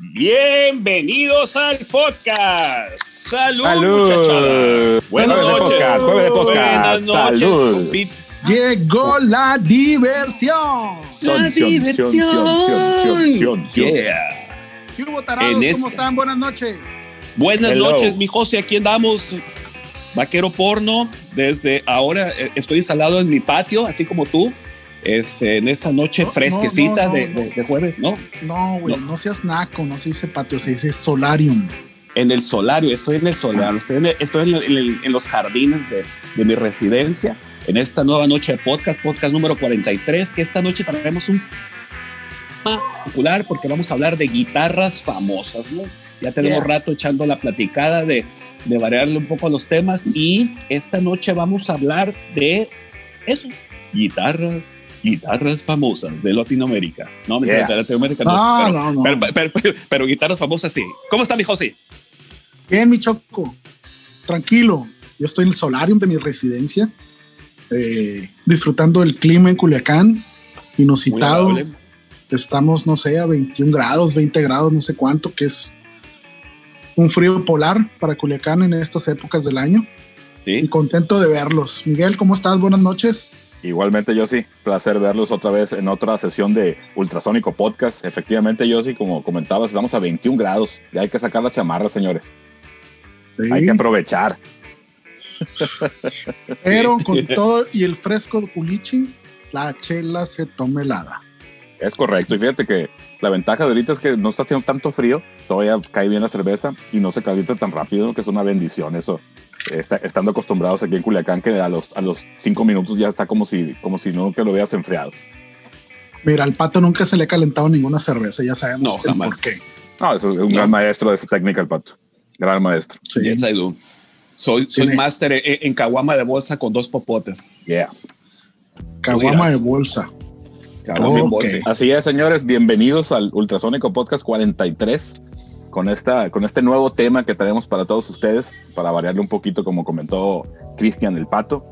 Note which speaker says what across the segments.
Speaker 1: Bienvenidos al podcast. Salud, muchachos.
Speaker 2: Buenas noches.
Speaker 1: Buenas noches,
Speaker 2: Salud.
Speaker 1: compit.
Speaker 3: Llegó la diversión.
Speaker 1: La diversión. Yeah.
Speaker 3: ¿Qué hubo, tarados?
Speaker 1: En
Speaker 3: ¿Cómo están? Buenas noches.
Speaker 1: Buenas
Speaker 2: Hello.
Speaker 1: noches, mi José. Aquí andamos. Vaquero porno. Desde ahora eh, estoy instalado en mi patio, así como tú. Este, en esta noche
Speaker 3: No,
Speaker 1: fresquecita
Speaker 3: no, no,
Speaker 1: de,
Speaker 3: no.
Speaker 1: de- de jueves, ¿no?
Speaker 3: No, güey, no. seas naco, no se dice patio, se dice solarium.
Speaker 1: En el solario, estoy en el solario, estoy en, el- estoy en, el- en los jardines de, de mi residencia, en esta nueva noche de podcast, podcast número 43, que esta noche traemos un tema popular porque vamos a hablar de guitarras famosas, ¿no? Ya tenemos
Speaker 2: Yeah.
Speaker 1: rato echando la platicada de, de variarle un poco a los temas y esta noche vamos a hablar de eso, guitarras, guitarras famosas de Latinoamérica. No,
Speaker 2: Yeah.
Speaker 1: de Latinoamérica no,
Speaker 3: Ah,
Speaker 1: pero,
Speaker 3: no, no.
Speaker 1: pero- pero- pero- pero guitarras famosas sí. ¿Cómo está mi José?
Speaker 3: Bien, mi choco, tranquilo. Yo estoy en el solarium de mi residencia, eh, disfrutando del clima en Culiacán, inusitado. Estamos, no sé, a 21 grados, 20 grados, no sé cuánto, que es un frío polar para Culiacán en estas épocas del año. Y
Speaker 1: Sí.
Speaker 3: contento de verlos. Miguel, ¿cómo estás? Buenas noches.
Speaker 2: Igualmente, yo sí, placer verlos otra vez en otra sesión de Ultrasónico Podcast. Efectivamente, yo sí, como comentabas, estamos a 21 grados. Ya hay que sacar la chamarra, señores.
Speaker 3: Sí.
Speaker 2: Hay que aprovechar.
Speaker 3: Pero con todo y el fresco culichi, la chela se toma helada.
Speaker 2: Es correcto. Y fíjate que la ventaja de ahorita es que no está haciendo tanto frío, todavía cae bien la cerveza y no se calienta tan rápido, que es una bendición eso. Está- estando acostumbrados aquí en Culiacán, que a los, a los cinco minutos ya está como si, como si no que lo veas enfriado.
Speaker 3: Mira, al pato nunca se le ha calentado ninguna cerveza, ya sabemos
Speaker 1: No,
Speaker 3: el por qué.
Speaker 2: No, es un
Speaker 1: No.
Speaker 2: gran maestro de esa técnica, el pato. Gran maestro.
Speaker 3: Sí.
Speaker 1: Yes, I do. Soy, soy máster en, en caguama de bolsa con dos popotes.
Speaker 2: Yeah.
Speaker 3: Caguama de.
Speaker 1: Caguama bolsa.
Speaker 2: Así es, señores, bienvenidos al Ultrasónico Podcast 43 con, esta, con este nuevo tema que tenemos para todos ustedes, para variarle un poquito, como comentó Cristian el Pato,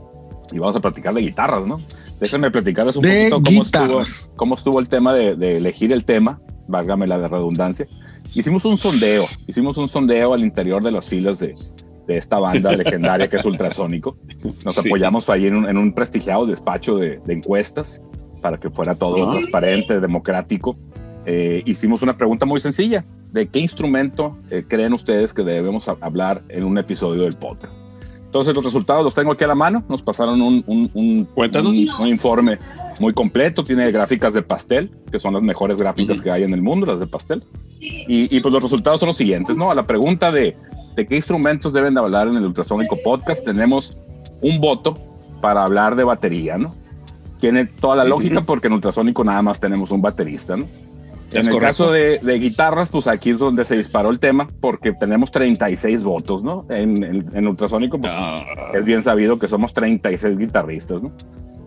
Speaker 2: y vamos a platicar de guitarras, ¿no? Déjenme platicarles un
Speaker 3: De
Speaker 2: poquito cómo estuvo,
Speaker 3: guitarras.
Speaker 2: cómo estuvo el tema de, de elegir el tema, válgame la de redundancia. Hicimos un sondeo, hicimos un sondeo al interior de las filas de, de esta banda legendaria que es Ultrasónico. Nos
Speaker 1: Sí.
Speaker 2: apoyamos ahí en un, en un prestigiado despacho de, de encuestas para que fuera todo transparente, democrático. Eh, hicimos una pregunta muy sencilla. ¿De qué instrumento eh, creen ustedes que debemos hablar en un episodio del podcast? Entonces los resultados los tengo aquí a la mano. Nos pasaron un, un- un- un- un informe muy completo. Tiene gráficas de pastel, que son las mejores gráficas
Speaker 1: Ujú.
Speaker 2: que hay en el mundo, las de pastel. Y, y, pues los resultados son los siguientes, ¿no? A la pregunta de, de qué instrumentos deben de hablar en el Ultrasónico Podcast, tenemos un voto para hablar de batería, ¿no? Tiene toda la lógica porque en Ultrasónico nada más tenemos un baterista, ¿no? En
Speaker 1: Es
Speaker 2: el
Speaker 1: correcto.
Speaker 2: caso de, de guitarras, pues aquí es donde se disparó el tema porque tenemos 36 votos, ¿no? En, en- en Ultrasónico, pues
Speaker 1: Ah,
Speaker 2: es bien sabido que somos 36 guitarristas, ¿no?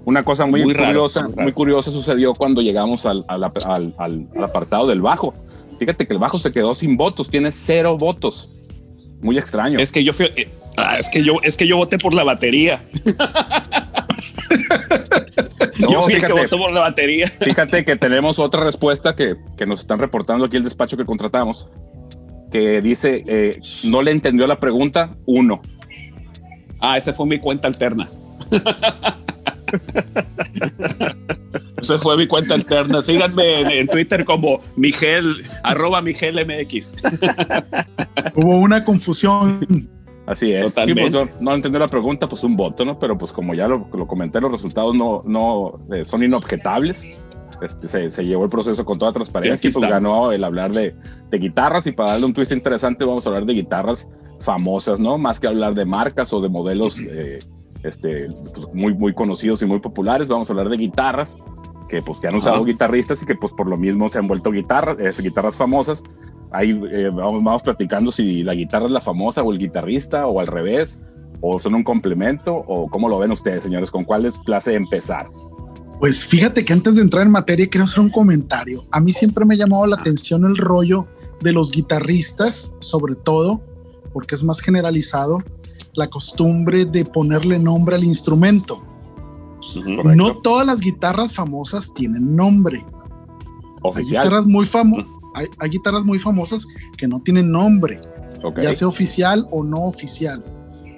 Speaker 2: Una cosa muy,
Speaker 1: Muy raro,
Speaker 2: curiosa,
Speaker 1: muy
Speaker 2: muy,
Speaker 1: raro.
Speaker 2: curiosa sucedió cuando llegamos al, al- al- al- al apartado del bajo. Fíjate que el bajo se quedó sin votos, tiene cero votos. Muy extraño.
Speaker 1: es que yo fui, eh, ah, es que yo es que yo voté por la batería.
Speaker 2: No,
Speaker 1: yo fui el que
Speaker 2: fíjate.
Speaker 1: votó por la batería.
Speaker 2: Fíjate que tenemos otra respuesta que, que nos están reportando aquí el despacho que contratamos, que dice, eh, no le entendió la pregunta, uno.
Speaker 1: Ah, esa fue mi cuenta alterna. Esa fue mi cuenta alterna. Síganme en, en Twitter como Miguel, arroba Miguel MX.
Speaker 3: Hubo una confusión.
Speaker 2: Así es. Sí,
Speaker 1: Totalmente.
Speaker 2: pues, no, no entendió la pregunta, pues un voto, ¿no? Pero pues como ya lo, lo comenté, los resultados no, no eh, son inobjetables. Este, se, se llevó el proceso con toda transparencia y pues ganó el hablar de, de guitarras y para darle un twist interesante vamos a hablar de guitarras famosas, ¿no? Más que hablar de marcas o de modelos eh, este, pues, muy, muy conocidos y muy populares, vamos a hablar de guitarras que pues que han usado
Speaker 1: Ajá.
Speaker 2: guitarristas y que pues por lo mismo se han vuelto guitarras, eh, guitarras famosas. Ahí eh, vamos, vamos platicando si la guitarra es la famosa o el guitarrista o al revés, o son un complemento o cómo lo ven ustedes, señores, con cuál les place empezar.
Speaker 3: Pues fíjate que antes de entrar en materia quiero hacer un comentario. A mí siempre me ha llamado la atención el rollo de los guitarristas, sobre todo porque es más generalizado, la costumbre de ponerle nombre al instrumento.
Speaker 2: Correcto.
Speaker 3: No todas las guitarras famosas tienen nombre. Hay
Speaker 2: Oficial.
Speaker 3: guitarras muy famosas. Hay, hay guitarras muy famosas que no tienen nombre, ya sea oficial o no oficial.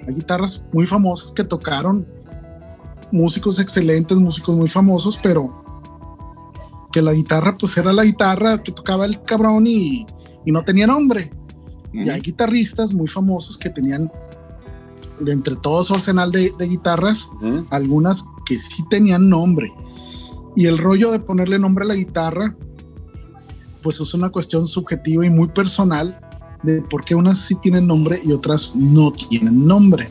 Speaker 3: Hay guitarras muy famosas que tocaron músicos excelentes, músicos muy famosos, pero que la guitarra pues era la guitarra que tocaba el cabrón y, y no tenía nombre. Y hay guitarristas muy famosos que tenían de entre todo su arsenal de, de guitarras, algunas que sí tenían nombre. Y el rollo de ponerle nombre a la guitarra, pues es una cuestión subjetiva y muy personal de por qué unas sí tienen nombre y otras no tienen nombre.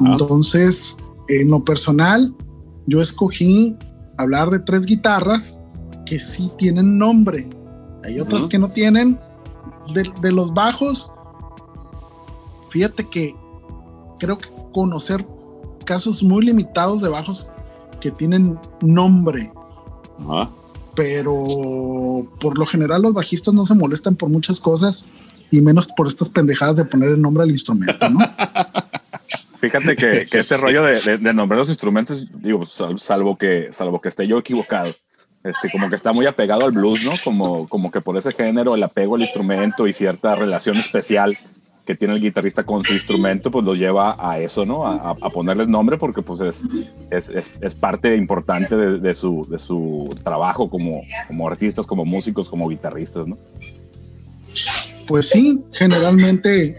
Speaker 3: Entonces, en lo personal, yo escogí hablar de tres guitarras que sí tienen nombre. Hay otras que no tienen. De, de los bajos, fíjate que creo que conocer casos muy limitados de bajos que tienen nombre. Pero por lo general los bajistas no se molestan por muchas cosas y menos por estas pendejadas de poner el nombre al instrumento, ¿no?
Speaker 2: Fíjate que, que este rollo de, de- de nombrar los instrumentos, digo, sal- salvo que, salvo que esté yo equivocado, este, como que está muy apegado al blues, ¿no? Como, como que por ese género, el apego al instrumento y cierta relación especial que tiene el guitarrista con su instrumento, pues lo lleva a eso, ¿no? A, a- ponerle nombre porque pues es, es, es, es parte importante de, de su, de su trabajo como, como artistas, como músicos, como guitarristas, ¿no?
Speaker 3: Pues sí, generalmente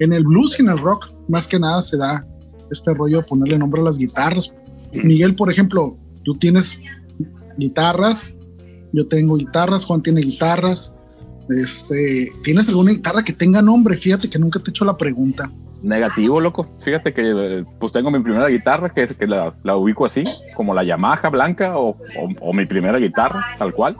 Speaker 3: en el blues y en el rock, más que nada se da este rollo de ponerle nombre a las guitarras. Miguel, por ejemplo, tú tienes guitarras, yo tengo guitarras, Juan tiene guitarras. Este, ¿Tienes alguna guitarra que tenga nombre? Fíjate que nunca te he hecho la pregunta.
Speaker 2: Negativo, loco. Fíjate que eh, pues tengo mi primera guitarra, que es que la, la ubico así, como la Yamaha blanca o, o- o mi primera guitarra, tal cual.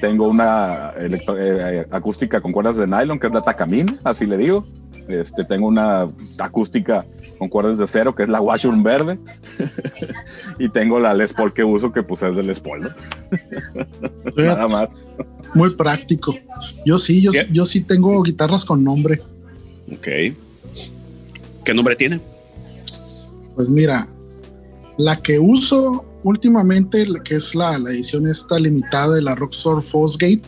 Speaker 2: Tengo una electro- eh, acústica con cuerdas de nylon, que es la Takamine, así le digo. Este, tengo una acústica con cuerdas de cero, que es la Washburn verde. y tengo la Les Paul que uso, que pues es de Les Paul, ¿no? Nada más.
Speaker 3: Muy práctico. Yo sí, yo, yo sí tengo guitarras con nombre.
Speaker 1: Ok. ¿Qué nombre tiene?
Speaker 3: Pues mira, la que uso últimamente, que es la, la edición esta limitada de la Rockstar Fosgate,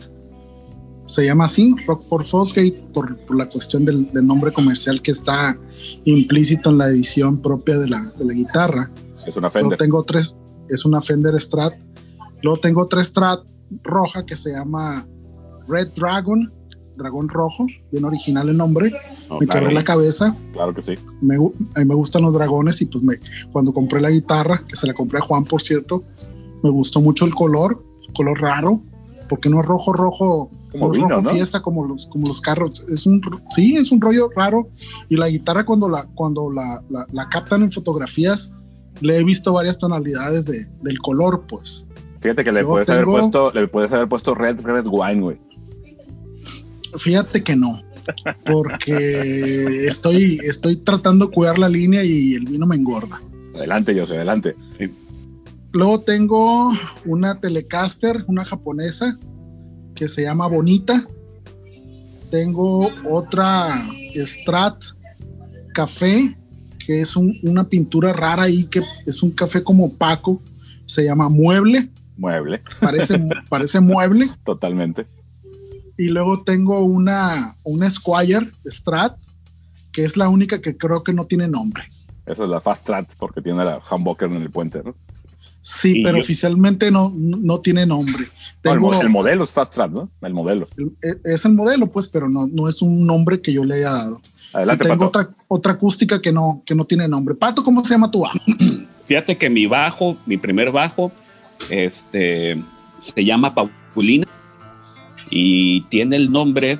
Speaker 3: se llama así, Rockford Fosgate, por, por la cuestión del, del nombre comercial que está implícito en la edición propia de la, de la guitarra.
Speaker 2: Es una
Speaker 3: Luego
Speaker 2: Fender.
Speaker 3: tengo tres, es una Fender Strat. Luego tengo otra Strat roja que se llama Red Dragon, dragón rojo, bien original el nombre.
Speaker 1: No,
Speaker 3: me
Speaker 1: claro.
Speaker 3: quebré la cabeza.
Speaker 2: Claro que sí.
Speaker 3: Me, a mí me gustan los dragones y pues me, cuando compré la guitarra, que se la compré a Juan, por cierto, me gustó mucho el color, color raro, porque no es rojo, rojo,
Speaker 2: Como
Speaker 3: no es
Speaker 2: vino,
Speaker 3: rojo
Speaker 2: ¿no?
Speaker 3: fiesta como los, como los carros. Es un, sí, es un rollo raro. Y la guitarra cuando la, cuando la, la, la captan en fotografías, le he visto varias tonalidades de, del color, pues.
Speaker 2: Fíjate que le puedes, haber puesto, le puedes haber puesto Red Red Wine, güey.
Speaker 3: Fíjate que no, porque estoy, estoy tratando de cuidar la línea y el vino me engorda.
Speaker 2: Adelante, José, adelante.
Speaker 3: Luego tengo una Telecaster, una japonesa, que se llama Bonita. Tengo otra Strat Café, que es un- una pintura rara ahí, que es un café como opaco. Se llama Mueble,
Speaker 2: Mueble,
Speaker 3: parece, parece mueble.
Speaker 2: totalmente.
Speaker 3: Y luego tengo una, una Squire Strat, que es la única que creo que no tiene nombre.
Speaker 2: Esa es la Fast Strat porque tiene la humbucker en el puente, ¿no?
Speaker 3: Sí,
Speaker 1: Y
Speaker 3: pero
Speaker 1: yo-
Speaker 3: oficialmente no, no tiene nombre.
Speaker 2: No, el,
Speaker 3: Tengo,
Speaker 2: mo- el modelo es Fast Strat, ¿no? El modelo.
Speaker 3: el- es el modelo, pues, pero no, no es un nombre que yo le haya dado.
Speaker 2: Adelante,
Speaker 3: Y tengo
Speaker 2: Pato.
Speaker 3: otra, otra acústica que no, que no tiene nombre. Pato, ¿cómo se llama tu bajo?
Speaker 1: Fíjate que mi bajo, mi primer bajo, este, se llama Paulina y tiene el nombre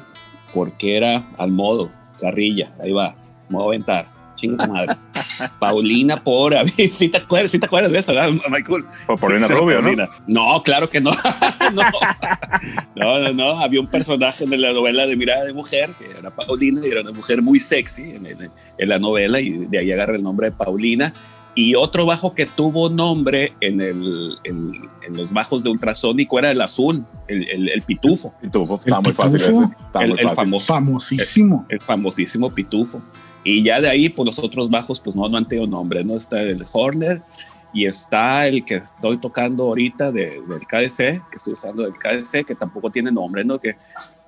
Speaker 1: porque era al modo, carrilla, ahí va, me voy a aventar, chingue su madre. Paulina por, si te acuerdas, sí te acuerdas de eso, ¿verdad, Michael?
Speaker 2: Por Paulina
Speaker 1: Sí,
Speaker 2: Rubio, ¿no?
Speaker 1: Paulina. No, claro que no. no. No, no, no. Había un personaje en la novela de Mirada de Mujer, que era Paulina, y era una mujer muy sexy en, en- en la novela, y de ahí agarra el nombre de Paulina. Y otro bajo que tuvo nombre en, el, en, en los bajos de ultrasónico era el azul, el, el- el pitufo,
Speaker 2: Pitufo. Está
Speaker 3: El
Speaker 2: muy fácil
Speaker 3: Pitufo.
Speaker 2: ese. Está
Speaker 1: El-
Speaker 2: muy
Speaker 1: el
Speaker 2: fácil.
Speaker 1: famoso.
Speaker 3: Famosísimo.
Speaker 1: el famosísimo pitufo. Y ya de ahí, pues los otros bajos, pues no, no han tenido nombre, ¿no? Está el Horner y está el que estoy tocando ahorita del KDC, que estoy usando del KDC, que tampoco tiene nombre, ¿no? Que,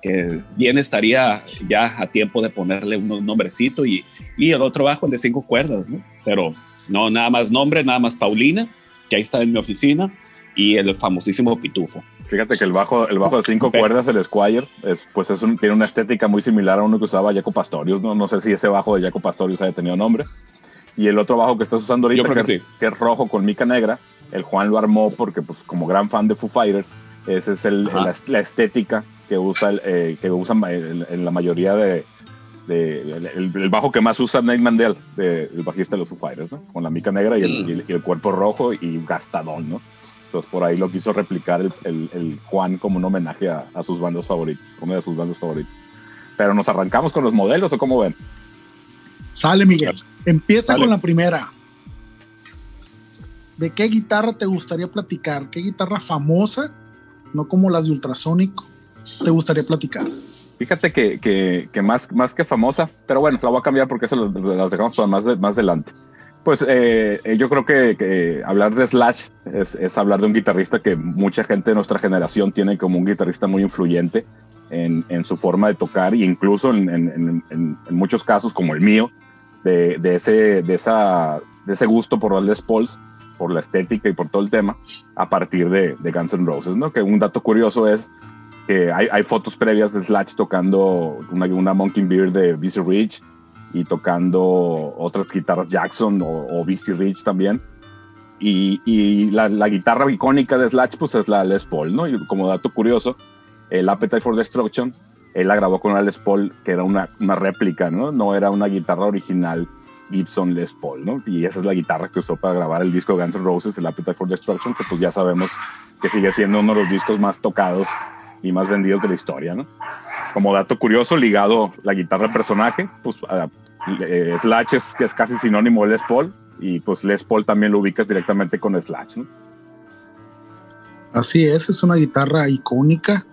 Speaker 1: que bien estaría ya a tiempo de ponerle un nombrecito y, y el otro bajo, el de cinco cuerdas, ¿no? Pero no, nada más nombre, nada más Paulina, que ahí está en mi oficina, y el famosísimo Pitufo.
Speaker 2: Fíjate que el bajo, el bajo de cinco cuerdas, el Squire, es, pues es un, tiene una estética muy similar a uno que usaba Jaco Pastorius. No, no sé si ese bajo de Jaco Pastorius haya tenido nombre. Y el otro bajo que estás usando ahorita, que, que, es rojo con mica negra, el Juan lo armó porque, pues, como gran fan de Foo Fighters, esa es el, la, estética que usa, eh, que usan en la mayoría de, el, bajo que más usa Nate Mandel, el bajista de los Foo Fighters, ¿no? Con la mica negra y el, y el, cuerpo rojo y gastadón, ¿no? Entonces por ahí lo quiso replicar el, Juan como un homenaje a, sus bandas favoritas, una de sus bandas favoritas. Pero nos arrancamos con los modelos o cómo ven?
Speaker 3: Sale Miguel, empieza con la primera. ¿De qué guitarra te gustaría platicar? ¿Qué guitarra famosa, no como las de ultrasónico, te gustaría platicar?
Speaker 2: Fíjate que, que, más, más que famosa, pero bueno, la voy a cambiar porque eso las dejamos para más, más adelante. Pues eh, eh, yo creo que, hablar de Slash es, hablar de un guitarrista que mucha gente de nuestra generación tiene como un guitarrista muy influyente en, su forma de tocar e incluso en, muchos casos como el mío, de, ese, de, esa, de ese gusto por el Les Pauls, por la estética y por todo el tema, a partir de, Guns N' Roses, ¿no? Que un dato curioso es que hay, fotos previas de Slash tocando una, una Monkey Beard de BC Rich, y tocando otras guitarras Jackson o, o BC Rich también. Y, y la, la, guitarra icónica de Slash pues es la Les Paul, ¿no? Y como dato curioso, el Appetite for Destruction, él la grabó con una Les Paul que era una, una réplica, ¿no? No era una guitarra original Gibson Les Paul, ¿no? Y esa es la guitarra que usó para grabar el disco Guns N' Roses, el Appetite for Destruction, que pues ya sabemos que sigue siendo uno de los discos más tocados y más vendidos de la historia, ¿no? Como dato curioso, ligado la guitarra personaje, pues eh, Slash es, que es casi sinónimo de Les Paul, y pues Les Paul también lo ubicas directamente con Slash, ¿no?
Speaker 3: Así es, es una guitarra icónica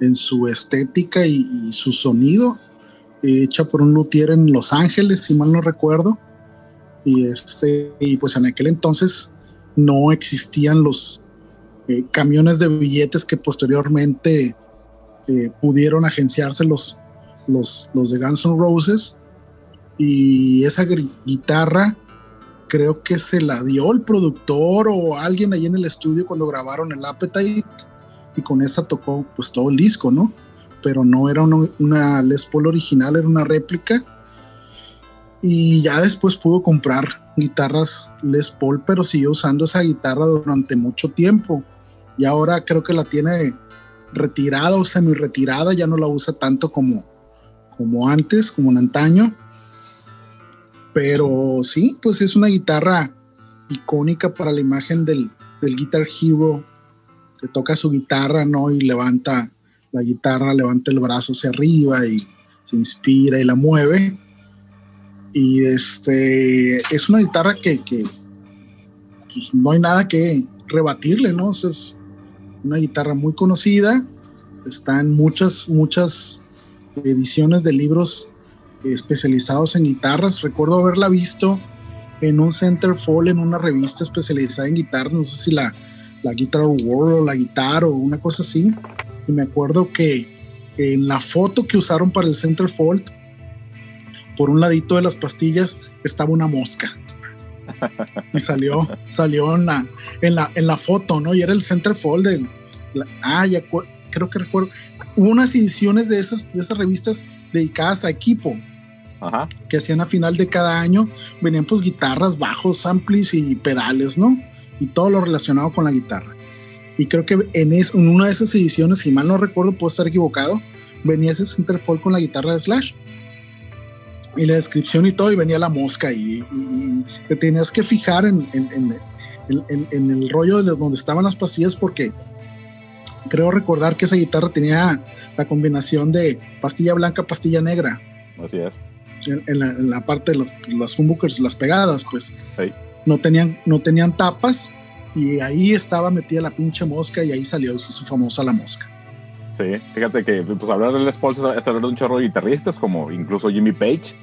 Speaker 3: en su estética y, su sonido, hecha por un luthier en Los Ángeles, si mal no recuerdo. Y, este, y pues en aquel entonces no existían los, eh, camiones de billetes que posteriormente eh, pudieron agenciarse los, los, los de Guns N' Roses. Y esa guitarra creo que se la dio el productor o alguien ahí en el estudio cuando grabaron el Appetite y con esa tocó pues todo el disco, ¿no? Pero no era una, una Les Paul original, era una réplica. Y ya después pudo comprar guitarras Les Paul, pero siguió usando esa guitarra durante mucho tiempo y ahora creo que la tiene retirada o semi retirada, ya no la usa tanto como, como antes, como en antaño. Pero sí, pues es una guitarra icónica para la imagen del, del Guitar Hero que toca su guitarra, ¿no? Y levanta la guitarra, levanta el brazo hacia arriba y se inspira y la mueve. Y este es una guitarra que, pues, no hay nada que rebatirle, ¿no? es, una guitarra muy conocida, está en muchas, muchas ediciones de libros especializados en guitarras. Recuerdo haberla visto en un Centerfold, en una revista especializada en guitarras, no sé si la, la Guitar World o la Guitar o una cosa así. Y me acuerdo que en la foto que usaron para el Centerfold, por un ladito de las pastillas estaba una mosca. Y salió, salió en la, en la, en la foto, ¿no? Y era el centerfold de, ah, ya creo que recuerdo. Hubo unas ediciones de esas, de esas revistas dedicadas a equipo. que hacían a final de cada año, venían pues guitarras, bajos, amplis y pedales, ¿no? Y todo lo relacionado con la guitarra. Y creo que en, en una de esas ediciones, si mal no recuerdo, puedo estar equivocado, venía ese centerfold con la guitarra de Slash y la descripción y todo, y venía la mosca y, te tenías que fijar en, en, en, en, el rollo de donde estaban las pastillas porque creo recordar que esa guitarra tenía la combinación de pastilla blanca, pastilla negra.
Speaker 2: Así es.
Speaker 3: En, la, parte de los, las humbuckers, las pegadas, pues no, tenían, no tenían tapas y ahí estaba metida la pinche mosca y ahí salió su, famosa la mosca.
Speaker 2: Sí, fíjate que pues hablar de Les Paul es hablar de un chorro de guitarristas como incluso Jimmy Page,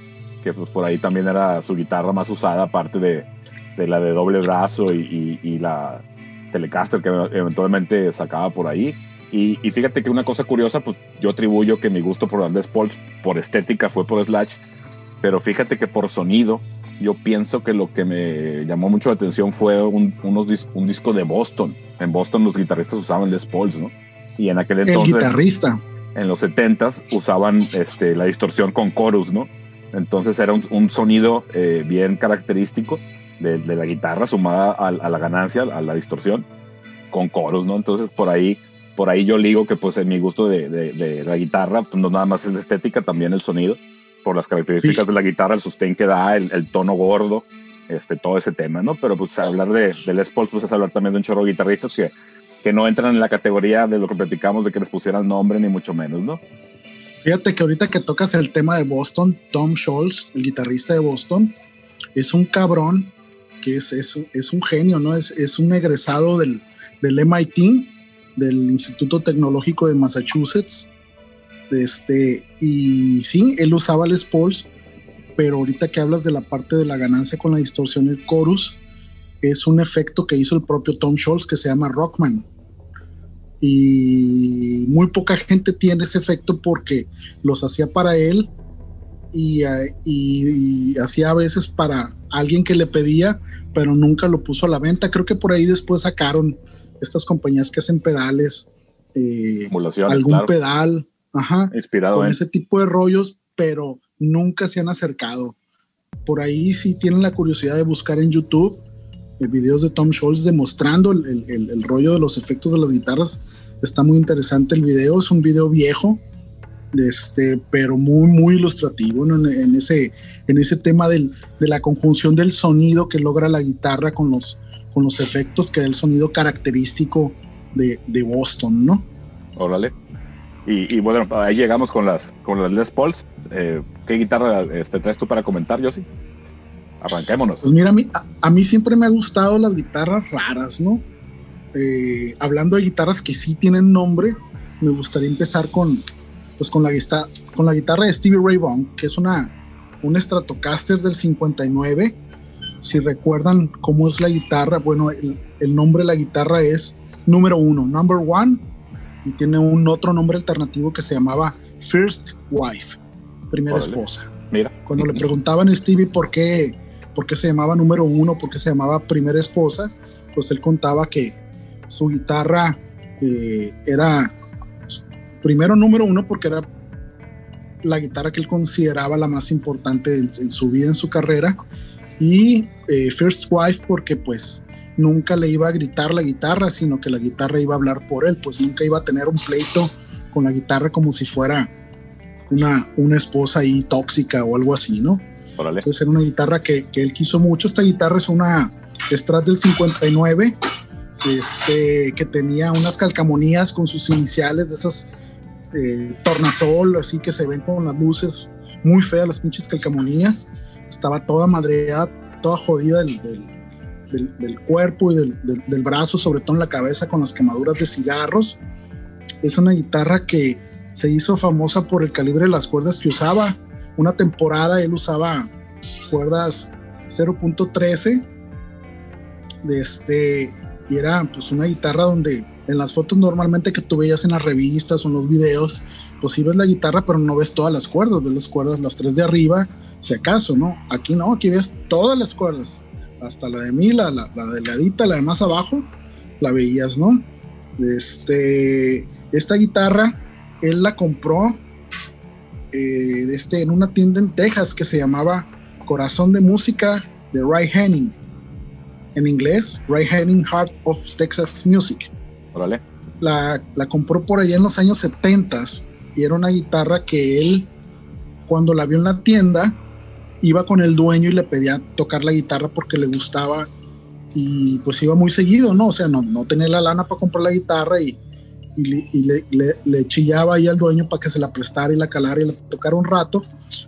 Speaker 2: que pues por ahí también era su guitarra más usada aparte de, de la de doble brazo y, y, la Telecaster que eventualmente sacaba por ahí. Y, y, fíjate que una cosa curiosa, pues yo atribuyo que mi gusto por Les Pauls, por estética, fue por Slash, pero fíjate que por sonido, yo pienso que lo que me llamó mucho la atención fue un, unos un disco de Boston. En Boston los guitarristas usaban Les Pauls, ¿no? Y en aquel entonces...
Speaker 3: El guitarrista.
Speaker 2: En los 70s usaban este, la distorsión con chorus, ¿no? Entonces era un, sonido eh, bien característico de, la guitarra sumada a, la ganancia, a la distorsión, con coros, ¿no? Entonces por ahí, por ahí yo digo que pues en mi gusto de, la guitarra, pues no nada más es la estética, también el sonido, por las características de la guitarra, el sustain que da, el, tono gordo, este, todo ese tema, ¿no? Pero pues hablar de, de Les Paul, pues es hablar también de un chorro de guitarristas que, que no entran en la categoría de lo que platicamos de que les pusieran nombre, ni mucho menos, ¿no?
Speaker 3: Fíjate que ahorita que tocas el tema de Boston, Tom Scholz, el guitarrista de Boston, es un cabrón que es, es, un genio, ¿no? Es, es un egresado del, del, MIT, del Instituto Tecnológico de Massachusetts. Este, y sí, él usaba Les Pauls, pero ahorita que hablas de la parte de la ganancia con la distorsión del chorus, es un efecto que hizo el propio Tom Scholz que se llama Rockman y muy poca gente tiene ese efecto porque los hacía para él y, y, hacía a veces para alguien que le pedía, pero nunca lo puso a la venta. Creo que por ahí después sacaron estas compañías que hacen pedales, eh, algún pedal, ajá,
Speaker 2: inspirado
Speaker 3: con ese tipo de rollos, pero nunca se han acercado. Por ahí si tienen la curiosidad de buscar en YouTube videos de Tom Scholz demostrando el, el, rollo de los efectos de las guitarras. Está muy interesante el video, es un video viejo, este, pero muy, muy ilustrativo en, ese, en ese tema del, de la conjunción del sonido que logra la guitarra con los, con los efectos que da el sonido característico de, de Boston, ¿no?
Speaker 2: Órale. Y, y, bueno, ahí llegamos con las, con las Les Pauls. Eh, ¿Qué guitarra este, traes tú para comentar, Josie? Arranquémonos.
Speaker 3: Pues mira, a mí, a, mí siempre me ha gustado las guitarras raras, ¿no? Eh, hablando de guitarras que sí tienen nombre, me gustaría empezar con, pues con, la, con la guitarra de Stevie Ray Vaughan, que es una, un Stratocaster del 59. Si recuerdan cómo es la guitarra, bueno, el, nombre de la guitarra es número uno, number one, y tiene un otro nombre alternativo que se llamaba First Wife, primera esposa.
Speaker 2: Mira.
Speaker 3: Cuando le preguntaban a Stevie por qué por qué se llamaba número uno, por qué se llamaba primera esposa, pues él contaba que su guitarra eh, era primero número uno porque era la guitarra que él consideraba la más importante en, su vida, en su carrera, y eh, First Wife porque pues nunca le iba a gritar la guitarra, sino que la guitarra iba a hablar por él, pues nunca iba a tener un pleito con la guitarra como si fuera una, una esposa ahí tóxica o algo así, ¿no? Entonces era una guitarra que, que, él quiso mucho. Esta guitarra es una Strat del 59, este, que tenía unas calcamonías con sus iniciales de esas eh, tornasol, así que se ven con las luces muy feas, las pinches calcamonías. Estaba toda madreada, toda jodida del, del, del, cuerpo y del, del, brazo, sobre todo en la cabeza con las quemaduras de cigarros. Es una guitarra que se hizo famosa por el calibre de las cuerdas que usaba una temporada él usaba cuerdas 0.13 de este y era pues una guitarra donde en las fotos normalmente que tú veías en las revistas o en los videos, pues sí ves la guitarra, pero no ves todas las cuerdas, ves las cuerdas, las tres de arriba, si acaso, ¿no? Aquí no, aquí ves todas las cuerdas, hasta la de mí, la, la, la delgadita, la de más abajo, la veías, ¿no? Este, esta guitarra, él la compró eh, este, en una tienda en Texas que se llamaba Corazón de Música de Ray Henning. En inglés, Ray Henning Heart of Texas Music. La, la compró por allá en los años 70 y era una guitarra que él, cuando la vio en la tienda, iba con el dueño y le pedía tocar la guitarra porque le gustaba y pues iba muy seguido, ¿no? O sea, no, no tenía la lana para comprar la guitarra y, y, le, chillaba ahí al dueño para que se la prestara y la calara y la tocara un rato,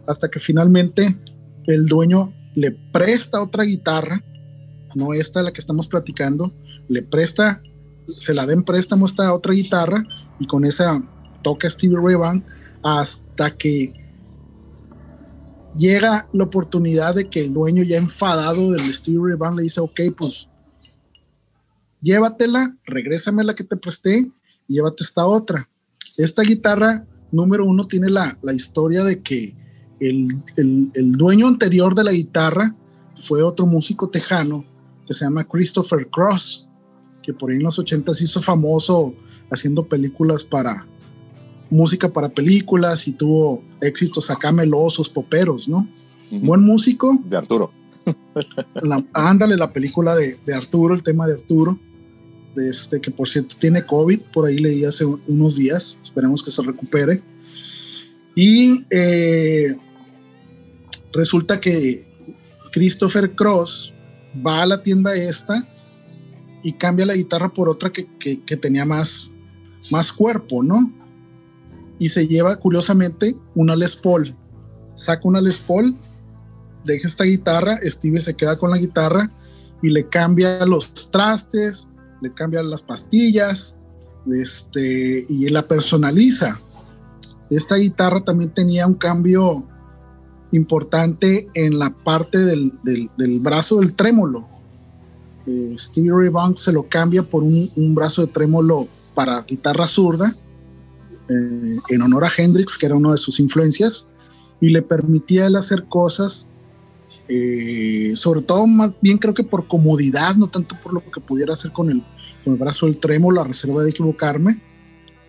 Speaker 3: hasta que finalmente el dueño le presta otra guitarra, no esta la que estamos platicando, le presta, se la den préstamo esta otra guitarra y con esa toca Stevie Ray Vaughan hasta que llega la oportunidad de que el dueño ya enfadado del Stevie Ray Vaughan le dice, ok, pues llévatela, regrésame la que te presté y llévate esta otra. Esta guitarra número uno tiene la, la historia de que el, el, el, dueño anterior de la guitarra fue otro músico tejano que se llama Christopher Cross, que por ahí en los 80 se hizo famoso haciendo películas para música para películas y tuvo éxitos acá melosos, poperos, ¿no? Buen músico.
Speaker 2: De Arturo.
Speaker 3: La, ándale, la película de, de, Arturo, el tema de Arturo, este, que por cierto tiene COVID, por ahí leí hace unos días, esperemos que se recupere. Y eh, resulta que Christopher Cross va a la tienda esta y cambia la guitarra por otra que, que, que tenía más, más cuerpo, ¿no? Y se lleva curiosamente una Les Paul. Saca una Les Paul, deja esta guitarra, Steve se queda con la guitarra y le cambia los trastes, le cambia las pastillas, este, y la personaliza. Esta guitarra también tenía un cambio importante en la parte del, del, del brazo del trémolo. Eh, Stevie Ray Vaughan se lo cambia por un, un, brazo de trémolo para guitarra zurda, eh, en honor a Hendrix, que era una de sus influencias, y le permitía él hacer cosas, eh, sobre todo más bien creo que por comodidad, no tanto por lo que pudiera hacer con el, con el brazo del trémolo, a reserva de equivocarme,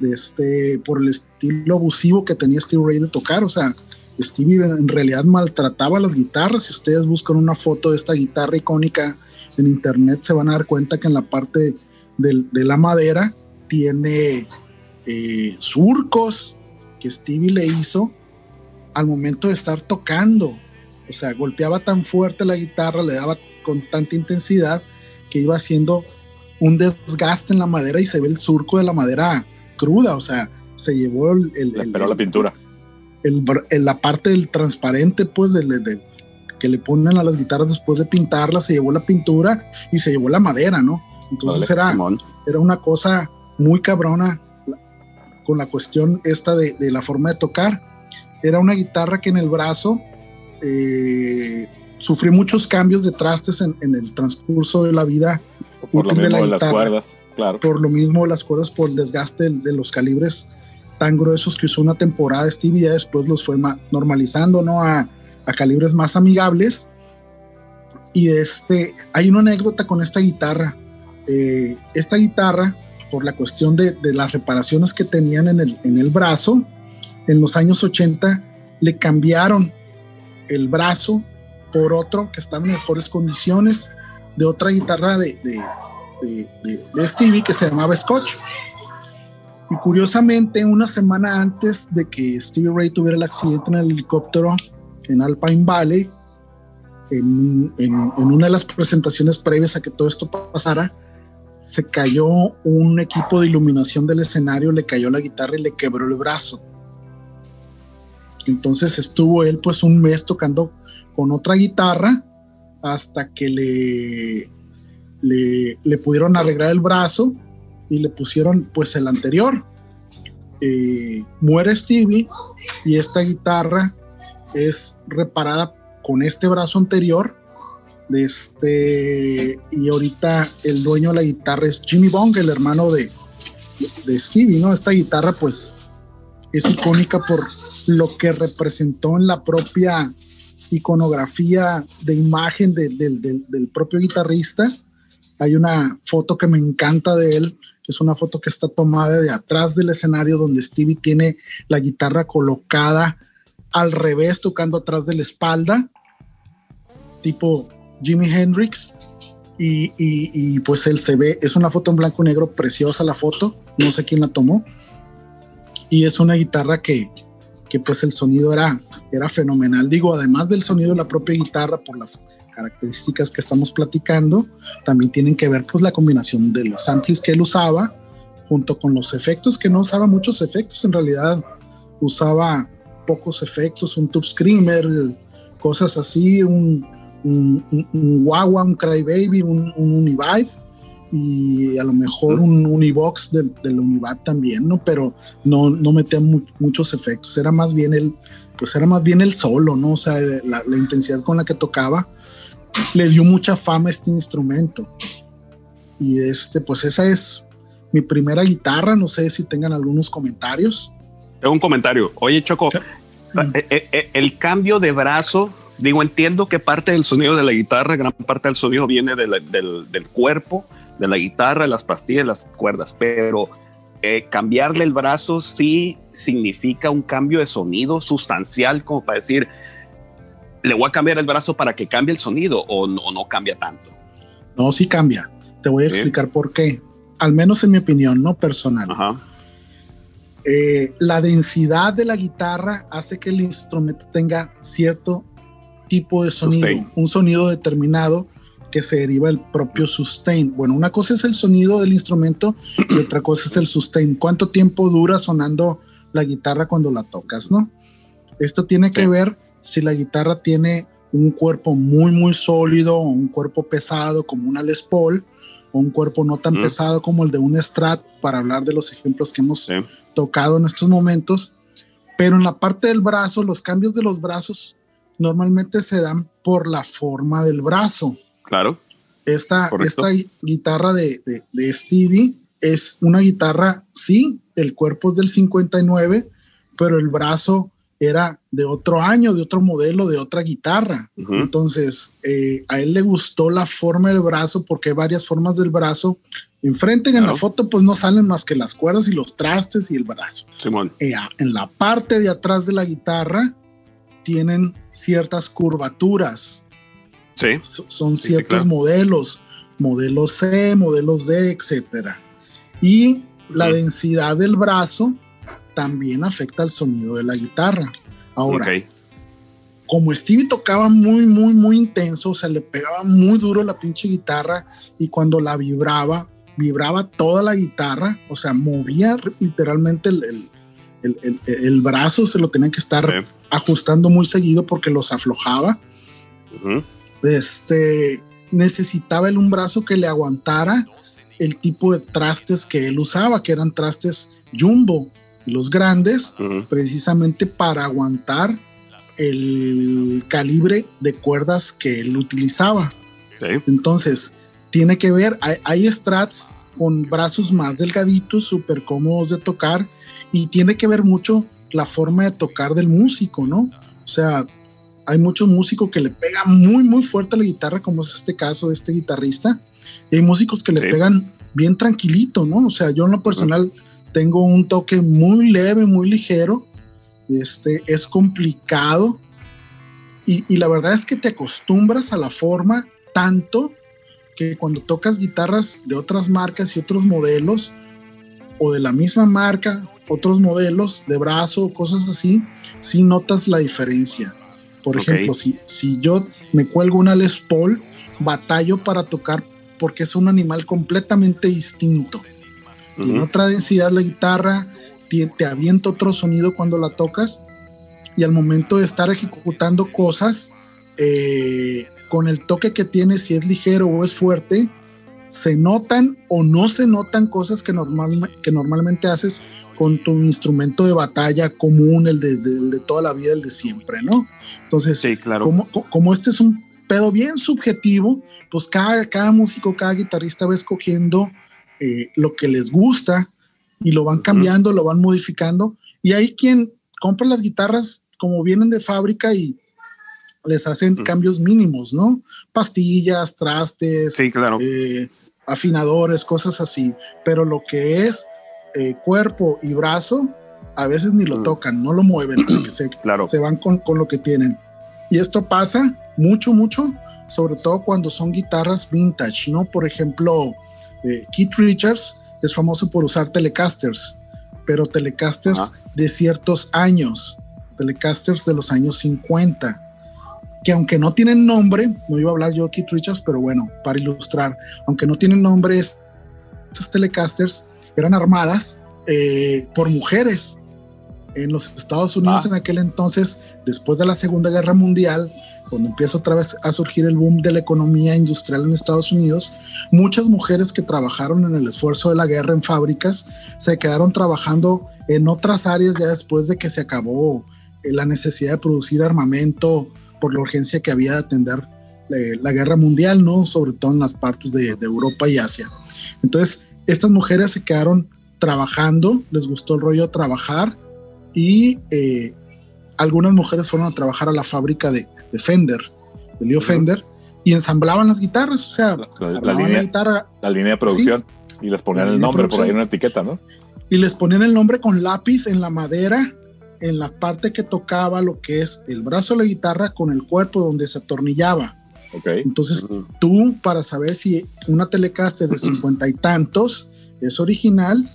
Speaker 3: este, por el estilo abusivo que tenía Stevie Ray de tocar, o sea, Stevie en realidad maltrataba las guitarras. Si ustedes buscan una foto de esta guitarra icónica en internet, se van a dar cuenta que en la parte de, de la madera tiene eh, surcos que Stevie le hizo al momento de estar tocando. O sea, golpeaba tan fuerte la guitarra, le daba con tanta intensidad que iba haciendo un desgaste en la madera y se ve el surco de la madera cruda. O sea, se llevó el. el,
Speaker 2: le la pintura
Speaker 3: el, la parte del transparente, pues, de, de, que le ponen a las guitarras después de pintarlas, se llevó la pintura y se llevó la madera, ¿no? Entonces vale, era, era una cosa muy cabrona con la cuestión esta de, de, la forma de tocar. Era una guitarra que en el brazo eh, sufrió muchos cambios de trastes en, en, el transcurso de la vida.
Speaker 2: Por lo mismo de, la las cuerdas, claro.
Speaker 3: Por lo mismo las cuerdas, por el desgaste de, de los calibres tan gruesos que usó una temporada Stevie, ya después los fue normalizando, ¿no? A, a, calibres más amigables. Y este, hay una anécdota con esta guitarra. Eh, esta guitarra, por la cuestión de, de, las reparaciones que tenían en el, en el brazo, en los años 80 le cambiaron el brazo por otro que estaba en mejores condiciones, de otra guitarra de, de, de Stevie que se llamaba Scotch. Y curiosamente, una semana antes de que Stevie Ray tuviera el accidente en el helicóptero en Alpine Valley, en, en, en, una de las presentaciones previas a que todo esto pasara, se cayó un equipo de iluminación del escenario, le cayó la guitarra y le quebró el brazo. Entonces estuvo él pues un mes tocando con otra guitarra hasta que le, le, le pudieron arreglar el brazo y le pusieron pues el anterior. Eh, muere Stevie y esta guitarra es reparada con este brazo anterior. De este, y ahorita el dueño de la guitarra es Jimmy Bong, el hermano de, de Stevie, ¿no? Esta guitarra pues es icónica por lo que representó en la propia iconografía de imagen de, de, de, del propio guitarrista. Hay una foto que me encanta de él, es una foto que está tomada de atrás del escenario donde Stevie tiene la guitarra colocada al revés, tocando atrás de la espalda, tipo Jimi Hendrix. Y, pues él se ve, es una foto en blanco y negro, preciosa la foto, no sé quién la tomó. Y es una guitarra que, que pues el sonido era, era fenomenal. Digo, además del sonido de la propia guitarra, por las características que estamos platicando, también tienen que ver pues la combinación de los amplis que él usaba junto con los efectos, que no usaba muchos efectos, en realidad usaba pocos efectos, un tube screamer, cosas así, un, un, un, un Wawa, un Crybaby, un, un Univibe, y a lo mejor un Unibox del, del Univac también, ¿no? Pero no, no metía muchos efectos, era más bien el, pues era más bien el solo, ¿no? O sea, la, la, intensidad con la que tocaba le dio mucha fama a este instrumento. Y este, pues esa es mi primera guitarra, no sé si tengan algunos comentarios.
Speaker 1: Tengo un comentario. Oye, Choco, eh, eh, eh, el cambio de brazo digo, entiendo que parte del sonido de la guitarra, gran parte del sonido viene del, del, cuerpo, de la guitarra, las pastillas, las cuerdas, pero eh, cambiarle el brazo sí significa un cambio de sonido sustancial, como para decir, le voy a cambiar el brazo para que cambie el sonido o no, no cambia tanto.
Speaker 3: No, sí cambia. Te voy a explicar por qué. Al menos en mi opinión, no personal. Eh, la densidad de la guitarra hace que el instrumento tenga cierto tipo de sonido, un sonido determinado que se deriva del propio sustain. Bueno, una cosa es el sonido del instrumento y otra cosa es el sustain. ¿Cuánto tiempo dura sonando la guitarra cuando la tocas, no? Esto tiene que ver si la guitarra tiene un cuerpo muy, muy sólido o un cuerpo pesado como una Les Paul o un cuerpo no tan pesado como el de un Strat, para hablar de los ejemplos que hemos tocado en estos momentos. Pero en la parte del brazo, los cambios de los brazos normalmente se dan por la forma del brazo.
Speaker 1: Claro.
Speaker 3: Esta, esta guitarra de, de, Stevie es una guitarra, sí, el cuerpo es del 59, pero el brazo era de otro año, de otro modelo, de otra guitarra. Entonces, eh, a él le gustó la forma del brazo porque hay varias formas del brazo. Enfrente en la foto, pues no salen más que las cuerdas y los trastes y el brazo.
Speaker 1: Simón.
Speaker 3: Eh, en la parte de atrás de la guitarra tienen ciertas curvaturas.
Speaker 1: Sí.
Speaker 3: son ciertos modelos, modelos C, modelos D, etcétera. Y la densidad del brazo también afecta el sonido de la guitarra. Ahora, como Stevie tocaba muy, muy, muy intenso, o sea, le pegaba muy duro la pinche guitarra y cuando la vibraba, vibraba toda la guitarra, o sea, movía literalmente el, el, brazo se lo tenían que estar ajustando muy seguido porque los aflojaba. Este necesitaba él un brazo que le aguantara el tipo de trastes que él usaba, que eran trastes jumbo, los grandes, precisamente para aguantar el calibre de cuerdas que él utilizaba. Entonces, tiene que ver, hay, hay strats con brazos más delgaditos, súper cómodos de tocar, y tiene que ver mucho la forma de tocar del músico, ¿no? O sea, hay muchos músicos que le pegan muy, muy fuerte a la guitarra, como es este caso de este guitarrista, y hay músicos que le pegan bien tranquilito, ¿no? O sea, yo en lo personal tengo un toque muy leve, muy ligero, este, es complicado, y, y la verdad es que te acostumbras a la forma tanto que cuando tocas guitarras de otras marcas y otros modelos, o de la misma marca otros modelos de brazo, cosas así, sí notas la diferencia. Por ejemplo, si, si yo me cuelgo una Les Paul, batallo para tocar porque es un animal completamente distinto. Tiene otra densidad la guitarra, te, te avienta otro sonido cuando la tocas y al momento de estar ejecutando cosas, eh, con el toque que tiene, si es ligero o es fuerte, se notan o no se notan cosas que, normal, que normalmente haces con tu instrumento de batalla común, el de, toda la vida, el de siempre, ¿no? Entonces,
Speaker 1: sí, claro.
Speaker 3: como, como este es un pedo bien subjetivo, pues cada, cada músico, cada guitarrista va escogiendo eh, lo que les gusta y lo van cambiando, lo van modificando. Y hay quien compra las guitarras como vienen de fábrica y les hacen cambios mínimos, ¿no? Pastillas, trastes,
Speaker 1: sí, claro.
Speaker 3: Eh, afinadores, cosas así. Pero lo que es eh, cuerpo y brazo, a veces ni lo tocan, no lo mueven, se,
Speaker 1: claro.
Speaker 3: se van con, con, lo que tienen. Y esto pasa mucho, mucho, sobre todo cuando son guitarras vintage, ¿no? Por ejemplo, eh, Keith Richards es famoso por usar Telecasters, pero Telecasters de ciertos años, Telecasters de los años 50 que aunque no tienen nombre, no iba a hablar yo Keith Richards, pero bueno, para ilustrar, aunque no tienen nombre, esas Telecasters eran armadas eh, por mujeres. en los Estados Unidos
Speaker 1: Ah.
Speaker 3: en aquel entonces, después de la Segunda Guerra Mundial, cuando empieza otra vez a surgir el boom de la economía industrial en Estados Unidos, muchas mujeres que trabajaron en el esfuerzo de la guerra en fábricas se quedaron trabajando en otras áreas ya después de que se acabó eh, la necesidad de producir armamento por la urgencia que había de atender eh, la guerra mundial, ¿no? Sobre todo en las partes de, de Europa y Asia. Entonces, estas mujeres se quedaron trabajando, les gustó el rollo trabajar y eh, algunas mujeres fueron a trabajar a la fábrica de, de Fender, de Leo. Fender, y ensamblaban las guitarras, o sea,
Speaker 2: La, la
Speaker 3: armaban la
Speaker 2: línea,
Speaker 3: guitarra
Speaker 2: la línea de producción. Y les ponían el nombre por ahí en una etiqueta, ¿no?
Speaker 3: y les ponían el nombre con lápiz en la madera, en la parte que tocaba lo que es el brazo de la guitarra con el cuerpo donde se atornillaba.
Speaker 2: Ok.
Speaker 3: Entonces,
Speaker 1: Ujú.
Speaker 3: tú para saber si una Telecaster de cincuenta y tantos es original,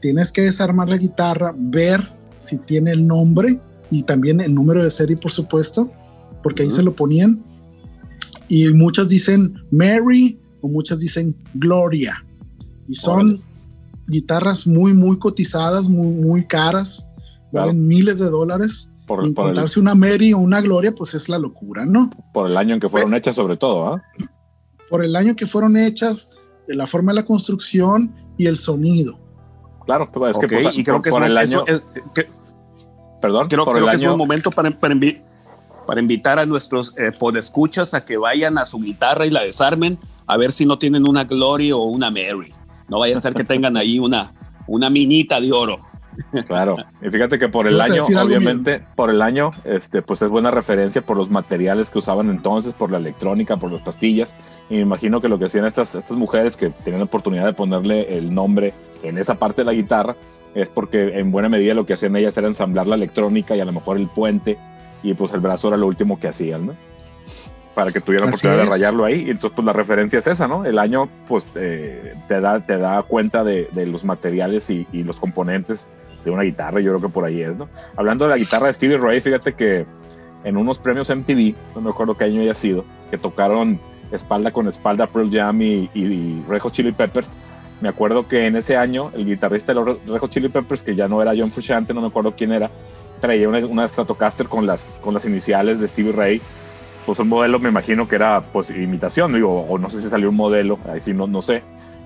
Speaker 3: tienes que desarmar la guitarra, ver si tiene el nombre y también el número de serie, por supuesto, porque ahí
Speaker 1: Ujú.
Speaker 3: se lo ponían. Y muchas dicen Mary o muchas dicen Gloria. Y son
Speaker 2: Órale.
Speaker 3: guitarras muy, muy cotizadas, muy, muy caras,
Speaker 2: Claro.
Speaker 3: valen miles de dólares.
Speaker 2: Por,
Speaker 3: Y
Speaker 2: por el,
Speaker 3: encontrarse una Mary o una Gloria, pues es la locura, ¿no?
Speaker 2: por el año en que fueron hechas, sobre todo, ¿ah?
Speaker 3: por el año que fueron hechas, de la forma de la construcción y el sonido.
Speaker 2: Claro, es que
Speaker 1: Ok,
Speaker 2: pues,
Speaker 1: y creo
Speaker 2: por,
Speaker 1: que es,
Speaker 2: por
Speaker 1: un-
Speaker 2: el año.
Speaker 1: es- que-
Speaker 2: perdón,
Speaker 1: creo,
Speaker 2: por
Speaker 1: creo
Speaker 2: el
Speaker 1: que es un momento para, para, invi- para invitar a nuestros eh, podescuchas a que vayan a su guitarra y la desarmen a ver si no tienen una Glory o una Mary. No vaya a ser que tengan ahí una, una minita de oro.
Speaker 2: Claro, y fíjate que por el
Speaker 3: ¿Ibas a
Speaker 2: año, obviamente, por el año, este, pues es buena referencia por los materiales que usaban entonces, por la electrónica, por las pastillas. Y me imagino que lo que hacían estas, estas mujeres que tenían la oportunidad de ponerle el nombre en esa parte de la guitarra, es porque en buena medida lo que hacían ellas era ensamblar la electrónica y a lo mejor el puente, y pues el brazo era lo último que hacían, ¿no? Para que tuvieran la oportunidad de rayarlo ahí. Y entonces, pues la referencia es esa, ¿no? El año, pues eh, te, da, te da cuenta de, de los materiales y, y los componentes de una guitarra, yo creo que por ahí es, ¿no? Hablando de la guitarra de Stevie Ray, fíjate que en unos premios MTV, no me acuerdo qué año haya sido, que tocaron espalda con espalda Pearl Jam y, y, y Red Hot Chili Peppers, me acuerdo que en ese año el guitarrista de los Red Hot Chili Peppers, que ya no era John Frusciante, no me acuerdo quién era, traía una, una Stratocaster con las, con las iniciales de Stevie Ray, pues un modelo me imagino que era pues imitación, digo, o no sé si salió un modelo, ahí sí no, no sé,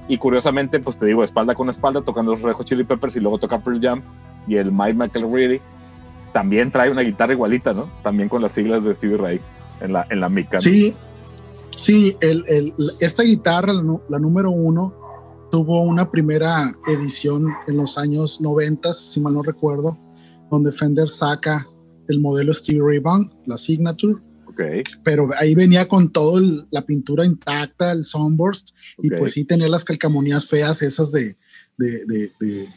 Speaker 2: y curiosamente, pues te digo, espalda con espalda, tocando los Red Hot Chili Peppers y luego toca Pearl Jam. Y el Mike McElready también trae una guitarra igualita, ¿no? También con las siglas de Stevie Ray en la, en la mica.
Speaker 3: Sí, sí, el, el- esta guitarra, la, la número uno, tuvo una primera edición en los años 90, si mal no recuerdo, donde Fender saca el modelo Stevie Ray Vaughan, la Signature, Pero ahí venía con todo el- la pintura intacta, el sunburst, y pues sí tenía las calcamonías feas esas de, de, de- de-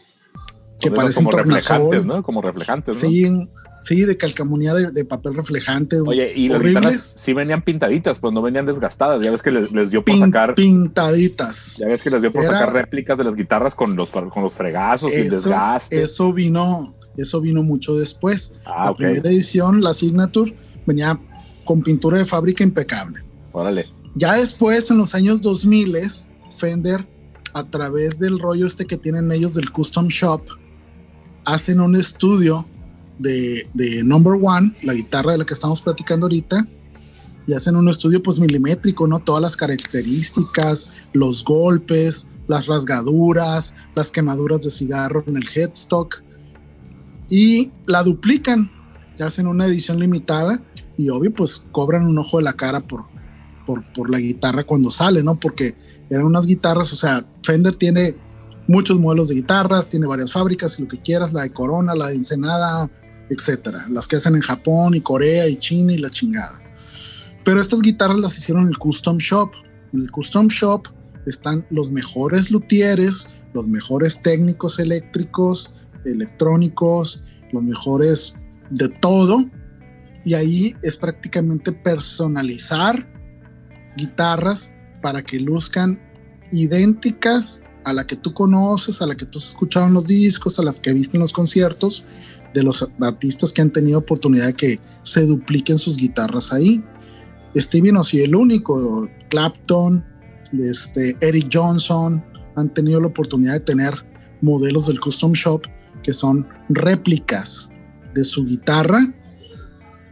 Speaker 3: que parecen
Speaker 2: como reflejantes. ¿no? Como reflejantes, ¿no?
Speaker 3: Sí, sí, de calcamonía de, de papel reflejante.
Speaker 2: Oye, y las guitarras sí venían pintaditas, pues no venían desgastadas. Ya ves que les, les dio por
Speaker 3: pin-
Speaker 2: sacar,
Speaker 3: pintaditas.
Speaker 2: ya ves que les dio por
Speaker 3: Era-
Speaker 2: sacar réplicas de las guitarras con los, con los fregazos y el desgaste.
Speaker 3: eso vino, eso vino mucho después.
Speaker 2: ah,
Speaker 3: la
Speaker 2: ok.
Speaker 3: primera edición, la Signature, venía con pintura de fábrica impecable.
Speaker 2: Órale.
Speaker 3: Ya después, en los años 2000, Fender, a través del rollo este que tienen ellos del Custom Shop, hacen un estudio de, de Number One, la guitarra de la que estamos platicando ahorita, y hacen un estudio pues milimétrico, ¿no? Todas las características, los golpes, las rasgaduras, las quemaduras de cigarro en el headstock, y la duplican, y hacen una edición limitada, y obvio pues cobran un ojo de la cara por, por, la guitarra cuando sale, ¿no? Porque eran unas guitarras, o sea, Fender tiene muchos modelos de guitarras, tiene varias fábricas lo que quieras, la de Corona, la de Ensenada, etcétera, las que hacen en Japón y Corea y China y la chingada. Pero estas guitarras las hicieron en el Custom Shop. En el Custom Shop están los mejores luthieres, los mejores técnicos eléctricos, electrónicos, los mejores de todo. Y ahí es prácticamente personalizar guitarras para que luzcan idénticas a la que tú conoces, a la que tú has escuchado en los discos, a las que viste en los conciertos de los artistas que han tenido oportunidad de que se dupliquen sus guitarras ahí. Stevie no sido el único, Clapton, este, Eric Johnson han tenido la oportunidad de tener modelos del Custom Shop que son réplicas de su guitarra,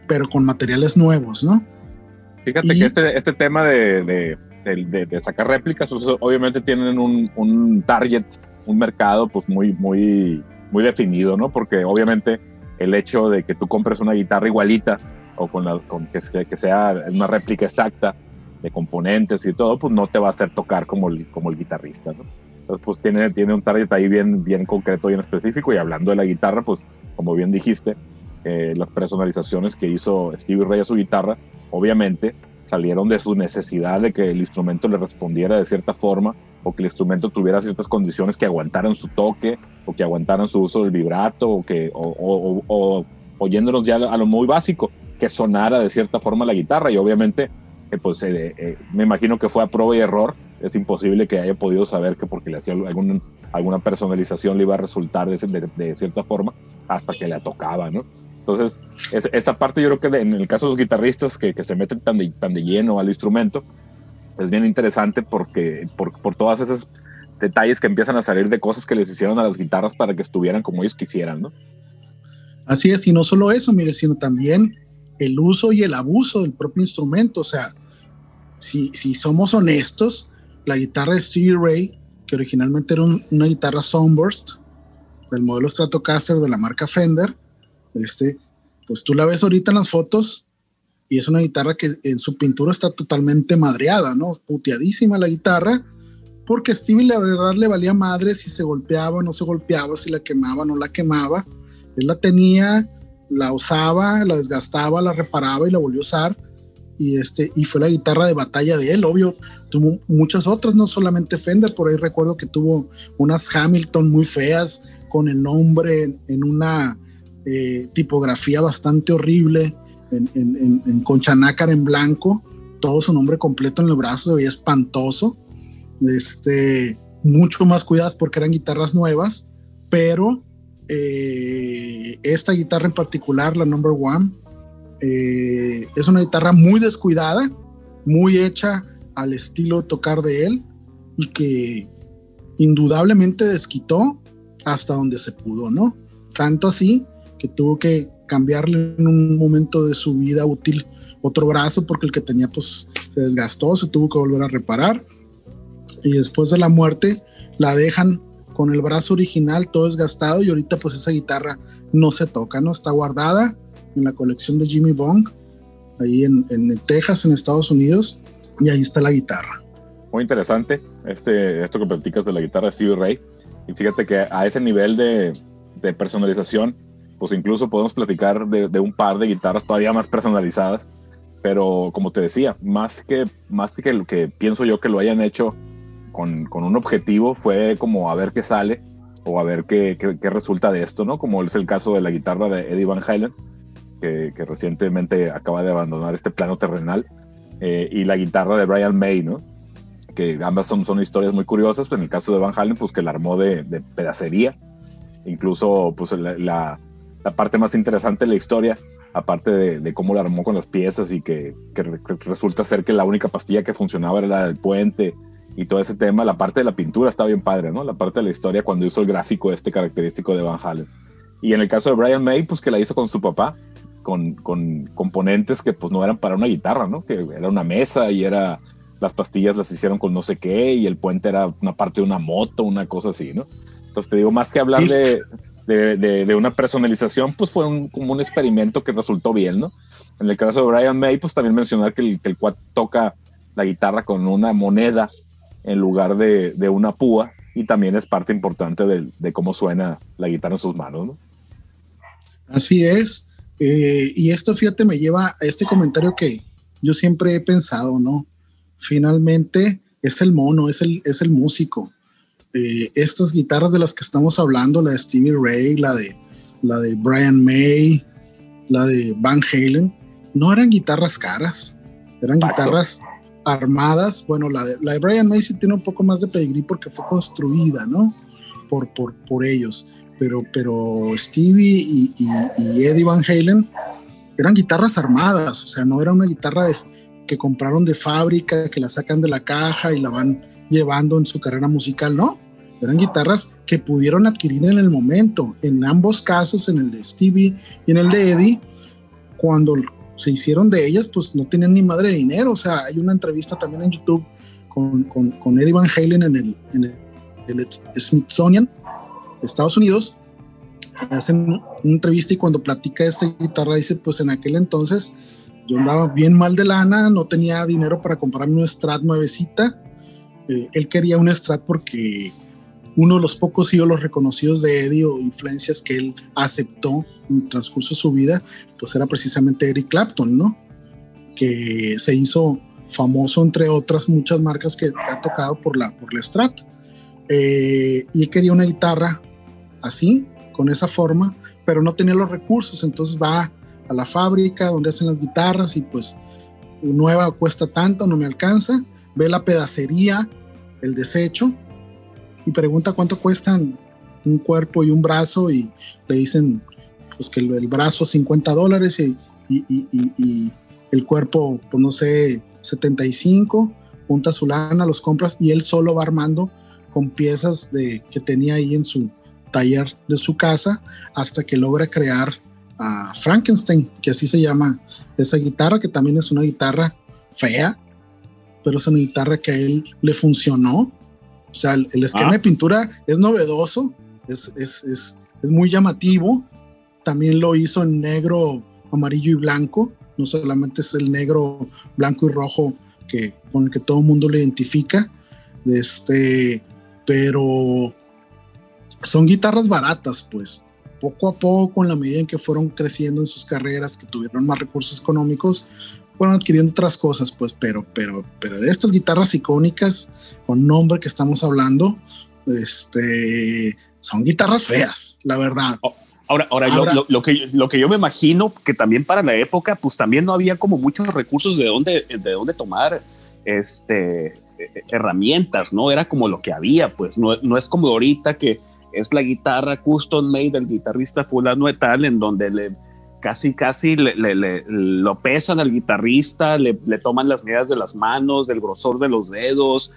Speaker 3: pero con materiales nuevos, ¿no?
Speaker 2: Fíjate que este, este tema de, de, de, sacar réplicas, pues obviamente tienen un, un, target, un mercado pues muy, muy, muy definido, ¿no? Porque obviamente el hecho de que tú compres una guitarra igualita o con, la, con que, que, sea una réplica exacta de componentes y todo, pues no te va a hacer tocar como el, como el guitarrista, ¿no? Entonces, pues tiene, tiene un target ahí bien, bien concreto, bien específico. Y hablando de la guitarra, pues como bien dijiste, eh, las personalizaciones que hizo Stevie Ray a su guitarra, obviamente salieron de su necesidad de que el instrumento le respondiera de cierta forma o que el instrumento tuviera ciertas condiciones que aguantaran su toque o que aguantaran su uso del vibrato o que o, o, oyéndonos ya a lo muy básico que sonara de cierta forma la guitarra. Y obviamente eh, pues eh, eh, me imagino que fue a prueba y error es imposible que haya podido saber que porque le hacía algún, alguna personalización le iba a resultar de, de, cierta forma hasta que le tocaba, ¿no? Entonces, esa parte yo creo que en el caso de los guitarristas que, que se meten tan de, tan de lleno al instrumento, es bien interesante porque por, por todas esas detalles que empiezan a salir de cosas que les hicieron a las guitarras para que estuvieran como ellos quisieran, ¿no?
Speaker 3: Así es, y no solo eso, mire, sino también el uso y el abuso del propio instrumento. O sea, si, si somos honestos, la guitarra de Stevie Ray, que originalmente era una guitarra Sunburst del modelo Stratocaster de la marca Fender, este, pues tú la ves ahorita en las fotos y es una guitarra que en su pintura está totalmente madreada, ¿no? Puteadísima la guitarra, porque Stevie la verdad le valía madre si se golpeaba o no se golpeaba, si la quemaba o no la quemaba. Él la tenía, la usaba, la desgastaba, la reparaba y la volvió a usar. Y, este, y fue la guitarra de batalla de él, obvio. Tuvo muchas otras, no solamente Fender, por ahí recuerdo que tuvo unas Hamilton muy feas con el nombre en una eh, tipografía bastante horrible, en, en, en, concha en blanco, todo su nombre completo en el brazo, se veía espantoso. Este, mucho más cuidadas porque eran guitarras nuevas, pero eh, esta guitarra en particular, la number one, eh, es una guitarra muy descuidada, muy hecha al estilo de tocar de él y que indudablemente desquitó hasta donde se pudo, ¿no? Tanto así que tuvo que cambiarle en un momento de su vida útil otro brazo porque el que tenía pues se desgastó, se tuvo que volver a reparar y después de la muerte la dejan con el brazo original todo desgastado y ahorita pues esa guitarra no se toca, no está guardada en la colección de Jimmy Bong, ahí en, en Texas, en Estados Unidos, y ahí está la guitarra.
Speaker 2: Muy interesante este, esto que platicas de la guitarra de Stevie Ray. Y fíjate que a ese nivel de, de personalización, pues incluso podemos platicar de, un par de guitarras todavía más personalizadas, pero como te decía, más que, más que lo que pienso yo que lo hayan hecho con, con, un objetivo fue como a ver qué sale o a ver qué, qué, resulta de esto, ¿no? Como es el caso de la guitarra de Eddie Van Halen, que, que recientemente acaba de abandonar este plano terrenal, eh, y la guitarra de Brian May, ¿no? Que ambas son, son historias muy curiosas, en el caso de Van Halen, pues que la armó de, de pedacería, incluso pues la la parte más interesante de la historia, aparte de, cómo la armó con las piezas y que, resulta ser que la única pastilla que funcionaba era la del puente y todo ese tema, la parte de la pintura está bien padre, ¿no? La parte de la historia cuando hizo el gráfico este característico de Van Halen. Y en el caso de Brian May, pues que la hizo con su papá, con, con componentes que pues no eran para una guitarra, ¿no? Que era una mesa y era las pastillas las hicieron con no sé qué y el puente era una parte de una moto, una cosa así, ¿no? Entonces te digo, más que hablar de, de, una personalización, pues fue un, como un experimento que resultó bien, ¿no? En el caso de Brian May, pues también mencionar que el, que el cuat toca la guitarra con una moneda en lugar de, de una púa y también es parte importante de, de, cómo suena la guitarra en sus manos, ¿no?
Speaker 3: Así es. Eh, y esto, fíjate, me lleva a este comentario que yo siempre he pensado, ¿no? Finalmente es el mono, es el, es el músico eh, estas guitarras de las que estamos hablando, la de Stevie Ray, la de, la de Brian May, la de Van Halen, no eran guitarras caras, eran guitarras armadas. Bueno, la de, la de Brian May sí tiene un poco más de pedigrí porque fue construida, ¿no? Por, por, por ellos. Pero, pero Stevie y, y, Eddie Van Halen eran guitarras armadas, o sea, no era una guitarra de, que compraron de fábrica, que la sacan de la caja y la van llevando en su carrera musical, ¿no? eran guitarras que pudieron adquirir en el momento. En ambos casos, en el de Stevie y en el de Eddie, cuando se hicieron de ellas, pues no tienen ni madre de dinero. O sea, hay una entrevista también en YouTube con, con, con Eddie Van Halen en el, en el, Smithsonian, Estados Unidos. Hacen una entrevista y cuando platica esta guitarra dice, pues en aquel entonces yo andaba bien mal de lana, no tenía dinero para comprarme un Strat nuevecita. Eh, él quería un Strat porque uno de los pocos ídolos reconocidos de Eddie o influencias que él aceptó en el transcurso de su vida, pues era precisamente Eric Clapton, ¿no? Que se hizo famoso entre otras muchas marcas que, ha tocado por la, por la Strat. Eh, y él quería una guitarra así, con esa forma, pero no tenía los recursos, entonces va a la fábrica donde hacen las guitarras y pues nueva cuesta tanto, no me alcanza, ve la pedacería, el desecho y pregunta cuánto cuestan un cuerpo y un brazo y le dicen pues que el, brazo 50 dólares y, y, el cuerpo, pues no sé, 75, junta su lana, los compras y él solo va armando con piezas de, que tenía ahí en su taller de su casa hasta que logra crear a Frankenstein, que así se llama esa guitarra, que también es una guitarra fea, pero es una guitarra que a él le funcionó o sea, el, esquema de ah. pintura es novedoso, es, es, es, es, muy llamativo. También lo hizo en negro, amarillo y blanco. No solamente es el negro, blanco y rojo que, con el que todo el mundo le identifica. Este, pero son guitarras baratas, pues. Poco a poco, en la medida en que fueron creciendo en sus carreras, que tuvieron más recursos económicos, fueron adquiriendo otras cosas, pues, pero, pero, pero de estas guitarras icónicas con nombre que estamos hablando, este, son guitarras feas, la verdad.
Speaker 1: Oh, ahora, ahora, lo, que, lo que yo me imagino que también para la época, pues también no había como muchos recursos de dónde, de dónde tomar este, e, e, herramientas, ¿no? Era como lo que había, pues no, no es como ahorita que es la guitarra custom made del guitarrista fulano de tal, en donde le casi, casi le, lo pesan al guitarrista, le, toman las medidas de las manos, del grosor de los dedos,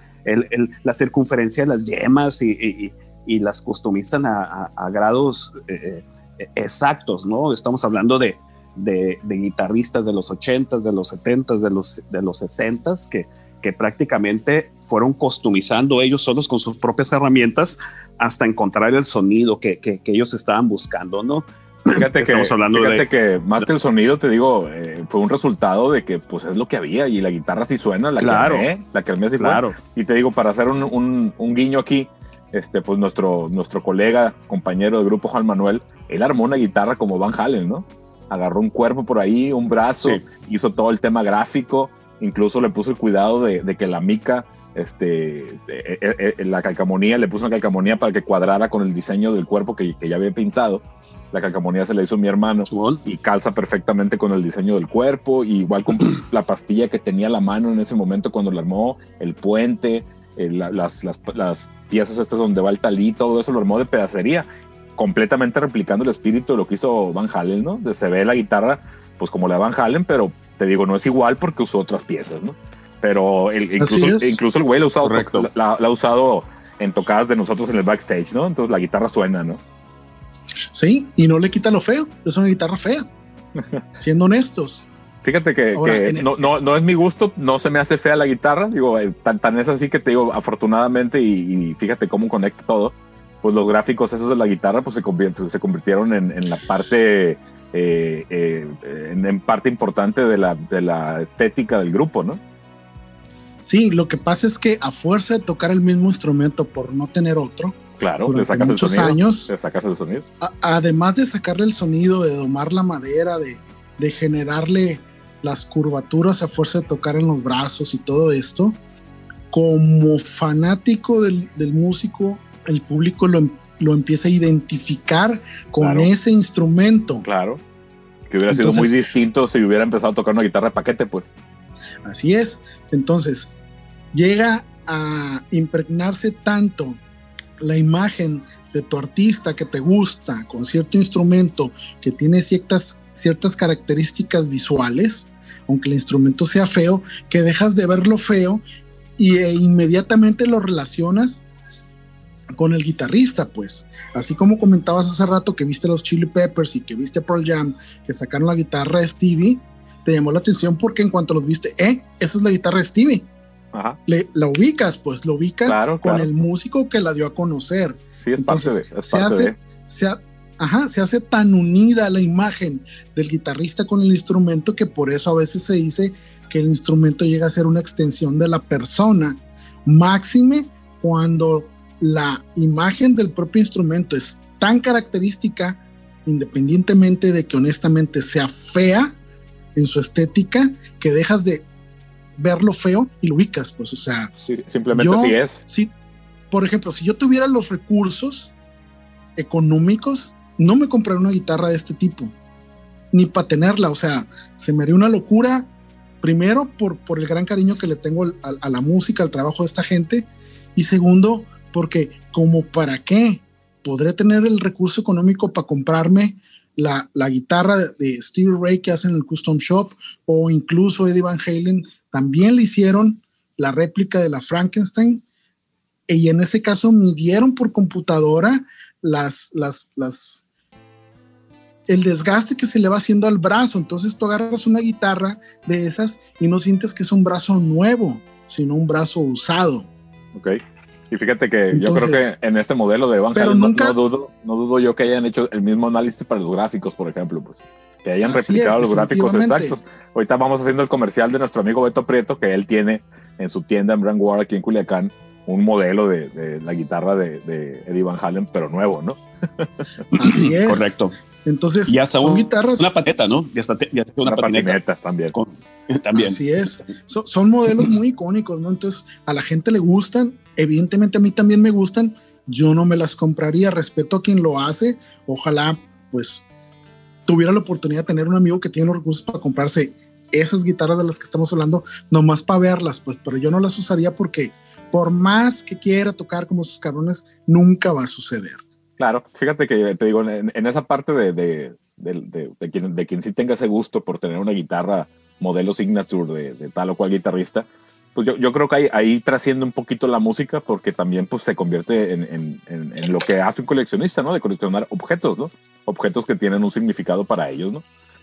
Speaker 1: la circunferencia de las yemas y, las customizan a, grados eh, eh, exactos, ¿no? Estamos hablando de, guitarristas de los 80s, de los 70s, de los, de los 60s, que, que prácticamente fueron customizando ellos solos con sus propias herramientas hasta encontrar el sonido que, que ellos estaban buscando, ¿no?
Speaker 2: Fíjate, que, hablando fíjate que más que el sonido, te digo, eh, fue un resultado de que pues es lo que había y la guitarra sí suena, la
Speaker 1: claro,
Speaker 2: que la que sí claro. Y te digo, para hacer un, un, guiño aquí, este, pues nuestro, nuestro colega, compañero del grupo Juan Manuel, él armó una guitarra como Van Halen, ¿no? Agarró un cuerpo por ahí, un brazo, hizo todo el tema gráfico, incluso le puso el cuidado de, de que la mica este, eh, eh, la calcamonía, le puso una calcamonía para que cuadrara con el diseño del cuerpo que, que ya había pintado la calcamonía se la hizo mi hermano y calza perfectamente con el diseño del cuerpo, igual con la pastilla que tenía la mano en ese momento cuando la armó, el puente, eh, las, las, piezas estas donde va el talí, todo eso lo armó de pedacería, completamente replicando el espíritu de lo que hizo Van Halen, ¿no? Se ve la guitarra pues como la Van Halen, pero te digo, no es igual porque usó otras piezas, ¿no? Pero el, incluso, incluso el güey lo ha usado, la, ha usado en tocadas de nosotros en el backstage, ¿no? Entonces la guitarra suena, ¿no?
Speaker 3: Sí, y no le quita lo feo. Es una guitarra fea. siendo honestos.
Speaker 2: Fíjate que, no, no, no, es mi gusto, no se me hace fea la guitarra. Digo, eh, tan, tan es así que te digo, afortunadamente, y, fíjate cómo conecta todo. Pues los gráficos esos de la guitarra pues se, se convirtieron en, la parte, eh, eh, en, parte importante de la, de la estética del grupo, ¿no?
Speaker 3: Sí, lo que pasa es que a fuerza de tocar el mismo instrumento por no tener otro,
Speaker 2: Claro, le sacas muchos el sonido, años. Le sacas el sonido.
Speaker 3: además de sacarle el sonido, de domar la madera, de, de generarle las curvaturas a fuerza de tocar en los brazos y todo esto, como fanático del, del músico, el público lo, lo, empieza a identificar con ese instrumento.
Speaker 2: Claro. Que hubiera sido muy distinto si hubiera empezado a tocar una guitarra de paquete, pues.
Speaker 3: Así es. Entonces, llega a impregnarse tanto la imagen de tu artista que te gusta con cierto instrumento que tiene ciertas, ciertas características visuales, aunque el instrumento sea feo, que dejas de verlo feo y e inmediatamente lo relacionas con el guitarrista, pues. Así como comentabas hace rato que viste los Chili Peppers y que viste Pearl Jam, que sacaron la guitarra de Stevie, te llamó la atención porque en cuanto los viste, eh, esa es la guitarra de Stevie. Ajá. Le, la ubicas, pues, lo ubicas con el músico que la dio a conocer.
Speaker 2: Sí, es parte de.
Speaker 3: se hace, Se, ajá, se hace tan unida la imagen del guitarrista con el instrumento que por eso a veces se dice que el instrumento llega a ser una extensión de la persona. Máxime cuando la imagen del propio instrumento es tan característica, independientemente de que honestamente sea fea en su estética, que dejas de verlo feo y lo ubicas, pues, o sea.
Speaker 2: simplemente así es.
Speaker 3: Sí, por ejemplo, si yo tuviera los recursos económicos, no me compraría una guitarra de este tipo, ni para tenerla, o sea, se me haría una locura, primero por, por el gran cariño que le tengo a la música, al trabajo de esta gente, y segundo, porque como para qué podré tener el recurso económico para comprarme la, guitarra de Stevie Ray que hacen en el Custom Shop o incluso Eddie Van Halen también le hicieron la réplica de la Frankenstein y en ese caso midieron por computadora las, las, las, el desgaste que se le va haciendo al brazo. Entonces tú agarras una guitarra de esas y no sientes que es un brazo nuevo, sino un brazo usado.
Speaker 2: Ok. Y fíjate que yo creo que en este modelo de Van no, dudo, no dudo yo que hayan hecho el mismo análisis para los gráficos, por ejemplo, pues que hayan replicado los gráficos exactos. Ahorita vamos haciendo el comercial de nuestro amigo Beto Prieto, que él tiene en su tienda en Brand War aquí en Culiacán un modelo de, la guitarra de, Eddie Van Halen, pero nuevo, ¿no?
Speaker 3: Así es.
Speaker 1: Correcto.
Speaker 3: Entonces,
Speaker 1: ya son guitarras. Una pateta, ¿no? Ya está, ya
Speaker 2: una, patineta, también.
Speaker 1: también.
Speaker 3: Así es. son modelos muy icónicos, ¿no? Entonces, a la gente le gustan evidentemente a mí también me gustan, yo no me las compraría, respeto a quien lo hace, ojalá pues tuviera la oportunidad de tener un amigo que tiene los recursos para comprarse esas guitarras de las que estamos hablando, nomás para verlas, pues, pero yo no las usaría porque por más que quiera tocar como sus cabrones, nunca va a suceder.
Speaker 2: Claro, fíjate que te digo, en, esa parte de, de, de, quien, de quien sí tenga ese gusto por tener una guitarra modelo signature de, tal o cual guitarrista, pues yo, yo, creo que ahí, ahí, trasciende un poquito la música porque también pues se convierte en, en, en, lo que hace un coleccionista, ¿no? De coleccionar objetos, ¿no? Objetos que tienen un significado para ellos, ¿no?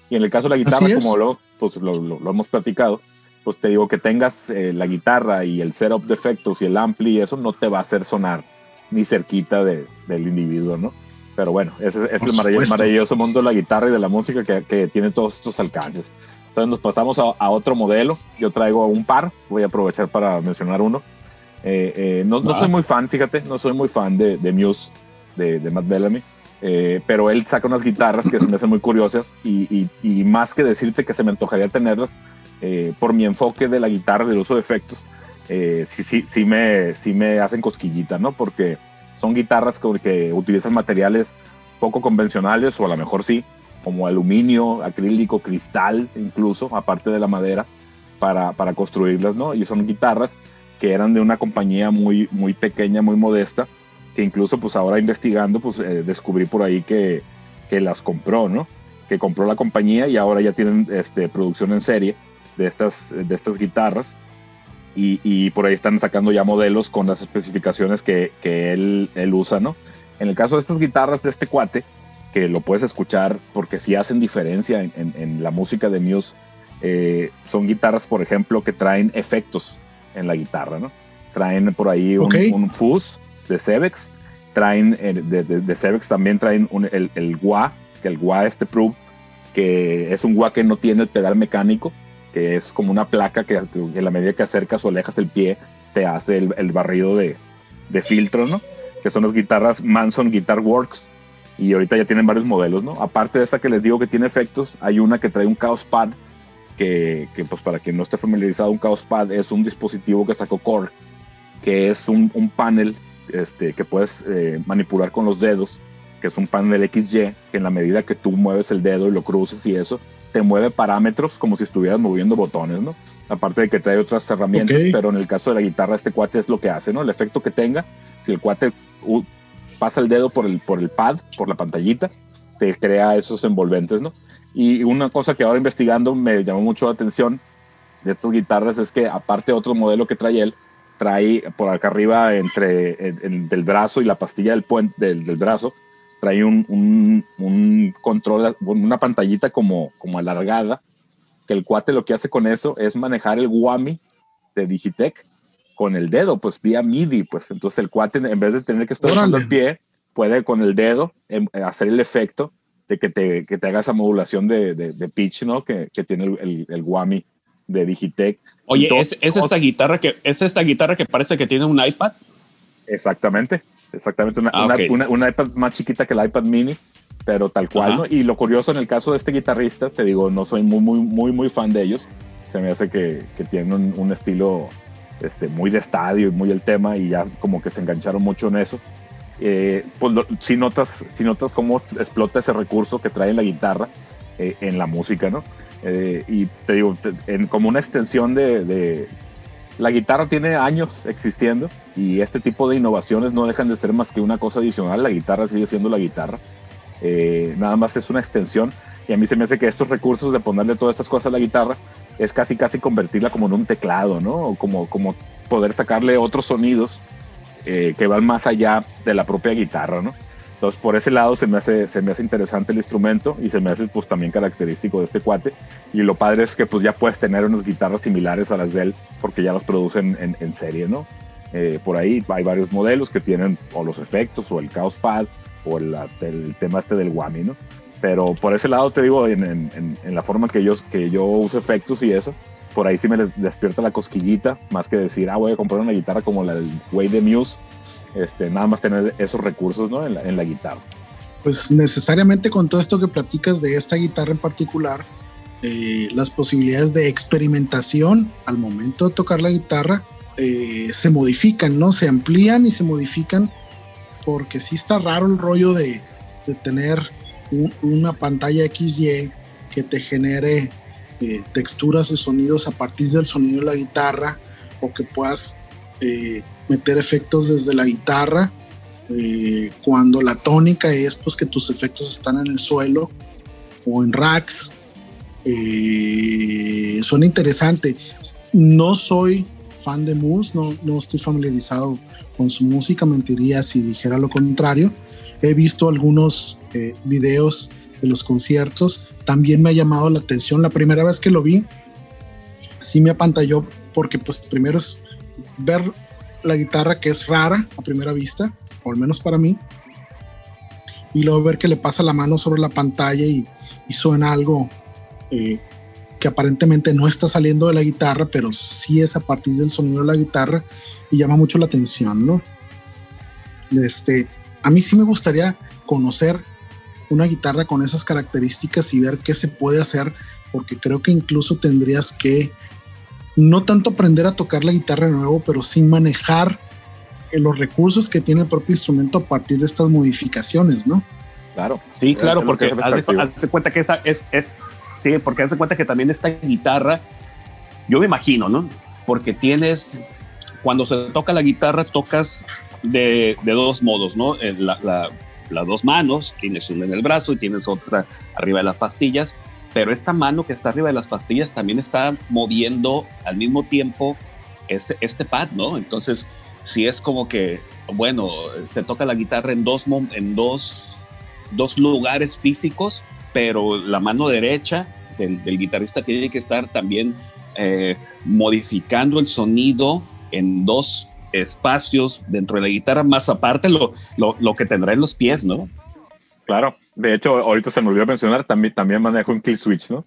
Speaker 2: Y en el caso de la guitarra, como lo, pues, lo, lo, hemos platicado, pues te digo que tengas eh, la guitarra y el setup de efectos y el ampli y eso no te va a hacer sonar ni cerquita de, del individuo, ¿no? Pero bueno, ese, es el maravilloso, mundo de la guitarra y de la música que, que tiene todos estos alcances. Entonces nos pasamos a, otro modelo. Yo traigo un par, voy a aprovechar para mencionar uno. Eh, eh, no, no, soy muy fan, fíjate, no soy muy fan de, de Muse, de, de, Matt Bellamy, eh, pero él saca unas guitarras que se me hacen muy curiosas y, y, más que decirte que se me antojaría tenerlas, por mi enfoque de la guitarra, del uso de efectos, sí, sí, sí, me, sí me hacen cosquillita, ¿no? Porque son guitarras que, que utilizan materiales poco convencionales o a lo mejor sí, como aluminio, acrílico, cristal, incluso, aparte de la madera, para, para construirlas, ¿no? Y son guitarras que eran de una compañía muy, muy pequeña, muy modesta, que incluso pues ahora investigando, pues eh, descubrí por ahí que, que las compró, ¿no? Que compró la compañía y ahora ya tienen este, producción en serie de estas, de estas guitarras. Y, y, por ahí están sacando ya modelos con las especificaciones que, que él, él usa, ¿no? En el caso de estas guitarras de este cuate, que lo puedes escuchar porque sí hacen diferencia en, la música de Muse. Eh, son guitarras, por ejemplo, que traen efectos en la guitarra, ¿no? Traen por ahí un, un fuzz de Cebex, traen eh, de, de, también traen el, el wah, que el wah este Pro, que es un wah que no tiene el pedal mecánico, que es como una placa que, en la medida que acercas o alejas el pie te hace el, el barrido de, de filtro, ¿no? Que son las guitarras Manson Guitar Works, y ahorita ya tienen varios modelos, ¿no? Aparte de esa que les digo que tiene efectos, hay una que trae un Chaos Pad, que, que pues para quien no esté familiarizado, un Chaos Pad es un dispositivo que sacó Core, que es un, un panel este, que puedes eh, manipular con los dedos, que es un panel XY, que en la medida que tú mueves el dedo y lo cruces y eso, te mueve parámetros como si estuvieras moviendo botones, ¿no? Aparte de que trae otras herramientas, pero en el caso de la guitarra, este cuate es lo que hace, ¿no? El efecto que tenga, si el cuate pasa el dedo por el, por el pad, por la pantallita, te crea esos envolventes, ¿no? Y una cosa que ahora investigando me llamó mucho la atención de estas guitarras es que aparte otro modelo que trae él, trae por acá arriba entre el, del brazo y la pastilla del puente del brazo, trae un, un, un, control, una pantallita como, como alargada, que el cuate lo que hace con eso es manejar el Wami de Digitech con el dedo, pues vía MIDI, pues entonces el cuate en vez de tener que estar usando el pie, puede con el dedo em, hacer el efecto de que te, que te haga esa modulación de, de, pitch, ¿no? Que, que tiene el, el, el Wami de Digitech.
Speaker 1: Oye, ¿es, ¿es, esta guitarra que, ¿es esta guitarra que parece que tiene un iPad?
Speaker 2: Exactamente, exactamente. Una, ah, una, una, iPad más chiquita que el iPad mini, pero tal cual. ¿no? Y lo curioso en el caso de este guitarrista, te digo, no soy muy, muy, muy, muy fan de ellos. Se me hace que, que tienen un, un, estilo este, muy de estadio y muy el tema y ya como que se engancharon mucho en eso. Eh, pues si notas, si notas cómo explota ese recurso que trae la guitarra eh, en la música, ¿no? Eh, y te digo, en, como una extensión de, de, La guitarra tiene años existiendo y este tipo de innovaciones no dejan de ser más que una cosa adicional. La guitarra sigue siendo la guitarra. Eh, nada más es una extensión y a mí se me hace que estos recursos de ponerle todas estas cosas a la guitarra es casi casi convertirla como en un teclado, ¿no? O como, como poder sacarle otros sonidos eh, que van más allá de la propia guitarra, ¿no? Entonces, por ese lado se me, hace, se me hace interesante el instrumento y se me hace pues también característico de este cuate. Y lo padre es que pues ya puedes tener unas guitarras similares a las de él porque ya las producen en, en serie, ¿no? Eh, por ahí hay varios modelos que tienen o los efectos o el Chaos Pad o el, tema este del Whammy, ¿no? Pero por ese lado te digo, en, en, en, la forma que yo, que yo uso efectos y eso, por ahí sí me despierta la cosquillita, más que decir, ah, voy a comprar una guitarra como la del Way de Muse, este, nada más tener esos recursos ¿no? en, la, en la guitarra.
Speaker 3: Pues necesariamente con todo esto que platicas de esta guitarra en particular, eh, las posibilidades de experimentación al momento de tocar la guitarra eh, se modifican, ¿no? Se amplían y se modifican porque sí está raro el rollo de, tener un, una pantalla XY que te genere eh, texturas y sonidos a partir del sonido de la guitarra o que puedas eh, meter efectos desde la guitarra eh, cuando la tónica es pues que tus efectos están en el suelo o en racks. Eh, suena interesante. No soy fan de Moose no, no estoy familiarizado con su música mentiría si dijera lo contrario. He visto algunos eh, videos de los conciertos. También me ha llamado la atención. La primera vez que lo vi sí me apantalló porque pues primero es ver la guitarra que es rara a primera vista, al menos para mí, y luego ver que le pasa la mano sobre la pantalla y, y suena algo eh, que aparentemente no está saliendo de la guitarra, pero sí es a partir del sonido de la guitarra y llama mucho la atención, ¿no? Este, a mí sí me gustaría conocer una guitarra con esas características y ver qué se puede hacer, porque creo que incluso tendrías que no tanto aprender a tocar la guitarra de nuevo, pero sí manejar eh, los recursos que tiene el propio instrumento a partir de estas modificaciones, ¿no?
Speaker 1: Claro. Sí, claro, porque hace cuenta que esa es, es, sí, porque hace cuenta que también esta guitarra, yo me imagino, ¿no? Porque tienes, cuando se toca la guitarra, tocas de, de dos modos, ¿no? Eh, la, la, las dos manos, tienes una en el brazo y tienes otra arriba de las pastillas, pero esta mano que está arriba de las pastillas también está moviendo al mismo tiempo este, este pad, ¿no? Entonces, si es como que, bueno, se toca la guitarra en dos, en dos, dos lugares físicos, pero la mano derecha del, guitarrista tiene que estar también eh, modificando el sonido en dos espacios dentro de la guitarra, más aparte lo, lo, lo que tendrá en los pies, ¿no?
Speaker 2: Claro, de hecho, ahorita se me olvidó mencionar, también, también manejo un kill switch, ¿no?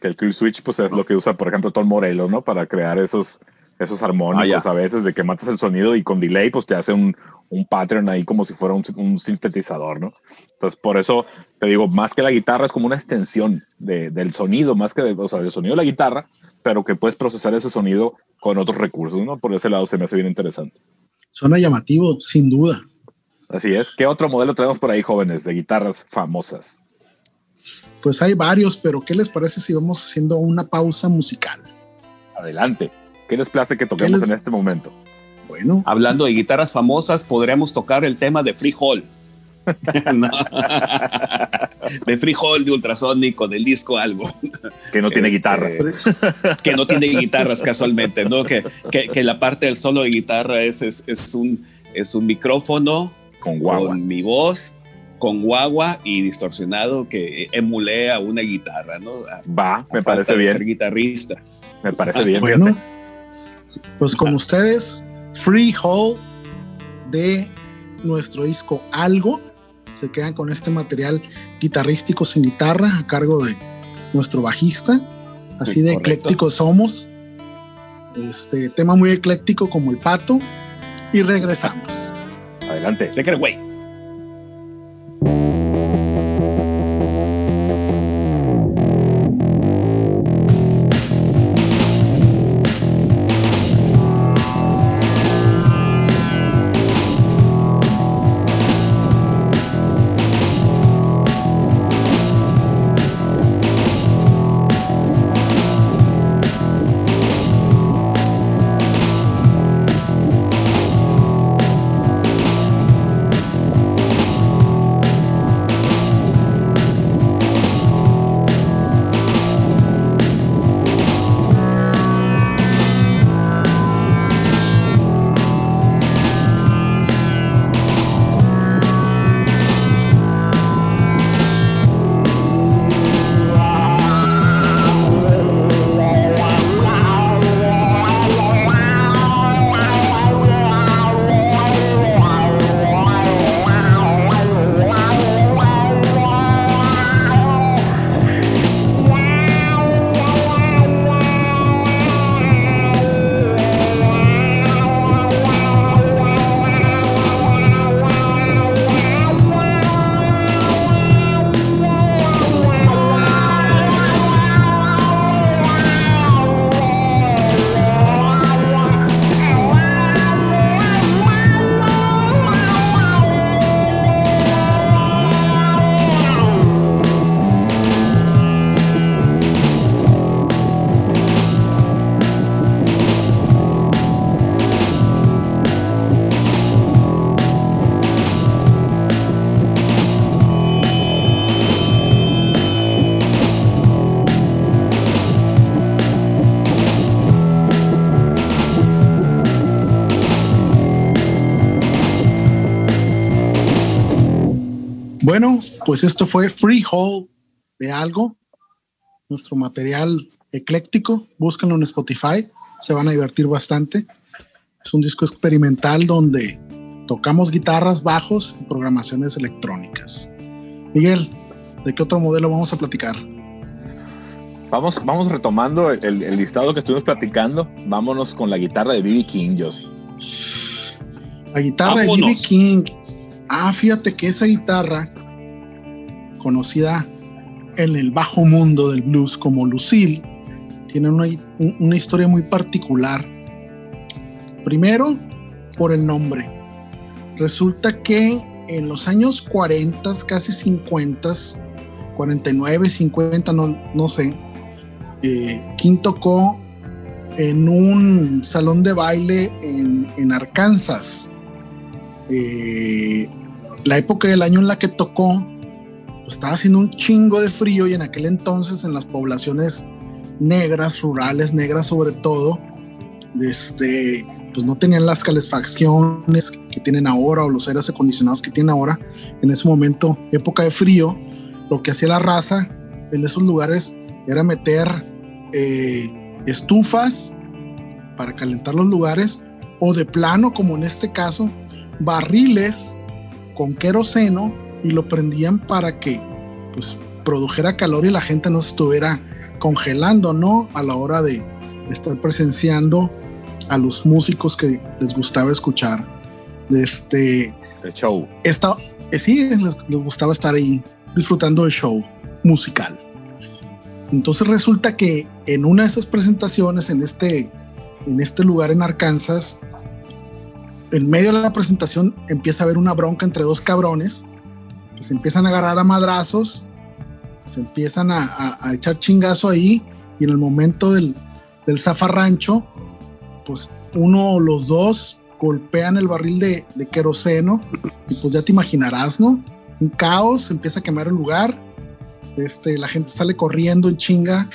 Speaker 2: Que el kill switch, pues es lo que usa, por ejemplo, Tom Morello, ¿no? Para crear esos, esos armónicos ah, a veces de que matas el sonido y con delay, pues te hace un, un pattern ahí como si fuera un, un, sintetizador, ¿no? Entonces, por eso te digo, más que la guitarra es como una extensión de, del sonido, más que de, o sea, del sonido de la guitarra, pero que puedes procesar ese sonido con otros recursos, ¿no? Por ese lado se me hace bien interesante.
Speaker 3: Suena llamativo, sin duda.
Speaker 2: Así es. ¿Qué otro modelo tenemos por ahí, jóvenes, de guitarras famosas?
Speaker 3: Pues hay varios, pero ¿qué les parece si vamos haciendo una pausa musical?
Speaker 2: Adelante. ¿Qué les place que toquemos les... en este momento?
Speaker 1: Bueno. Hablando de guitarras famosas, podríamos tocar el tema de Free Hall. de Freehole, de Ultrasónico, del disco algo.
Speaker 2: Que no tiene
Speaker 1: Este,
Speaker 2: guitarra.
Speaker 1: Que no tiene guitarras casualmente, ¿no? Que, que, que la parte del solo de guitarra es, es, es un, es un micrófono
Speaker 2: Con guagua.
Speaker 1: con mi voz, con guagua y distorsionado que emulé a una guitarra, ¿no? A-
Speaker 2: Va,
Speaker 1: a
Speaker 2: me
Speaker 1: falta
Speaker 2: parece
Speaker 1: de
Speaker 2: bien.
Speaker 1: Ser guitarrista.
Speaker 2: Me parece bien.
Speaker 3: Bueno,
Speaker 2: fíjate.
Speaker 3: Pues con ustedes, Free Hole de nuestro disco Algo. Se quedan con este material guitarrístico sin guitarra a cargo de nuestro bajista. Así
Speaker 1: Sí,
Speaker 3: de
Speaker 1: correcto.
Speaker 3: eclécticos somos. Este tema muy ecléctico como el pato. Y regresamos.
Speaker 2: Adelante.
Speaker 1: Take it away.
Speaker 3: Bueno, pues esto fue Free Hole de algo. Nuestro material ecléctico. Búsquenlo en Spotify. Se van a divertir bastante. Es un disco experimental donde tocamos guitarras, bajos y programaciones electrónicas. Miguel, ¿de qué otro modelo vamos a platicar?
Speaker 2: Vamos, vamos retomando el, el listado que estuvimos platicando. Vámonos con la guitarra de B.B. King, Josie.
Speaker 3: La guitarra de B.B. King. Ah, fíjate que esa guitarra, conocida en el bajo mundo del blues como Lucille, tiene una, una historia muy particular. Primero, por el nombre. Resulta que en los años 40, casi 50, 49, 50, no, no sé, eh, King tocó en un salón de baile en, en Arkansas. Eh, la época del año en la que tocó, pues estaba haciendo un chingo de frío y en aquel entonces en las poblaciones negras, rurales, negras sobre todo, este, pues no tenían las calefacciones que tienen ahora o los aires acondicionados que tienen ahora. En ese momento, época de frío, lo que hacía la raza en esos lugares era meter eh, estufas para calentar los lugares o de plano, como en este caso, barriles con queroseno y lo prendían para que pues produjera calor y la gente no se estuviera congelando, ¿no? A la hora de estar presenciando a los músicos que les gustaba escuchar. Este,
Speaker 2: El show.
Speaker 3: esta, eh, sí, les, les gustaba estar ahí disfrutando del show musical. Entonces resulta que en una de esas presentaciones en este, en este lugar en Arkansas, en medio de la presentación empieza a haber una bronca entre dos cabrones que se empiezan a agarrar a madrazos, se empiezan a, a- a echar chingazo ahí y en el momento del, del zafarrancho, pues uno o los dos golpean el barril de, de queroseno y pues ya te imaginarás, ¿no? Un caos, empieza a quemar el lugar Este, la gente sale corriendo en chinga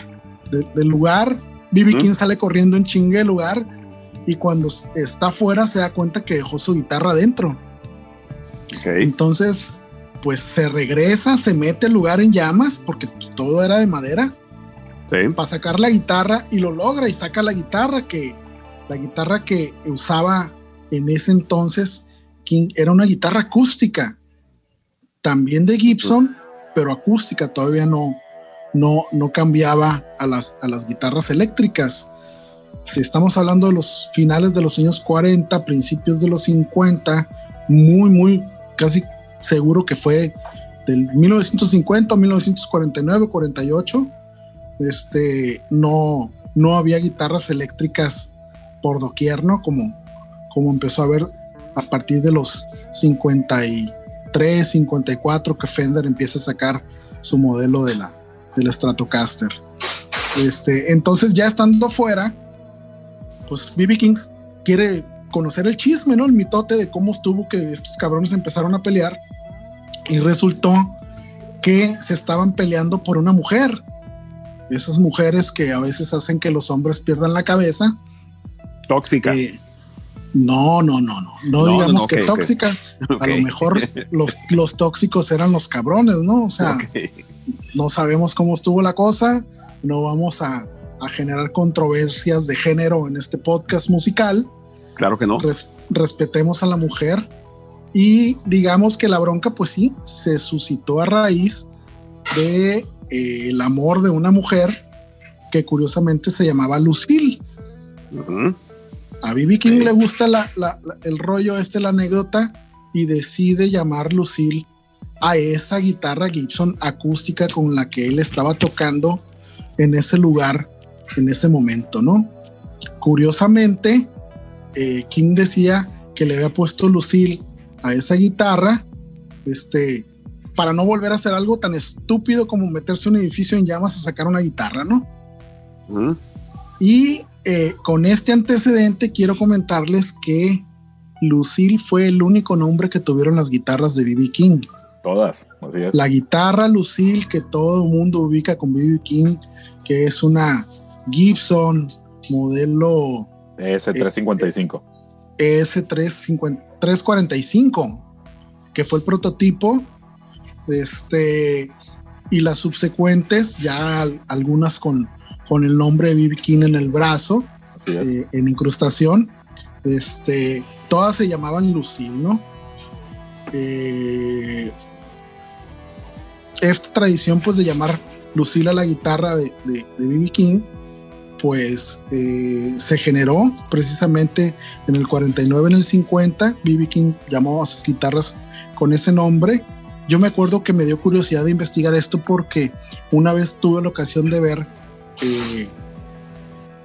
Speaker 3: del lugar. BB King sale corriendo en chinga del lugar. Y cuando está afuera se da cuenta que dejó su guitarra adentro. Entonces, pues se regresa, se mete el lugar en llamas, porque todo era de madera. Para sacar la guitarra y lo logra y saca la guitarra que la guitarra que usaba en ese entonces King era una guitarra acústica, también de Gibson, pero acústica, todavía no, no, no cambiaba a las, a las guitarras eléctricas. Si estamos hablando de los finales de los años 40, principios de los 50, muy, muy casi seguro que fue del 1950 1949, 48. Este, no, no había guitarras eléctricas por doquier, ¿no? Como, como empezó a ver a partir de los 53, 54 que Fender empieza a sacar su modelo de la, Stratocaster. Este, entonces ya estando fuera, pues BB Kings quiere conocer el chisme, ¿no? El mitote de cómo estuvo que estos cabrones empezaron a pelear y resultó que se estaban peleando por una mujer. Esas mujeres que a veces hacen que los hombres pierdan la cabeza.
Speaker 1: Tóxica.
Speaker 3: Eh, no, no, no, no. No, digamos que tóxica. A lo mejor los, los tóxicos eran los cabrones, ¿no? O sea, no sabemos cómo estuvo la cosa. No vamos a, a generar controversias de género en este podcast musical.
Speaker 1: Claro que no.
Speaker 3: respetemos a la mujer y digamos que la bronca, pues sí, se suscitó a raíz de eh, el amor de una mujer que curiosamente se llamaba Lucille. A Bibi King le gusta el rollo este, la anécdota, y decide llamar Lucille a esa guitarra Gibson acústica con la que él estaba tocando en ese lugar, en ese momento, ¿no? Curiosamente, eh, King decía que le había puesto Lucille a esa guitarra, este, para no volver a hacer algo tan estúpido como meterse un edificio en llamas a sacar una guitarra, ¿no? Y eh, con este antecedente quiero comentarles que Lucille fue el único nombre que tuvieron las guitarras de BB King.
Speaker 2: Todas,
Speaker 3: La guitarra Lucille que todo el mundo ubica con BB King, que es una Gibson modelo
Speaker 2: S355.
Speaker 3: S345, que fue el prototipo. Este, y las subsecuentes, ya algunas con, con el nombre de BB King en el brazo, eh, en incrustación. Este, todas se llamaban Lucille, ¿no? Eh, esta tradición, pues, de llamar Lucille a la guitarra de, de, BB King, pues eh, se generó precisamente en el 49, en el 50. BB King llamó a sus guitarras con ese nombre. Yo me acuerdo que me dio curiosidad de investigar esto porque una vez tuve la ocasión de ver eh,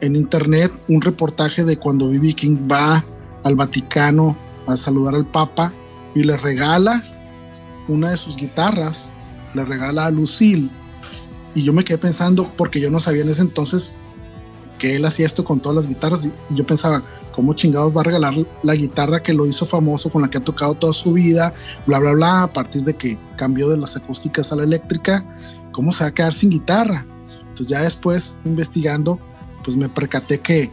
Speaker 3: en internet un reportaje de cuando BB King va al Vaticano a saludar al Papa y le regala una de sus guitarras, le regala a Lucille. Y yo me quedé pensando, porque yo no sabía en ese entonces que él hacía esto con todas las guitarras. Y yo pensaba, ¿cómo chingados va a regalar la guitarra que lo hizo famoso, con la que ha tocado toda su vida, bla, bla, bla, a partir de que cambió de las acústicas a la eléctrica? ¿Cómo se va a quedar sin guitarra? Entonces ya después, investigando, pues me percaté que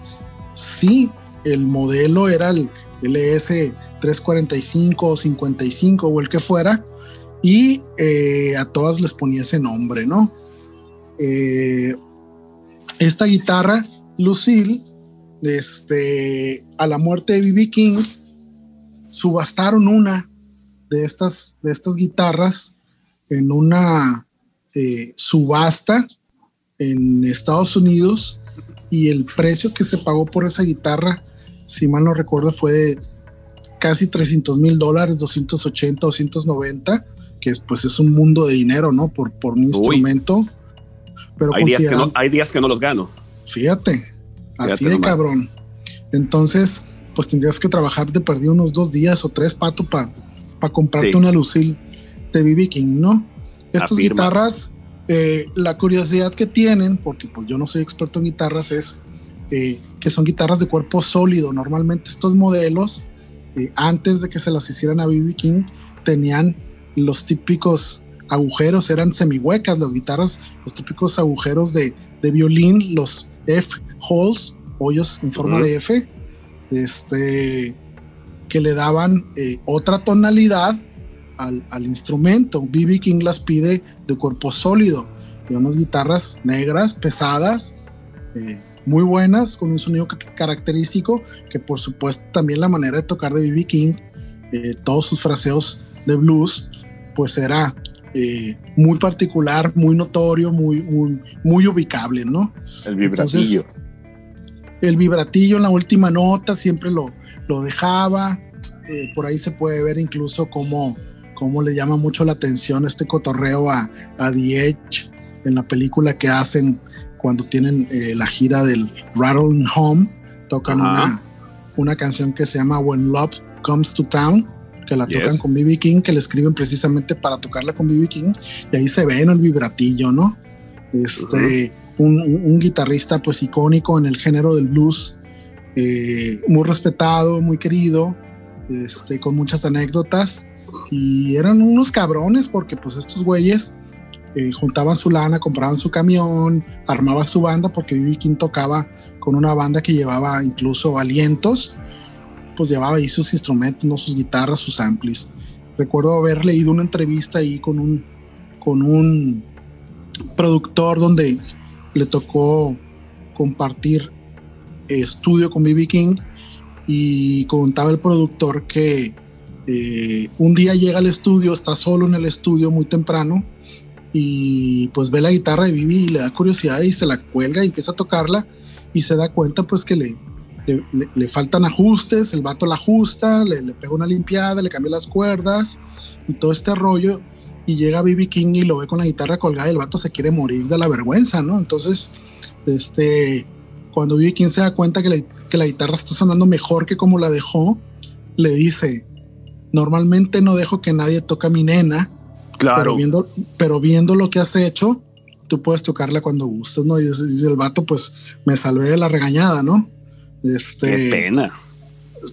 Speaker 3: sí, el modelo era el LS 345 o 55 o el que fuera, y eh, a todas les ponía ese nombre, ¿no? Eh, esta guitarra, Lucille, este, a la muerte de B.B. King, subastaron una de estas, de estas guitarras en una eh, subasta en Estados Unidos y el precio que se pagó por esa guitarra, si mal no recuerdo, fue de casi 300 mil dólares, 280, 290, que pues es un mundo de dinero, ¿no? Por, por un instrumento pero
Speaker 1: hay, días que no, hay días que no los gano.
Speaker 3: Fíjate, así de cabrón. Entonces, pues tendrías que trabajar de perdido unos dos días o tres, pato, para pa comprarte una Lucille de BB King, ¿no? Estas guitarras, eh, la curiosidad que tienen, porque pues yo no soy experto en guitarras, es eh, que son guitarras de cuerpo sólido. Normalmente estos modelos, eh, antes de que se las hicieran a BB King, tenían los típicos agujeros eran semihuecas, las guitarras, los típicos agujeros de, de violín, los F holes, hoyos en forma de F, este, que le daban eh, otra tonalidad al, al instrumento. BB King las pide de cuerpo sólido, de unas guitarras negras, pesadas, eh, muy buenas, con un sonido característico, que por supuesto también la manera de tocar de BB King, eh, todos sus fraseos de blues, pues era eh, muy particular, muy notorio, muy, muy, muy ubicable, ¿no?
Speaker 2: El vibratillo.
Speaker 3: el vibratillo en la última nota siempre lo, lo dejaba. Eh, por ahí se puede ver incluso cómo, cómo le llama mucho la atención este cotorreo a, a The Edge en la película que hacen cuando tienen eh, la gira del Rattling Home. Tocan una, una canción que se llama When Love Comes to Town que la tocan con BB King, que le escriben precisamente para tocarla con BB King, y ahí se ve en el vibratillo, ¿no? Este, un, un, guitarrista pues icónico en el género del blues, eh, muy respetado, muy querido, este, con muchas anécdotas, y eran unos cabrones porque pues estos güeyes eh, juntaban su lana, compraban su camión, armaban su banda, porque BB King tocaba con una banda que llevaba incluso alientos, pues llevaba ahí sus instrumentos, ¿no? sus guitarras, sus amplis. Recuerdo haber leído una entrevista ahí con un, con un productor donde le tocó compartir estudio con BB King y contaba el productor que eh, un día llega al estudio, está solo en el estudio muy temprano y pues ve la guitarra de BB y le da curiosidad y se la cuelga y empieza a tocarla y se da cuenta pues que le, le, faltan ajustes, el vato la ajusta, le, le, pega una limpiada, le cambia las cuerdas y todo este rollo. Y llega BB King y lo ve con la guitarra colgada y el vato se quiere morir de la vergüenza, ¿no? Entonces, este, cuando BB King se da cuenta que la, que la guitarra está sonando mejor que como la dejó, le dice, normalmente no dejo que nadie toque a mi nena, claro. pero, viendo, pero viendo lo que has hecho, tú puedes tocarla cuando gustes, ¿no? Y dice el vato, pues me salvé de la regañada, ¿no? Este,
Speaker 1: Qué pena.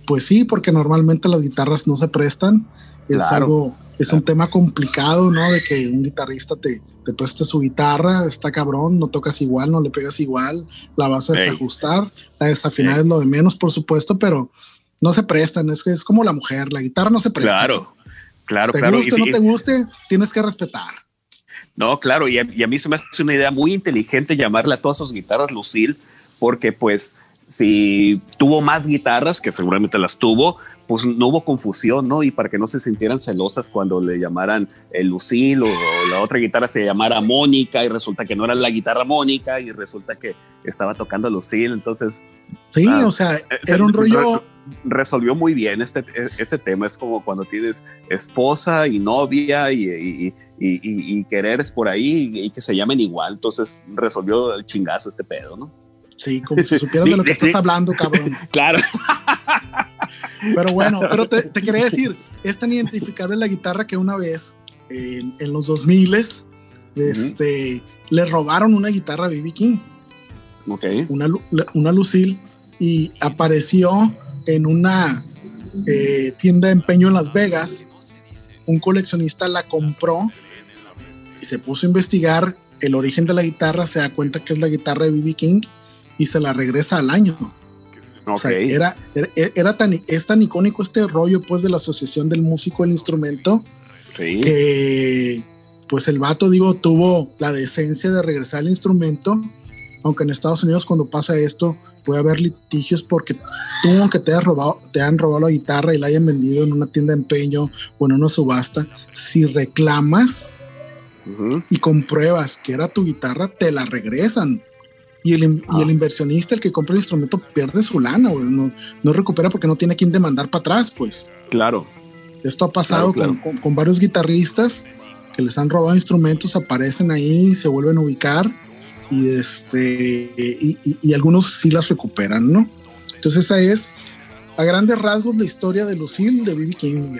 Speaker 3: Pues sí, porque normalmente las guitarras no se prestan. Es algo, es un tema complicado, ¿no? De que un guitarrista te, te preste su guitarra, está cabrón, no tocas igual, no le pegas igual, la vas a desajustar, la desafinada es lo de menos, por supuesto, pero no se prestan, es que es como la mujer, la guitarra no se presta.
Speaker 1: Claro, claro,
Speaker 3: te
Speaker 1: claro.
Speaker 3: guste no te guste, tienes que respetar.
Speaker 1: No, claro, y a, y a, mí se me hace una idea muy inteligente llamarle a todas sus guitarras Lucille, porque pues si tuvo más guitarras, que seguramente las tuvo, pues no hubo confusión, ¿no? Y para que no se sintieran celosas cuando le llamaran el Lucille o, o, la otra guitarra se llamara Mónica y resulta que no era la guitarra Mónica y resulta que estaba tocando Lucille, entonces...
Speaker 3: Sí, ah, o sea, era un rollo...
Speaker 1: Re, resolvió muy bien este, este tema, es como cuando tienes esposa y novia y, y, y, y quereres por ahí y que se llamen igual, entonces resolvió el chingazo este pedo, ¿no?
Speaker 3: Sí, como si supieras de lo que estás hablando, cabrón.
Speaker 1: Claro.
Speaker 3: Pero bueno, pero te, te, quería decir, es tan identificable la guitarra que una vez, en, en los 2000 este, uh -huh. le robaron una guitarra a B.B. King.
Speaker 1: Ok.
Speaker 3: Una, una Lucille y apareció en una eh, tienda de empeño en Las Vegas. Un coleccionista la compró y se puso a investigar el origen de la guitarra, se da cuenta que es la guitarra de B.B. King y se la regresa al año. Okay. O sea, era, era, era, tan, es tan icónico este rollo pues de la asociación del músico del instrumento
Speaker 1: sí.
Speaker 3: que pues el vato digo tuvo la decencia de regresar al instrumento aunque en Estados Unidos cuando pasa esto puede haber litigios porque tú aunque te, has robado, te han robado la guitarra y la hayan vendido en una tienda de empeño o en una subasta si reclamas uh -huh. y compruebas que era tu guitarra te la regresan y el, ah. y el, inversionista, el que compra el instrumento, pierde su lana, no, no, recupera porque no tiene quien demandar para atrás, pues.
Speaker 1: Claro.
Speaker 3: Esto ha pasado claro, claro. Con, con, con, varios guitarristas que les han robado instrumentos, aparecen ahí, se vuelven a ubicar y, este, y, y, y algunos sí las recuperan, ¿no? Entonces esa es, a grandes rasgos, la historia de Lucille de B.B. King.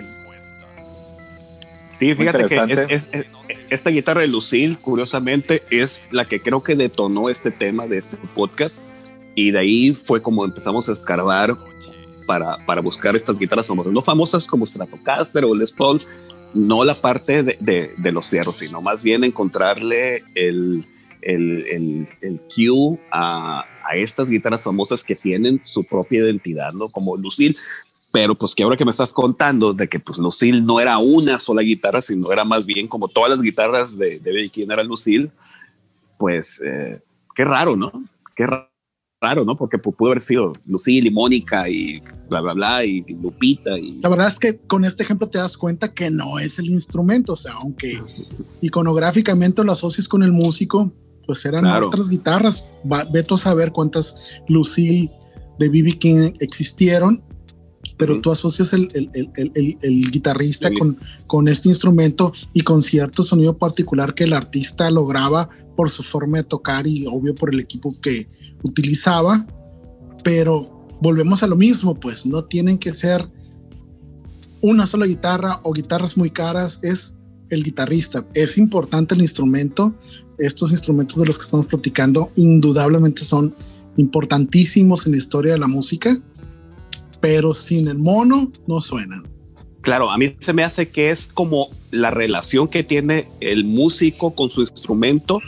Speaker 1: Sí, fíjate que es, es, es, esta guitarra de Lucille, curiosamente, es la que creo que detonó este tema de este podcast. Y de ahí fue como empezamos a escarbar para, para buscar estas guitarras famosas, no famosas como Stratocaster o Les Paul, no la parte de, los fierros, sino más bien encontrarle el, el, el, el cue a, a, estas guitarras famosas que tienen su propia identidad, ¿no? Como Lucille, pero pues que ahora que me estás contando de que pues Lucille no era una sola guitarra, sino era más bien como todas las guitarras de, de quién era Lucille, pues eh, qué raro, ¿no? Qué raro, ¿no? Porque pudo haber sido Lucille y Mónica y bla, bla, bla, y Lupita. Y...
Speaker 3: La verdad es que con este ejemplo te das cuenta que no es el instrumento, o sea, aunque iconográficamente lo asocies con el músico, pues eran otras guitarras. Veto a saber cuántas Lucille de B.B. King existieron pero tú asocias el, guitarrista con, con, este instrumento y con cierto sonido particular que el artista lograba por su forma de tocar y obvio por el equipo que utilizaba, pero volvemos a lo mismo, pues no tienen que ser una sola guitarra o guitarras muy caras, es el guitarrista. Es importante el instrumento, estos instrumentos de los que estamos platicando indudablemente son importantísimos en la historia de la música pero sin el mono no suenan.
Speaker 1: Claro, a mí se me hace que es como la relación que tiene el músico con su instrumento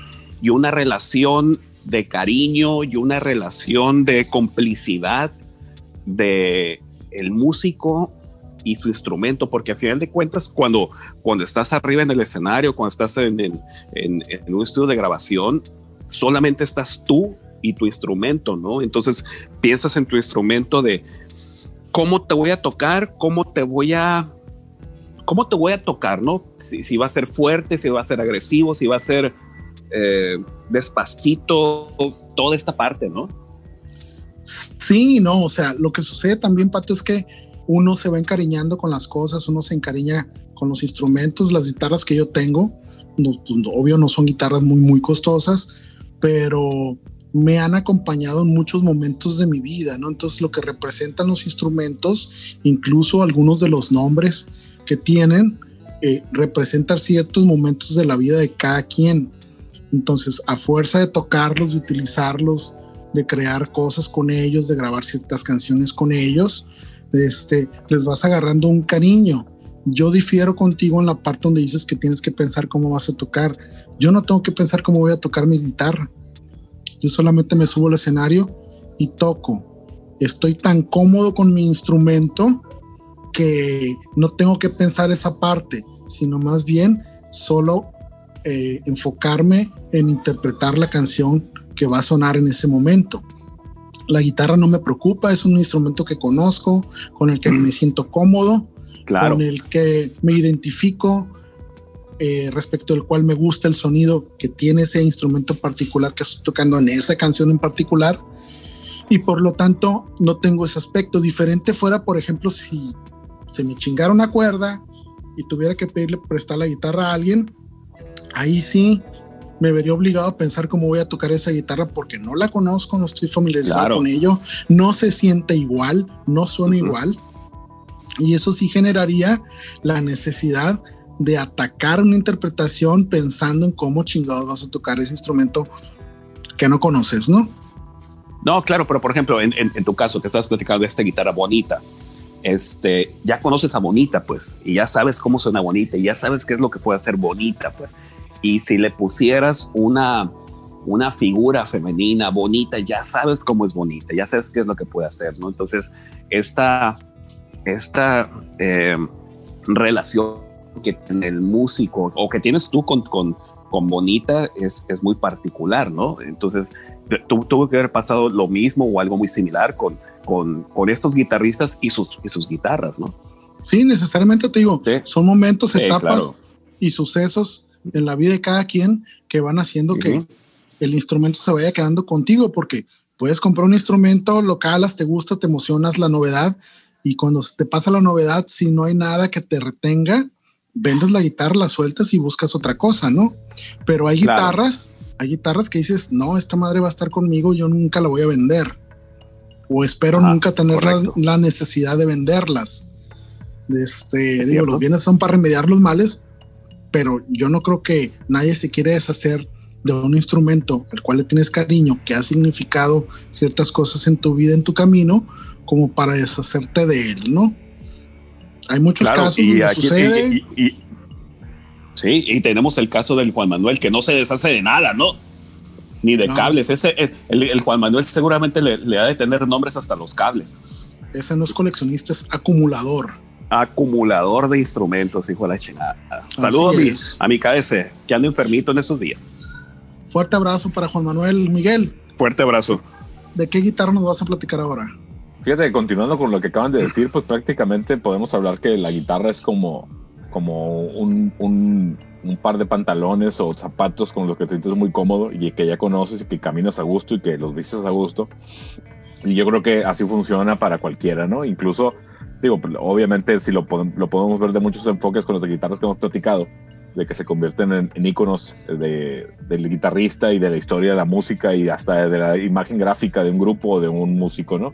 Speaker 1: y una relación de cariño y una relación de complicidad de el músico y su instrumento, porque al final de cuentas, cuando, cuando estás arriba en el escenario, cuando estás en, en, en un estudio de grabación, solamente estás tú y tu instrumento, ¿no? Entonces piensas en tu instrumento de, cómo te voy a tocar, cómo te voy a, cómo te voy a tocar, ¿no? Si, va a ser fuerte, si va a ser agresivo, si va a ser eh, despacito, toda esta parte, ¿no?
Speaker 3: Sí, no, o sea, lo que sucede también, Pato, es que uno se va encariñando con las cosas, uno se encariña con los instrumentos, las guitarras que yo tengo, pues, obvio no son guitarras muy, muy costosas, pero me han acompañado en muchos momentos de mi vida, ¿no? Entonces lo que representan los instrumentos, incluso algunos de los nombres que tienen, eh, representan ciertos momentos de la vida de cada quien. Entonces, a fuerza de tocarlos, de utilizarlos, de crear cosas con ellos, de grabar ciertas canciones con ellos, este, les vas agarrando un cariño. Yo difiero contigo en la parte donde dices que tienes que pensar cómo vas a tocar. Yo no tengo que pensar cómo voy a tocar mi guitarra yo solamente me subo al escenario y toco. Estoy tan cómodo con mi instrumento que no tengo que pensar esa parte, sino más bien solo eh, enfocarme en interpretar la canción que va a sonar en ese momento. La guitarra no me preocupa, es un instrumento que conozco, con el que me siento cómodo, con el que me identifico, eh, respecto del cual me gusta el sonido que tiene ese instrumento particular que estoy tocando en esa canción en particular. Y por lo tanto no tengo ese aspecto. Diferente fuera, por ejemplo, si se me chingara una cuerda y tuviera que pedirle prestar la guitarra a alguien, ahí sí me vería obligado a pensar cómo voy a tocar esa guitarra porque no la conozco, no estoy familiarizado con ello, no se siente igual, no suena igual. Y eso sí generaría la necesidad de atacar una interpretación pensando en cómo chingados vas a tocar ese instrumento que no conoces, ¿no?
Speaker 1: No, claro, pero por ejemplo, en, tu caso que estás platicando de esta guitarra bonita, este, ya conoces a Bonita, pues, y ya sabes cómo suena bonita, y ya sabes qué es lo que puede hacer bonita, pues. Y si le pusieras una, una figura femenina bonita, ya sabes cómo es bonita, ya sabes qué es lo que puede hacer, ¿no? Entonces, esta, esta eh, relación que tiene el músico o que tienes tú con, con, con Bonita es, es muy particular, ¿no? Entonces, tuvo que haber pasado lo mismo o algo muy similar con, con, con estos guitarristas y sus, y sus guitarras, ¿no?
Speaker 3: Sí, necesariamente te digo, son momentos, etapas y sucesos en la vida de cada quien que van haciendo que el instrumento se vaya quedando contigo, porque puedes comprar un instrumento, lo calas, te gusta, te emocionas la novedad, y cuando te pasa la novedad, si no hay nada que te retenga, vendes la guitarra, la sueltas y buscas otra cosa, ¿no? Pero hay guitarras, hay guitarras que dices, no, esta madre va a estar conmigo, yo nunca la voy a vender. O espero nunca tener la, necesidad de venderlas. Este, digo, los bienes son para remediar los males, pero yo no creo que nadie se quiere deshacer de un instrumento al cual le tienes cariño, que ha significado ciertas cosas en tu vida, en tu camino, como para deshacerte de él, ¿no? Hay muchos casos
Speaker 1: y aquí, sucede. Sí, y tenemos el caso del Juan Manuel, que no se deshace de nada, ¿no? Ni de cables. Ese, el, Juan Manuel seguramente le, ha de tener nombres hasta los cables.
Speaker 3: Ese no es coleccionista, es acumulador.
Speaker 1: Acumulador de instrumentos, hijo de la chingada. Saludos a mi, a mi KS, que anda enfermito en esos días.
Speaker 3: Fuerte abrazo para Juan Manuel. Miguel.
Speaker 1: Fuerte abrazo.
Speaker 3: ¿De qué guitarra nos vas a platicar ahora?
Speaker 2: Fíjate, continuando con lo que acaban de decir, pues prácticamente podemos hablar que la guitarra es como, como un, un, un par de pantalones o zapatos con los que te sientes muy cómodo y que ya conoces y que caminas a gusto y que los vistes a gusto. Y yo creo que así funciona para cualquiera, ¿no? Incluso, digo, obviamente si lo, lo podemos ver de muchos enfoques con las guitarras que hemos platicado, de que se convierten en, en íconos de, del guitarrista y de la historia de la música y hasta de la imagen gráfica de un grupo o de un músico, ¿no?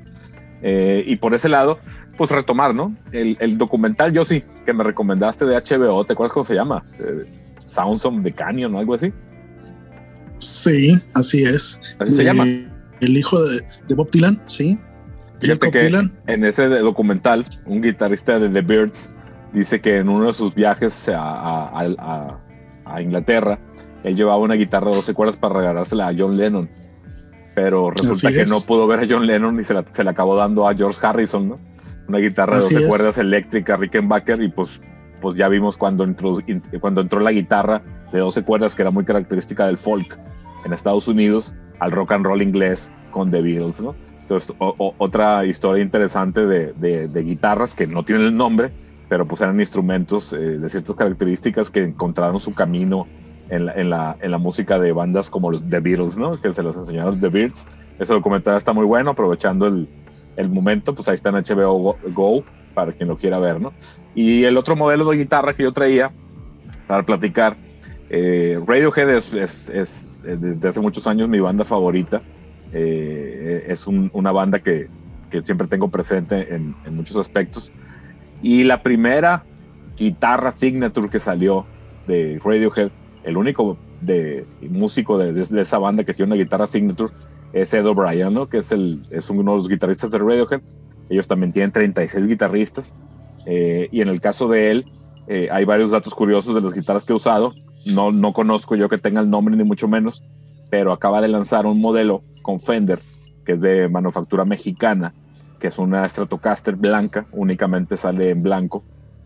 Speaker 2: Eh, y por ese lado, pues retomar, ¿no? El, el, documental, yo sí, que me recomendaste de HBO, ¿te acuerdas cómo se llama? Eh, Sounds of the Canyon o algo así.
Speaker 3: Sí, así es.
Speaker 2: Así se llama.
Speaker 3: El hijo de, de Bob Dylan, sí.
Speaker 2: Fíjate que en ese documental, un guitarrista de The Birds dice que en uno de sus viajes a, Inglaterra, él llevaba una guitarra de 12 cuerdas para regalársela a John Lennon. Pero resulta que no pudo ver a John Lennon y se la, se acabó dando a George Harrison, ¿no? Una guitarra de 12 cuerdas eléctrica, Rickenbacker, y pues, pues ya vimos cuando entró, cuando entró la guitarra de 12 cuerdas, que era muy característica del folk en Estados Unidos, al rock and roll inglés con The Beatles, ¿no? Entonces, otra historia interesante de, de, de guitarras que no tienen el nombre, pero pues eran instrumentos eh, de ciertas características que encontraron su camino en la, en, la, en la, música de bandas como los The Beatles, ¿no? Que se los enseñaron The Beatles. Ese documental está muy bueno, aprovechando el, el momento, pues ahí está en HBO Go, para quien lo quiera ver, ¿no? Y el otro modelo de guitarra que yo traía para platicar, eh, Radiohead es, es, es, desde hace muchos años mi banda favorita. Eh, es un, una banda que, que, siempre tengo presente en, en muchos aspectos. Y la primera guitarra signature que salió de Radiohead, el único de, músico de, esa banda que tiene una guitarra signature es Ed O'Brien, ¿no? que es, el, es uno de los guitarristas de Radiohead. Ellos también tienen 36 guitarristas. Eh, y en el caso de él, eh, hay varios datos curiosos de las guitarras que ha usado. No, no conozco yo que tenga el nombre, ni mucho menos, pero acaba de lanzar un modelo con Fender, que es de manufactura mexicana, que es una Stratocaster blanca, únicamente sale en blanco,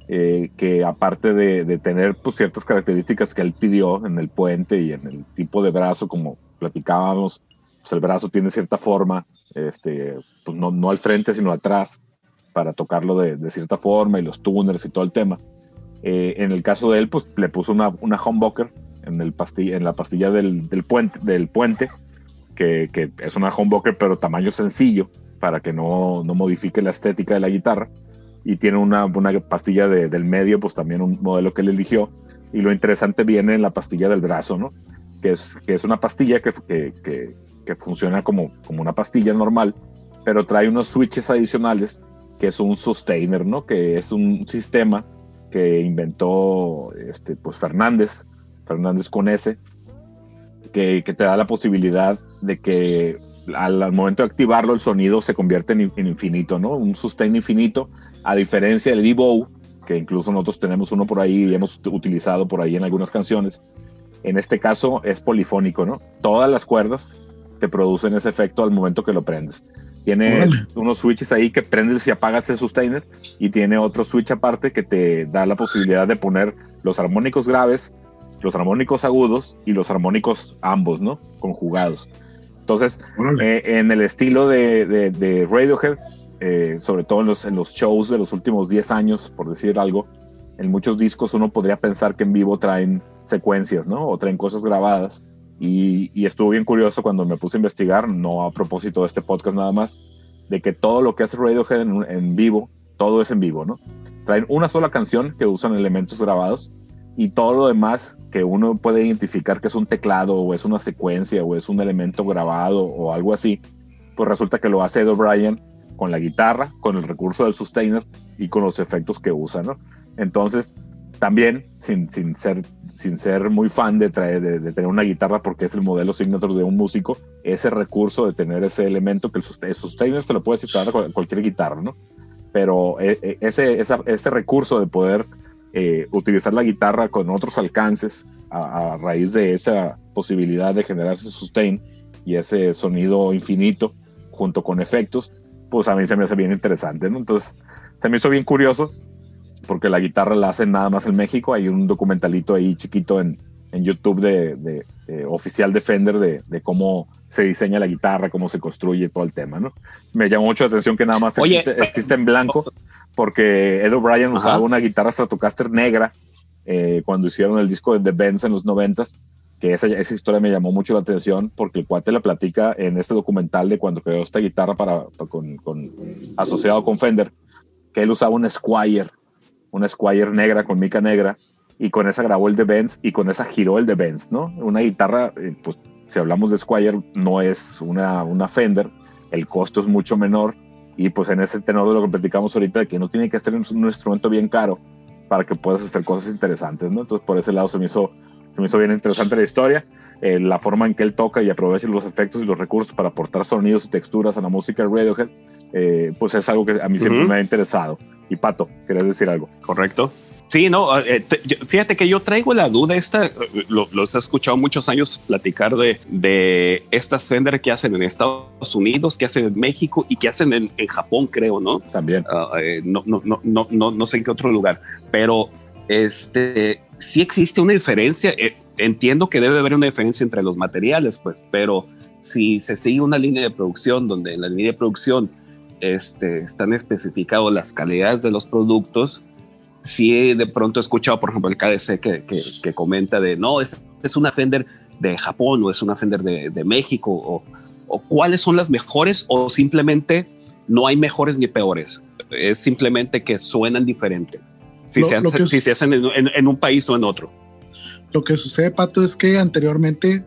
Speaker 2: eh, que aparte de, tener pues, ciertas características que él pidió en el puente y en el tipo de brazo, como platicábamos, pues el brazo tiene cierta forma, este, pues no, al frente, sino atrás, para tocarlo de, cierta forma y los tuners y todo el tema. Eh, en el caso de él, pues le puso una, una humbucker en, la pastilla del, puente, que, es una humbucker pero tamaño sencillo, para que no modifique la estética de la guitarra. Y tiene una, una pastilla de, del medio, pues también un modelo que él eligió. Y lo interesante viene en la pastilla del brazo, ¿no? Que es, que es una pastilla que, que, que, funciona como, como una pastilla normal, pero trae unos switches adicionales, que es un sustainer, ¿no? Que es un sistema que inventó este, pues Fernández, Fernández con S, que, que te da la posibilidad de que al, momento de activarlo el sonido se convierte en, infinito, ¿no? Un sustain infinito, a diferencia del D-Bow, que incluso nosotros tenemos uno por ahí y hemos utilizado por ahí en algunas canciones. En este caso es polifónico, ¿no? Todas las cuerdas te producen ese efecto al momento que lo prendes. Tiene unos switches ahí que prendes y apagas el sustainer y tiene otro switch aparte que te da la posibilidad de poner los armónicos graves, los armónicos agudos y los armónicos ambos, ¿no? Conjugados. Entonces, eh, en el estilo de, de, Radiohead, eh, sobre todo en los, en los, shows de los últimos 10 años, por decir algo, en muchos discos uno podría pensar que en vivo traen secuencias, ¿no? O traen cosas grabadas. Y, y, estuvo bien curioso cuando me puse a investigar, no a propósito de este podcast nada más, de que todo lo que hace Radiohead en, en vivo, todo es en vivo, ¿no? Traen una sola canción que usan elementos grabados y todo lo demás que uno puede identificar que es un teclado o es una secuencia o es un elemento grabado o algo así, pues resulta que lo hace Ed O'Brien con la guitarra, con el recurso del sustainer y con los efectos que usa, ¿no? Entonces, también, sin, sin, ser, sin ser muy fan de, traer, de, tener una guitarra porque es el modelo signature de un músico, ese recurso de tener ese elemento que el, sustainer se lo puede citar a cualquier guitarra, ¿no? Pero eh, eh, ese, ese recurso de poder eh, utilizar la guitarra con otros alcances a, raíz de esa posibilidad de generar ese sustain y ese sonido infinito junto con efectos, pues a mí se me hace bien interesante, ¿no? Entonces, se me hizo bien curioso porque la guitarra la hacen nada más en México. Hay un documentalito ahí chiquito en, en YouTube de, oficial Defender de, de, cómo se diseña la guitarra, cómo se construye todo el tema, ¿no? Me llamó mucho la atención que nada más existe, en blanco porque Ed O'Brien usaba una guitarra Stratocaster negra eh, cuando hicieron el disco de The Benz en los noventas, que esa, esa historia me llamó mucho la atención porque el cuate la platica en este documental de cuando creó esta guitarra para, con, con, asociado con Fender, que él usaba un Squire, una Squire negra con mica negra y con esa grabó el de Benz y con esa giró el de Benz, ¿no? Una guitarra, eh, pues si hablamos de Squire, no es una, una Fender, el costo es mucho menor y pues en ese tenor de lo que platicamos ahorita, de que no tiene que ser un, instrumento bien caro para que puedas hacer cosas interesantes, ¿no? Entonces por ese lado se me hizo, se me hizo bien interesante la historia, eh, la forma en que él toca y aprovecha los efectos y los recursos para aportar sonidos y texturas a la música de Radiohead, eh, pues es algo que a mí siempre me ha interesado. Y Pato, ¿querés decir algo?
Speaker 1: Correcto. Sí, no, eh, fíjate que yo traigo la duda esta, los he escuchado muchos años platicar de, de estas Fender que hacen en Estados Unidos, que hacen en México y que hacen en, Japón, creo, ¿no?
Speaker 2: También.
Speaker 1: Eh, no, no, no, no, no, no sé en qué otro lugar, pero este, sí existe una diferencia. Eh, entiendo que debe haber una diferencia entre los materiales, pues, pero si se sigue una línea de producción donde en la línea de producción este, están especificadas las calidades de los productos, si de pronto he escuchado, por ejemplo, el KDC que, que, comenta de no, es, es, una Fender de Japón o es una Fender de, de México o, o, cuáles son las mejores o simplemente no hay mejores ni peores. Es simplemente que suenan diferente. Si, se, hacen, si se hacen en, en, un país o en otro.
Speaker 3: Lo que sucede, Pato, es que anteriormente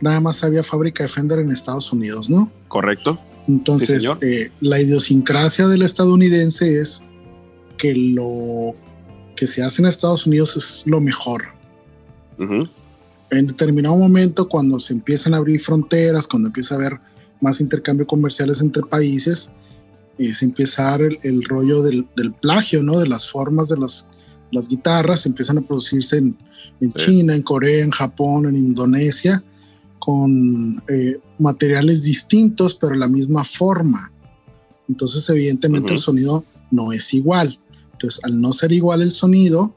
Speaker 3: nada más había fábrica de Fender en Estados Unidos, ¿no?
Speaker 1: Correcto.
Speaker 3: Entonces, eh, la idiosincrasia del estadounidense es que lo que se hace en Estados Unidos es lo mejor. En determinado momento, cuando se empiezan a abrir fronteras, cuando empieza a haber más intercambio comerciales entre países, se empieza a dar el, rollo del, plagio, ¿no? De las formas de las, las guitarras, empiezan a producirse en, China, en Corea, en Japón, en Indonesia, con eh, materiales distintos, pero la misma forma. Entonces, evidentemente, el sonido no es igual. Entonces, al no ser igual el sonido,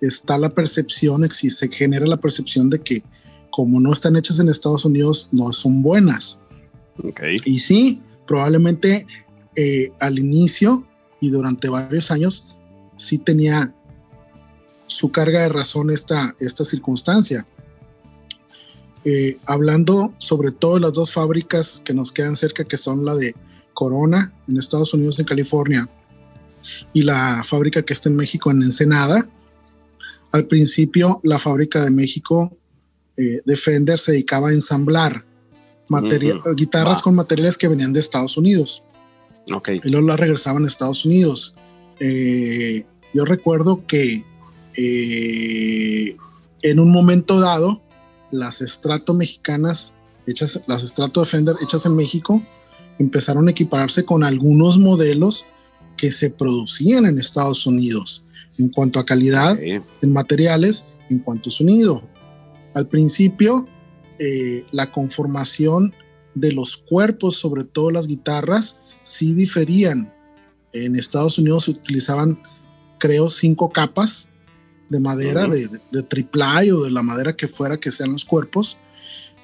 Speaker 3: está la percepción, se genera la percepción de que como no están hechas en Estados Unidos, no son buenas.
Speaker 1: Okay.
Speaker 3: Y sí, probablemente eh, al inicio y durante varios años sí tenía su carga de razón esta, esta circunstancia. Eh, hablando sobre todo las dos fábricas que nos quedan cerca, que son la de Corona en Estados Unidos, en California, y la fábrica que está en México, en Ensenada. Al principio, la fábrica de México, eh, Defender, se dedicaba a ensamblar guitarras con materiales que venían de Estados Unidos.
Speaker 1: Okay.
Speaker 3: Y luego las regresaban a Estados Unidos. Eh, yo recuerdo que eh, en un momento dado, las estrato mexicanas, hechas, las estrato Defender hechas en México, empezaron a equipararse con algunos modelos que se producían en Estados Unidos en cuanto a calidad, en materiales, en cuanto a sonido. Al principio, eh, la conformación de los cuerpos, sobre todo las guitarras, sí diferían. En Estados Unidos se utilizaban, creo, cinco capas de madera, de, de, triple o de la madera que fuera que sean los cuerpos.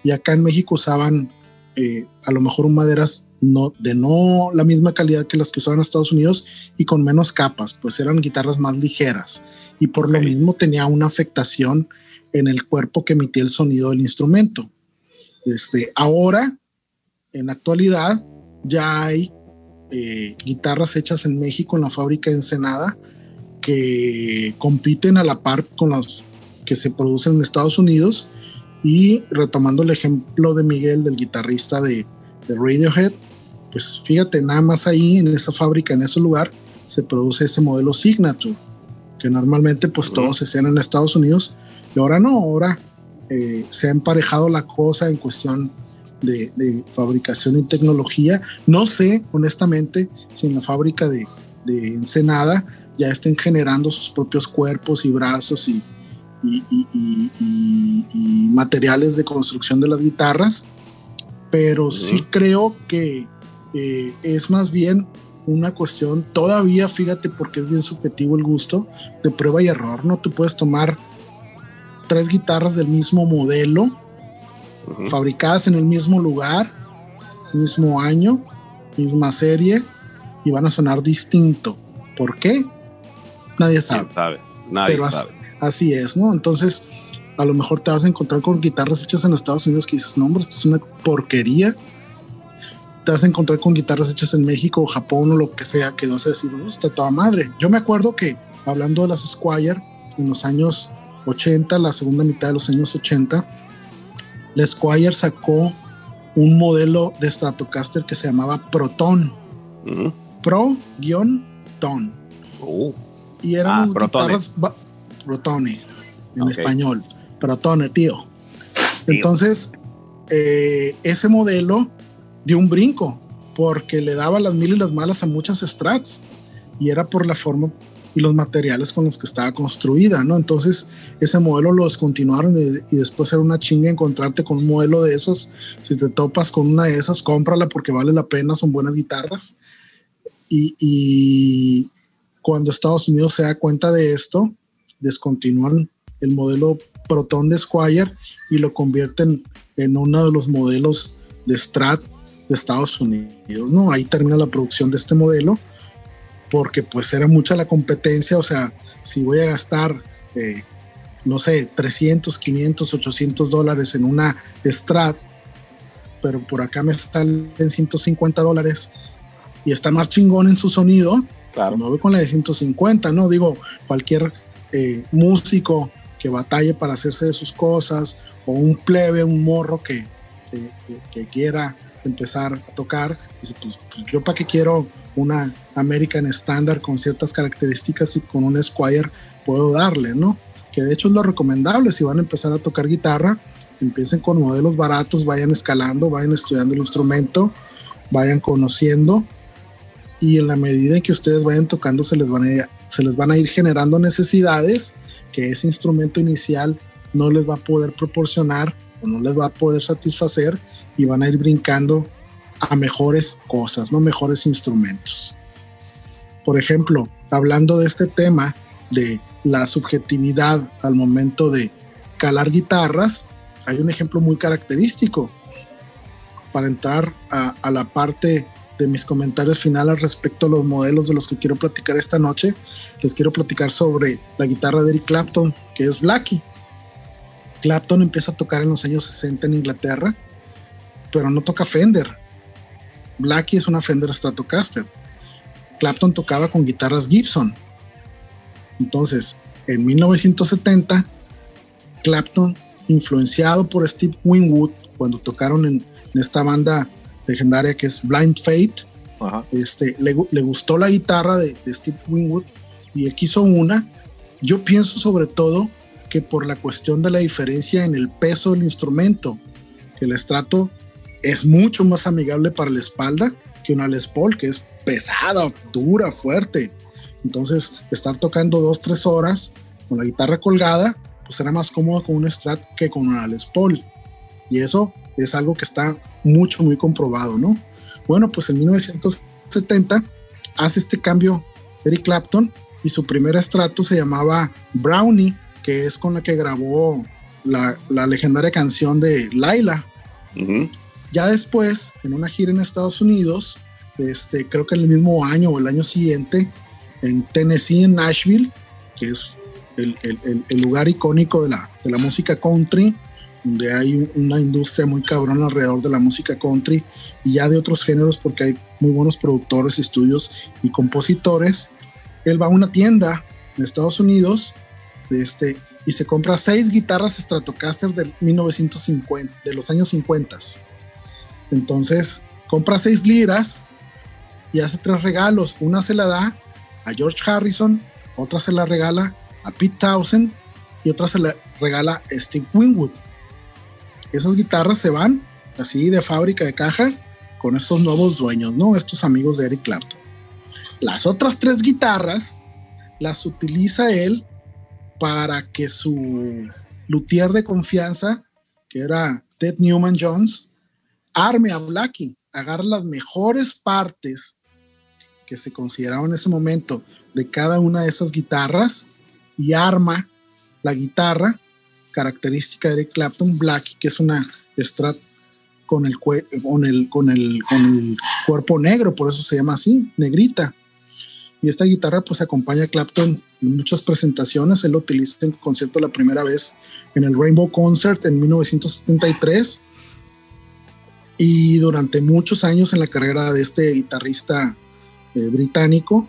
Speaker 3: Y acá en México usaban eh, a lo mejor maderas no, de no la misma calidad que las que usaban en Estados Unidos y con menos capas, pues eran guitarras más ligeras y por lo mismo tenía una afectación en el cuerpo que emitía el sonido del instrumento. Este, ahora, en la actualidad, ya hay eh, guitarras hechas en México en la fábrica Ensenada que compiten a la par con las que se producen en Estados Unidos. Y retomando el ejemplo de Miguel, del guitarrista de, de Radiohead, pues fíjate, nada más ahí en esa fábrica, en ese lugar, se produce ese modelo Signature, que normalmente pues todos se hacían en Estados Unidos, y ahora no, ahora eh, se ha emparejado la cosa en cuestión de, fabricación y tecnología. No sé, honestamente, si en la fábrica de, de Ensenada ya estén generando sus propios cuerpos y brazos y, y, materiales de construcción de las guitarras, pero sí creo que eh, es más bien una cuestión, todavía fíjate porque es bien subjetivo el gusto, de prueba y error, ¿no? Tú puedes tomar tres guitarras del mismo modelo, fabricadas en el mismo lugar, mismo año, misma serie, y van a sonar distinto. ¿Por qué? Nadie sabe.
Speaker 1: Nadie sabe.
Speaker 3: Así, es, ¿no? Entonces, a lo mejor te vas a encontrar con guitarras hechas en Estados Unidos que dices, no, hombre, esto es una porquería. Te vas a encontrar con guitarras hechas en México o Japón o lo que sea, que vas a decir, está toda madre. Yo me acuerdo que, hablando de las Squire, en los años 80, la segunda mitad de los años 80, la Squire sacó un modelo de Stratocaster que se llamaba Proton. Pro-Ton.
Speaker 1: Uh.
Speaker 3: Y eran ah, guitarras Protone en español. Protone, tío. Entonces, eh, ese modelo dio un brinco porque le daba las mil y las malas a muchas strats y era por la forma y los materiales con los que estaba construida, ¿no? Entonces ese modelo lo descontinuaron y, después era una chinga encontrarte con un modelo de esos. Si te topas con una de esas, cómprala porque vale la pena, son buenas guitarras. Y, y cuando Estados Unidos se da cuenta de esto, descontinúan el modelo Proton de Squire y lo convierten en uno de los modelos de Strat de Estados Unidos, ¿no? Ahí termina la producción de este modelo porque pues era mucha la competencia, o sea, si voy a gastar, eh, no sé, 300, 500, 800 dólares en una Strat, pero por acá me están en 150 dólares y está más chingón en su sonido, claro. no voy con la de 150, ¿no? Digo, cualquier eh, músico que batalle para hacerse de sus cosas o un plebe, un morro que, que, quiera empezar a tocar, dice, pues, pues yo para qué quiero una American Standard con ciertas características y con un Squire puedo darle, ¿no? Que de hecho es lo recomendable si van a empezar a tocar guitarra, empiecen con modelos baratos, vayan escalando, vayan estudiando el instrumento, vayan conociendo y en la medida en que ustedes vayan tocando se les van a ir, se les van a ir generando necesidades que ese instrumento inicial no les va a poder proporcionar o no les va a poder satisfacer y van a ir brincando a mejores cosas, no mejores instrumentos. Por ejemplo, hablando de este tema de la subjetividad al momento de calar guitarras, hay un ejemplo muy característico para entrar a, la parte de mis comentarios finales respecto a los modelos de los que quiero platicar esta noche. Les quiero platicar sobre la guitarra de Eric Clapton, que es Blackie. Clapton empieza a tocar en los años 60 en Inglaterra, pero no toca Fender, Blackie es una Fender Stratocaster. Clapton tocaba con guitarras Gibson. Entonces, en 1970, Clapton, influenciado por Steve Winwood, cuando tocaron en, esta banda legendaria que es Blind Fate, este, le, gustó la guitarra de, de Steve Winwood y él quiso una. Yo pienso sobre todo que por la cuestión de la diferencia en el peso del instrumento, que el Strato es mucho más amigable para la espalda que una Les Paul, que es pesada, dura, fuerte. Entonces, estar tocando dos, tres horas con la guitarra colgada, pues será más cómodo con un Strat que con una Les Paul. Y eso es algo que está mucho, muy comprobado, ¿no? Bueno, pues en 1970 hace este cambio Eric Clapton y su primer estrato se llamaba Brownie, que es con la que grabó la, legendaria canción de Laila. Ya después, en una gira en Estados Unidos, este, creo que en el mismo año o el año siguiente, en Tennessee, en Nashville, que es el, lugar icónico de la, de la música country, donde hay una industria muy cabrón alrededor de la música country y ya de otros géneros porque hay muy buenos productores, estudios y compositores. Él va a una tienda en Estados Unidos este, y se compra seis guitarras Stratocaster de 1950, de los años 50 entonces, compra seis liras y hace tres regalos. Una se la da a George Harrison, otra se la regala a Pete Townsend y otra se la regala a Steve Winwood. Esas guitarras se van así de fábrica de caja con estos nuevos dueños, ¿no? Estos amigos de Eric Clapton. Las otras tres guitarras las utiliza él para que su luthier de confianza, que era Ted Newman Jones, arme a Blackie, agarra las mejores partes que se consideraban en ese momento de cada una de esas guitarras y arma la guitarra característica de Clapton Blackie, que es una Strat con el cuerpo negro, por eso se llama así, negrita. Y esta guitarra pues acompaña a Clapton en muchas presentaciones. Él lo utiliza en concierto la primera vez en el Rainbow Concert en 1973. Y durante muchos años en la carrera de este guitarrista eh, británico,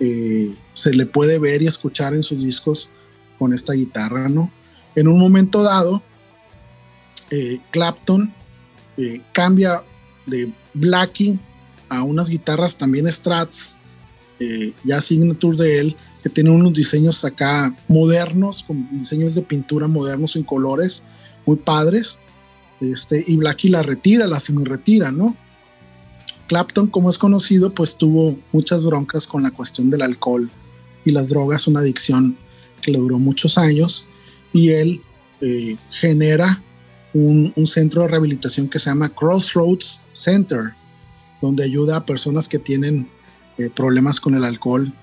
Speaker 3: eh, se le puede ver y escuchar en sus discos con esta guitarra, ¿no? En un momento dado, eh, Clapton cambia de Blackie a unas guitarras también Strats, ya signature de él, que tienen unos diseños acá modernos, con diseños de pintura modernos en colores muy padres. Este, y Blackie la retira, la semi-retira, ¿no? Clapton, como es conocido, pues tuvo muchas broncas con la cuestión del alcohol y las drogas, una adicción que le duró muchos años, y él eh, genera un, centro de rehabilitación que se llama Crossroads Center, donde ayuda a personas que tienen eh, problemas con el alcohol,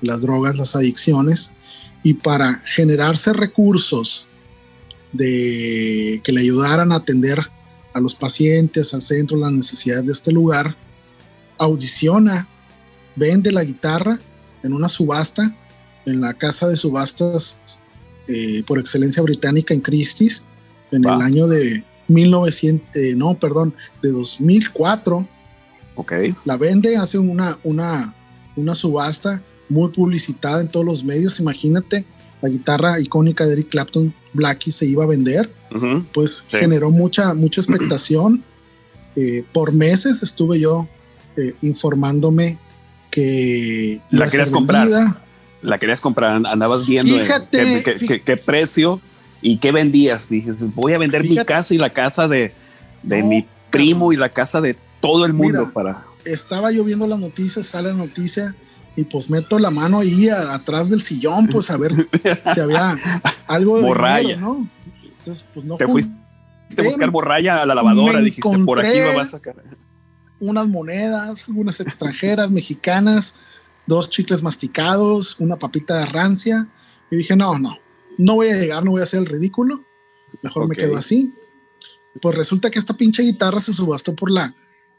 Speaker 3: las drogas, las adicciones, y para generarse recursos de que le ayudaran a atender a los pacientes, al centro, las necesidades de este lugar, audiciona, vende la guitarra en una subasta en la casa de subastas eh, por excelencia británica en Christie's en el año de 1900, eh, no, perdón, de 2004.
Speaker 1: Ok.
Speaker 3: La vende, hace una, una, una subasta muy publicitada en todos los medios. Imagínate, la guitarra icónica de Eric Clapton, Blackie, se iba a vender. Pues generó mucha, mucha expectación. Eh, por meses estuve yo informándome que
Speaker 1: la querías comprar la querías comprar, andabas viendo qué, precio y qué vendías. Dije, voy a vender mi casa y la casa de, de mi primo y la casa de todo el mundo para.
Speaker 3: Estaba yo viendo las noticias, sale la noticia y pues meto la mano ahí atrás del sillón, pues a ver si había algo de
Speaker 1: borralla,
Speaker 3: ¿no? Entonces, pues no
Speaker 1: Te fuiste a buscar borralla a la lavadora, dijiste, por aquí me vas a sacar.
Speaker 3: Unas monedas, algunas extranjeras, mexicanas, dos chicles masticados, una papita de rancia. Y dije, no, no, no voy a llegar, no voy a hacer el ridículo. Mejor me quedo así. Pues resulta que esta pinche guitarra se subastó por la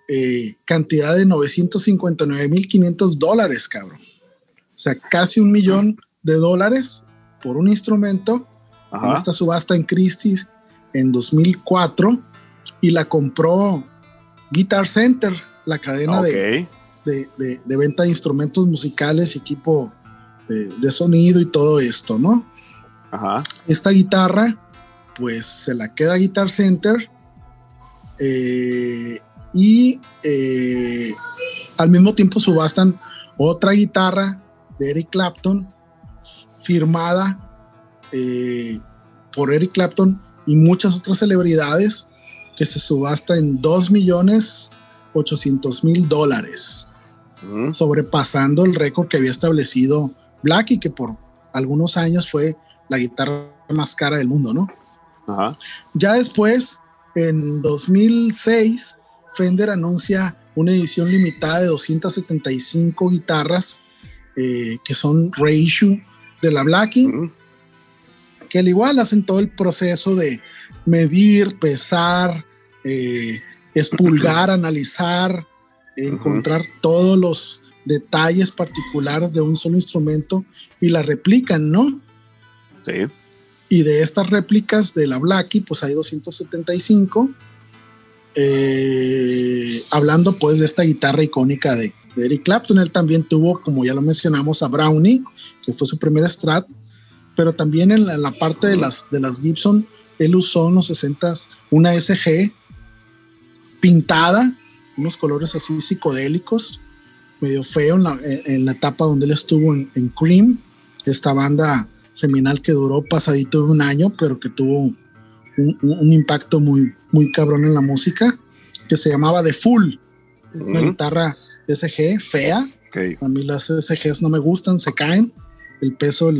Speaker 3: eh, cantidad de 959.500 dólares, cabrón. O sea, casi un millón de dólares por un instrumento. En esta subasta en Christie's en 2004 y la compró Guitar Center, la cadena de, de, venta de instrumentos musicales, equipo de, sonido y todo esto, ¿no?
Speaker 1: Ajá.
Speaker 3: Esta guitarra, pues se la queda Guitar Center eh, y eh, al mismo tiempo subastan otra guitarra de Eric Clapton firmada eh, por Eric Clapton y muchas otras celebridades que se subasta en 2 millones 800 mil dólares sobrepasando el récord que había establecido Black que por algunos años fue la guitarra más cara del mundo, ¿no? Ya después, en 2006, Fender anuncia una edición limitada de 275 guitarras eh, que son reissue de la Blackie, que al igual hacen todo el proceso de medir, pesar, eh, expulgar, analizar, encontrar todos los detalles particulares de un solo instrumento y la replican, ¿no?
Speaker 1: Sí.
Speaker 3: Y de estas réplicas de la Blackie, pues hay 275. Eh, hablando pues de esta guitarra icónica de, Eric Clapton, él también tuvo, como ya lo mencionamos, a Brownie, que fue su primer Strat, pero también en la, parte de las, de las Gibson, él usó en los 60 una SG pintada unos colores así psicodélicos, medio feo en la, etapa donde él estuvo en, Cream, esta banda seminal que duró pasadito de un año, pero que tuvo un, impacto muy, muy cabrón en la música, que se llamaba The Full, una guitarra SG fea, A mí las SGs no me gustan, se caen. El peso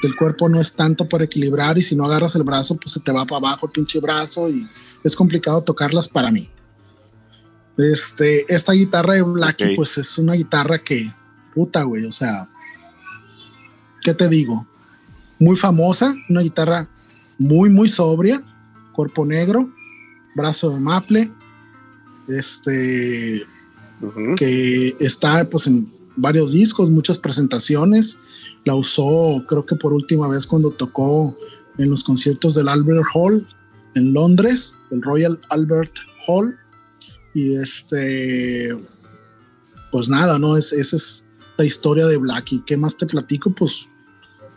Speaker 3: del, cuerpo no es tanto para equilibrar y si no agarras el brazo, pues se te va para abajo el pinche brazo y es complicado tocarlas para mí. Este, esta guitarra de Blackie, pues es una guitarra que, puta, güey, o sea, ¿qué te digo? Muy famosa, una guitarra muy, muy sobria, cuerpo negro, brazo de maple, este, que está pues en varios discos, muchas presentaciones. La usó creo que por última vez cuando tocó en los conciertos del Albert Hall en Londres, el Royal Albert Hall. Y este, pues nada, ¿no? Es, esa es la historia de Blackie. ¿Qué más te platico? Pues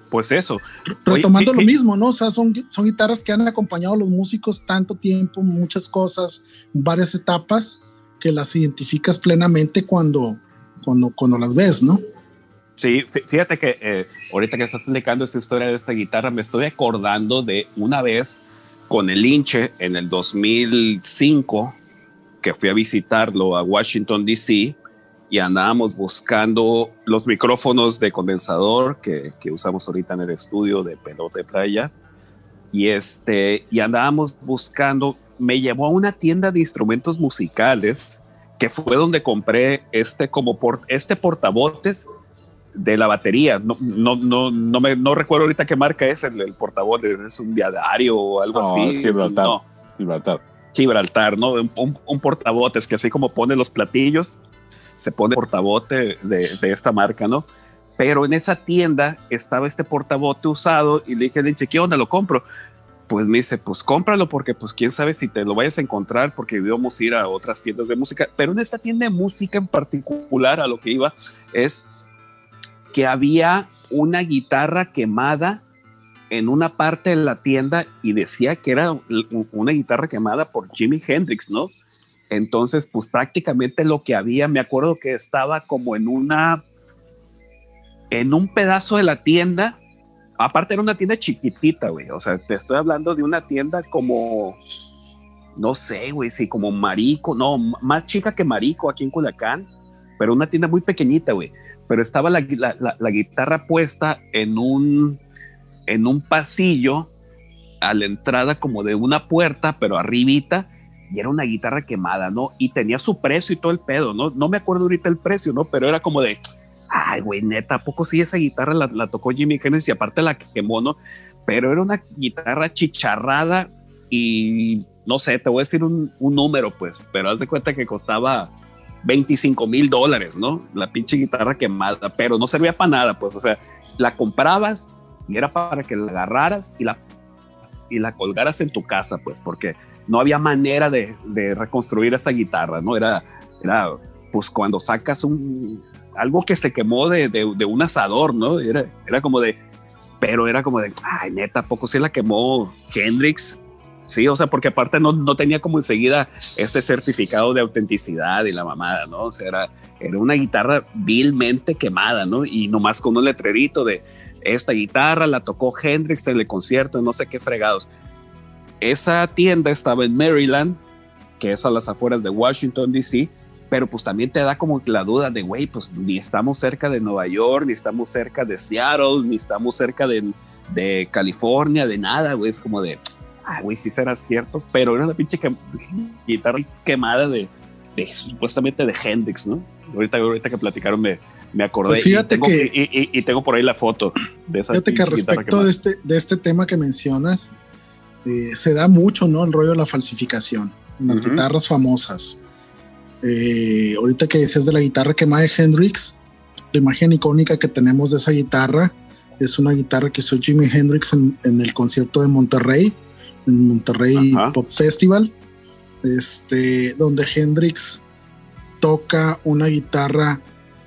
Speaker 1: pues eso.
Speaker 3: Retomando lo mismo, ¿no? O sea, son, son guitarras que han acompañado a los músicos tanto tiempo, muchas cosas, varias etapas, que las identificas plenamente cuando, cuando, cuando las ves, ¿no?
Speaker 1: Sí, fíjate que eh, ahorita que estás explicando esta historia de esta guitarra, me estoy acordando de una vez con el hinche en el 2005, que fui a visitarlo a Washington, D.C., y andábamos buscando los micrófonos de condensador que, que, usamos ahorita en el estudio de pelota de playa. Y, este, y andábamos buscando, me llevó a una tienda de instrumentos musicales que fue donde compré este como por, este portabotes de la batería. No, no, no, no, me, no recuerdo ahorita qué marca es el, el portabotes, es un diadario o algo así.
Speaker 2: Gibraltar.
Speaker 1: no.
Speaker 2: Gibraltar.
Speaker 1: Gibraltar, ¿no? Un, un, un portabotes que así como pone los platillos se pone portabote de, de, esta marca, ¿no? Pero en esa tienda estaba este portabote usado y le dije, ¿qué onda? Lo compro. Pues me dice, pues cómpralo porque pues quién sabe si te lo vayas a encontrar porque íbamos a ir a otras tiendas de música. Pero en esta tienda de música en particular a lo que iba es que había una guitarra quemada en una parte de la tienda y decía que era una guitarra quemada por Jimi Hendrix, ¿no? Entonces, pues prácticamente lo que había, me acuerdo que estaba como en una, en un pedazo de la tienda. Aparte era una tienda chiquitita, güey. O sea, te estoy hablando de una tienda como, no sé, güey, sí, como Marico, no, más chica que Marico aquí en Culiacán, pero una tienda muy pequeñita, güey. Pero estaba la, la, guitarra puesta en un, en un pasillo a la entrada como de una puerta, pero arribita y era una guitarra quemada, ¿no? Y tenía su precio y todo el pedo, ¿no? No me acuerdo ahorita el precio, ¿no? Pero era como de, ay, güey, neta, ¿a poco sí esa guitarra la, tocó Jimmy Hendrix y aparte la quemó, ¿no? Pero era una guitarra chicharrada y no sé, te voy a decir un, número, pues, pero haz de cuenta que costaba 25 mil dólares, ¿no? La pinche guitarra quemada, pero no servía para nada, pues, o sea, la comprabas y era para que la agarraras y la, y la colgaras en tu casa, pues, porque no había manera de, reconstruir esa guitarra, ¿no? Era, era, pues cuando sacas un, algo que se quemó de, un asador, ¿no? Era, era como de, pero era como de, ay, neta, poco sí la quemó Hendrix? Sí, o sea, porque aparte no, no tenía como enseguida ese certificado de autenticidad y la mamada, ¿no? O sea, era, era una guitarra vilmente quemada, ¿no? Y nomás con un letrerito de esta guitarra la tocó Hendrix en el concierto, no sé qué fregados. Esa tienda estaba en Maryland, que es a las afueras de Washington, D.C., pero pues también te da como la duda de, güey, pues ni estamos cerca de Nueva York, ni estamos cerca de Seattle, ni estamos cerca de, de California, de nada, güey, es como de, ah, güey, sí será cierto, pero era la pinche guitarra quemada de, supuestamente de Hendrix, ¿no? Ahorita, ahorita que platicaron me, me acordé.
Speaker 3: Pues fíjate
Speaker 1: y tengo,
Speaker 3: que.
Speaker 1: Y, tengo por ahí la foto de esa
Speaker 3: Fíjate que respecto de este, de este tema que mencionas, eh, se da mucho, ¿no? El rollo de la falsificación en las guitarras famosas. Eh, ahorita que decías de la guitarra quemada de Hendrix, la imagen icónica que tenemos de esa guitarra es una guitarra que hizo Jimi Hendrix en, el concierto de Monterrey, en Monterrey Pop Festival, este, donde Hendrix toca una guitarra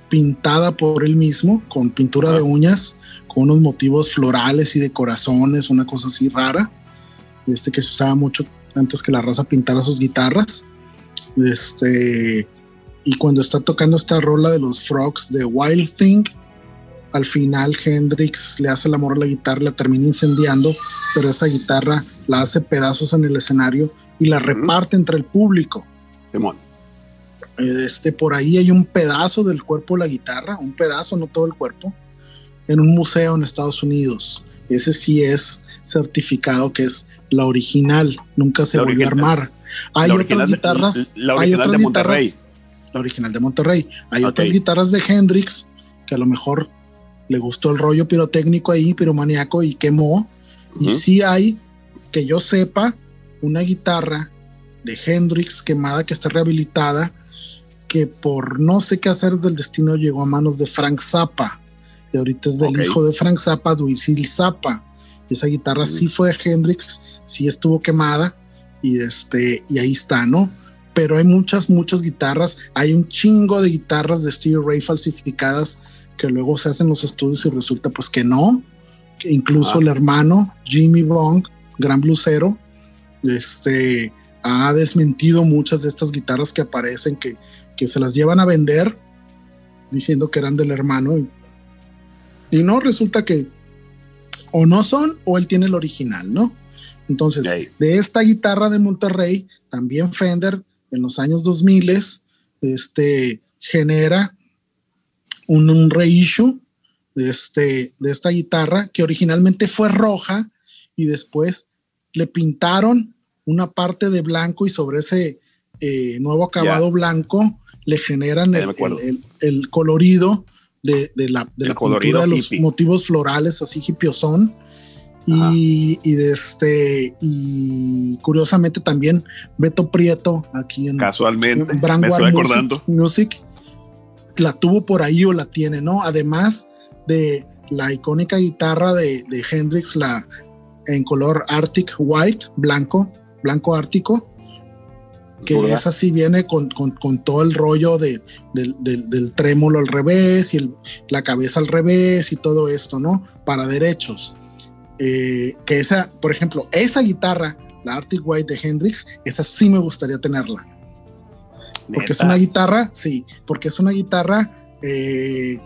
Speaker 3: pintada por él mismo con pintura de uñas, con unos motivos florales y de corazones, una cosa así rara este que se usaba mucho antes que la raza pintara sus guitarras. Este, y cuando está tocando esta rola de los Frogs de Wild Thing, al final Hendrix le hace el amor a la guitarra, la termina incendiando, pero esa guitarra la hace pedazos en el escenario y la reparte entre el público. Este, por ahí hay un pedazo del cuerpo de la guitarra, un pedazo, no todo el cuerpo, en un museo en Estados Unidos. Ese sí es certificado que es la original, nunca se
Speaker 1: La
Speaker 3: volvió a armar. Hay
Speaker 1: La
Speaker 3: otras
Speaker 1: de-
Speaker 3: guitarras,
Speaker 1: la
Speaker 3: hay
Speaker 1: original
Speaker 3: otras
Speaker 1: de Monterrey.
Speaker 3: guitarras, la original de Monterrey. Hay otras guitarras de Hendrix que a lo mejor le gustó el rollo pirotécnico ahí, piromaníaco y quemó. Y
Speaker 1: Ujú.
Speaker 3: sí hay, que yo sepa, una guitarra de Hendrix quemada que está rehabilitada, que por no sé qué hacer del destino llegó a manos de Frank Zappa. Y ahorita es del hijo de Frank Zappa, Duisil Zappa. Esa guitarra sí fue de Hendrix, sí estuvo quemada y, este, y ahí está, ¿no? Pero hay muchas, muchas guitarras. Hay un chingo de guitarras de Stevie Ray falsificadas que luego se hacen los estudios y resulta pues que no. Que incluso
Speaker 1: Ah.
Speaker 3: el hermano Jimmy Bong, gran blusero, este, ha desmentido muchas de estas guitarras que aparecen, que, que se las llevan a vender diciendo que eran del hermano. Y, y no, resulta que o no son o él tiene el original, ¿no? Entonces, de esta guitarra de Monterrey, también Fender en los años 2000 este, genera un, un reissue de, este, de esta guitarra que originalmente fue roja y después le pintaron una parte de blanco y sobre ese eh, nuevo acabado blanco le generan el, colorido de, de la, de la pintura de los
Speaker 1: hippie.
Speaker 3: motivos florales así hippiosón y, y de este y curiosamente también Beto Prieto aquí en
Speaker 1: Casualmente. me.
Speaker 3: Music, la tuvo por ahí o la tiene, ¿no? Además de la icónica guitarra de, de Hendrix, la en color Arctic White, blanco, blanco ártico, que
Speaker 2: Burda.
Speaker 3: esa sí viene con, con- con todo el rollo de, del, del- del trémolo al revés y el- la cabeza al revés y todo esto, ¿no? Para derechos. Eh, que esa, por ejemplo, esa guitarra, la Arctic White de Hendrix, esa sí me gustaría tenerla. Porque es una guitarra, sí, porque es una guitarra, eh,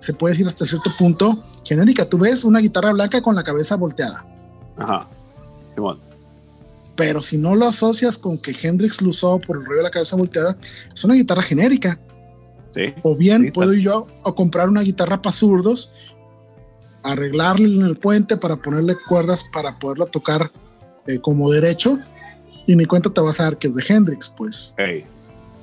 Speaker 3: se puede decir hasta cierto punto genérica. Tú ves una guitarra blanca con la cabeza volteada,
Speaker 1: Ajá. Simón.
Speaker 3: pero si no lo asocias con que Hendrix lo usó por el rollo de la cabeza volteada, es una guitarra genérica.
Speaker 1: Sí.
Speaker 3: O bien
Speaker 1: Sí,
Speaker 3: puedo yo a comprar una guitarra para zurdos, arreglarle en el puente para ponerle cuerdas para poderla tocar eh, como derecho, y ni cuenta te vas a dar que es de Hendrix, pues.
Speaker 1: Ey.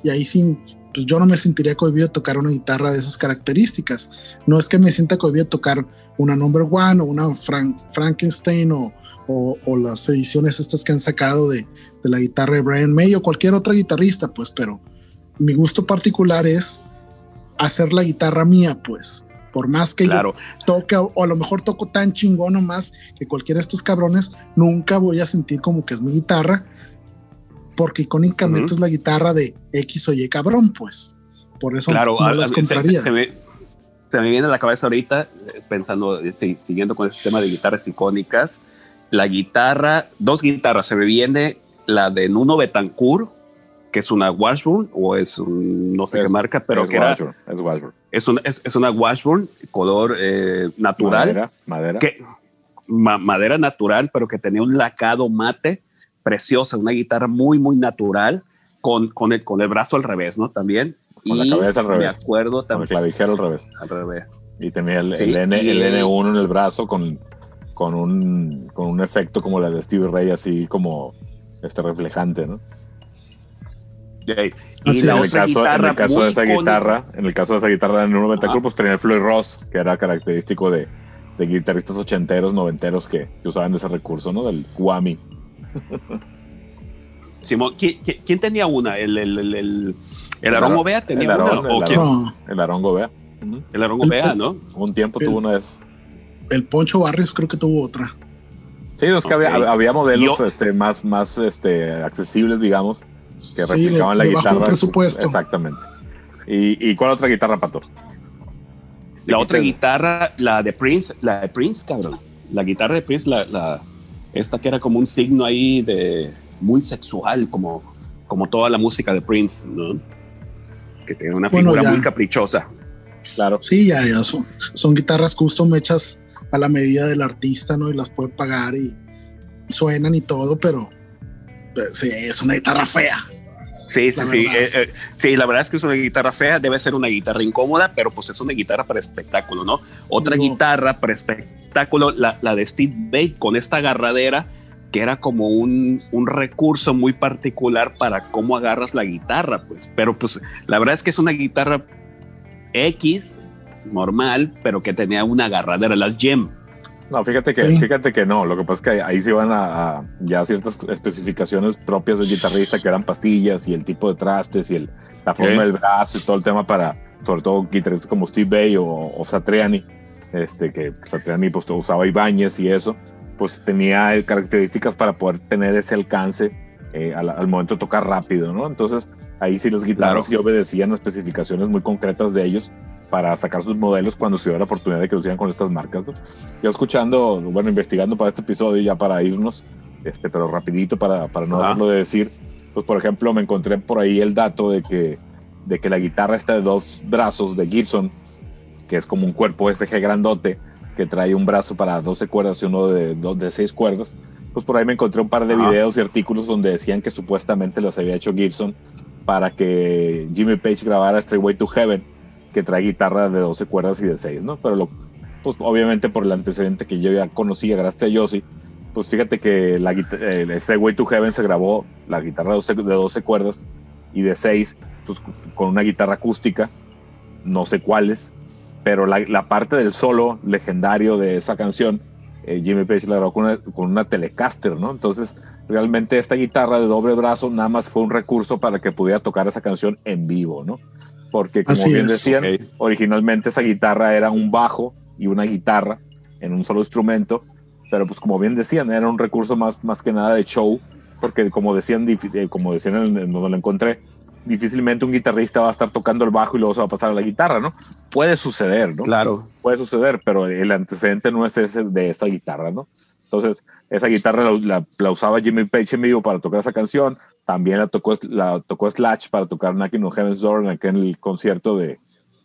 Speaker 3: Y ahí sí, pues yo no me sentiría cohibido tocar una guitarra de esas características. No es que me sienta cohibido tocar una Number One o una Fran- Frankenstein o, o- o las ediciones estas que han sacado de, de la guitarra de Brian May o cualquier otra guitarrista, pues, pero mi gusto particular es hacer la guitarra mía, pues. Por más que
Speaker 1: Claro.
Speaker 3: yo toque, o a lo mejor toco tan chingón o más que cualquiera de estos cabrones, nunca voy a sentir como que es mi guitarra, porque icónicamente
Speaker 1: Ujú.
Speaker 3: es la guitarra de X o Y cabrón, pues. Por eso
Speaker 1: Claro,
Speaker 3: no
Speaker 1: a-
Speaker 3: las compraría.
Speaker 1: se- se me, se me viene a la cabeza ahorita, eh, pensando, eh, sí, siguiendo con este tema de guitarras icónicas, la guitarra, dos guitarras, se me viene la de Nuno Betancourt, que es una Washburn o es un, no sé
Speaker 2: Es-
Speaker 1: qué marca, pero
Speaker 2: es
Speaker 1: que era,
Speaker 2: Washburn, es Washburn.
Speaker 1: es, una, es, es una Washburn, color eh, natural,
Speaker 2: Madera, madera.
Speaker 1: que ma- madera natural, pero que tenía un lacado mate preciosa, una guitarra muy, muy natural, con, con, el, con el brazo al revés, ¿no? También.
Speaker 2: Con la cabeza al
Speaker 1: Me
Speaker 2: revés.
Speaker 1: acuerdo
Speaker 2: Con el
Speaker 1: también.
Speaker 2: clavijero al revés.
Speaker 1: Al revés.
Speaker 2: Y tenía el,
Speaker 1: Sí,
Speaker 2: el N,
Speaker 1: y-
Speaker 2: el N1 en el brazo con, con, un, con un efecto como la de Stevie Ray, así como este reflejante, ¿no?
Speaker 1: Y la
Speaker 2: en el caso, en
Speaker 1: guitarra
Speaker 2: el caso de esa
Speaker 1: icónica-
Speaker 2: guitarra, en el caso de esa guitarra de Nuno Betancourt,
Speaker 1: Ajá.
Speaker 2: pues tenía el Floyd Ross, que era característico de, de guitarristas ochenteros, noventeros que, que usaban ese recurso, ¿no? Del Whammy.
Speaker 1: Simón, ¿quién, quién- quién tenía una? ¿El, el, el, Ovea tenía
Speaker 2: el
Speaker 1: una? ¿O
Speaker 2: el
Speaker 1: quién?
Speaker 3: No,
Speaker 2: El Arongo, vea. Ujú.
Speaker 1: El Aarón
Speaker 3: El-
Speaker 1: Ovea, ¿no?
Speaker 2: Un tiempo
Speaker 3: El-
Speaker 2: tuvo una de esas.
Speaker 3: el Poncho Barrios creo que tuvo otra.
Speaker 2: Sí, es que había, modelos
Speaker 1: Yo-
Speaker 2: este, más, más este, accesibles, digamos, que
Speaker 3: Sí, de,
Speaker 2: replicaban la
Speaker 3: de bajo
Speaker 2: guitarra.
Speaker 3: presupuesto.
Speaker 2: Exactamente. ¿Y, ¿Y cuál otra guitarra, Pato?
Speaker 1: La otra guitarra, la de Prince, la de Prince, cabrón. La guitarra de Prince, la, la, esta que era como un signo ahí de muy sexual, como, como toda la música de Prince, ¿no? Que tiene una
Speaker 3: Bueno,
Speaker 1: figura
Speaker 3: ya.
Speaker 1: muy caprichosa.
Speaker 2: Claro.
Speaker 3: Sí, ya, ya son, son guitarras custom hechas a la medida del artista, ¿no? Y las puede pagar y suenan y todo, pero pues, sí, es una guitarra fea.
Speaker 1: Sí, sí, sí. Eh, eh, sí, la verdad es que es una guitarra fea, debe ser una guitarra incómoda, pero pues es una guitarra para espectáculo, ¿no? Otra guitarra para espectáculo, la, la, de Steve Bate con esta agarradera, que era como un, un, recurso muy particular para cómo agarras la guitarra, pues. Pero pues la verdad es que es una guitarra X, normal, pero que tenía una agarradera, la Gem.
Speaker 2: No, fíjate que, fíjate que no. Lo que pasa es que ahí se iban a, ya ciertas especificaciones propias del guitarrista, que eran pastillas y el tipo de trastes y el, la forma del brazo y todo el tema para, sobre todo guitarristas como Steve Bay o, Satriani, este, que Satriani pues, usaba Ibáñez y eso, pues tenía características para poder tener ese alcance eh, al, momento de tocar rápido, ¿no? Entonces ahí sí las guitarras sí obedecían especificaciones muy concretas de ellos para sacar sus modelos cuando se dio la oportunidad de que lo hicieran con estas marcas. ¿no? Yo escuchando, bueno, investigando para este episodio ya para irnos, este, pero rapidito para, para no dejarlo de decir, pues por ejemplo me encontré por ahí el dato de que, de que la guitarra está de dos brazos de Gibson, que es como un cuerpo SG grandote, que trae un brazo para 12 cuerdas y uno de, de 6 cuerdas. Pues por ahí me encontré un par de videos y artículos donde decían que supuestamente las había hecho Gibson para que Jimmy Page grabara Way to Heaven que trae guitarra de 12 cuerdas y de 6, ¿no? Pero lo, pues obviamente por el antecedente que yo ya conocía gracias a Yossi, pues fíjate que la, ese Way to Heaven se grabó la guitarra de 12, cuerdas y de 6, pues con una guitarra acústica, no sé cuáles, pero la, la parte del solo legendario de esa canción, eh, Jimmy Page la grabó con una, con una Telecaster, ¿no? Entonces, realmente esta guitarra de doble brazo nada más fue un recurso para que pudiera tocar esa canción en vivo, ¿no? porque como bien decían, originalmente esa guitarra era un bajo y una guitarra en un solo instrumento, pero pues como bien decían, era un recurso más, más que nada de show, porque como decían, eh, como decían en, donde lo encontré, difícilmente un guitarrista va a estar tocando el bajo y luego se va a pasar a la guitarra, ¿no? Puede suceder, ¿no?
Speaker 1: Claro.
Speaker 2: Puede suceder, pero el antecedente no es ese de esa guitarra, ¿no? Entonces, esa guitarra la, usaba Jimmy Page en vivo para tocar esa canción. También la tocó, la tocó Slash para tocar Knocking on Heaven's Door en el concierto de,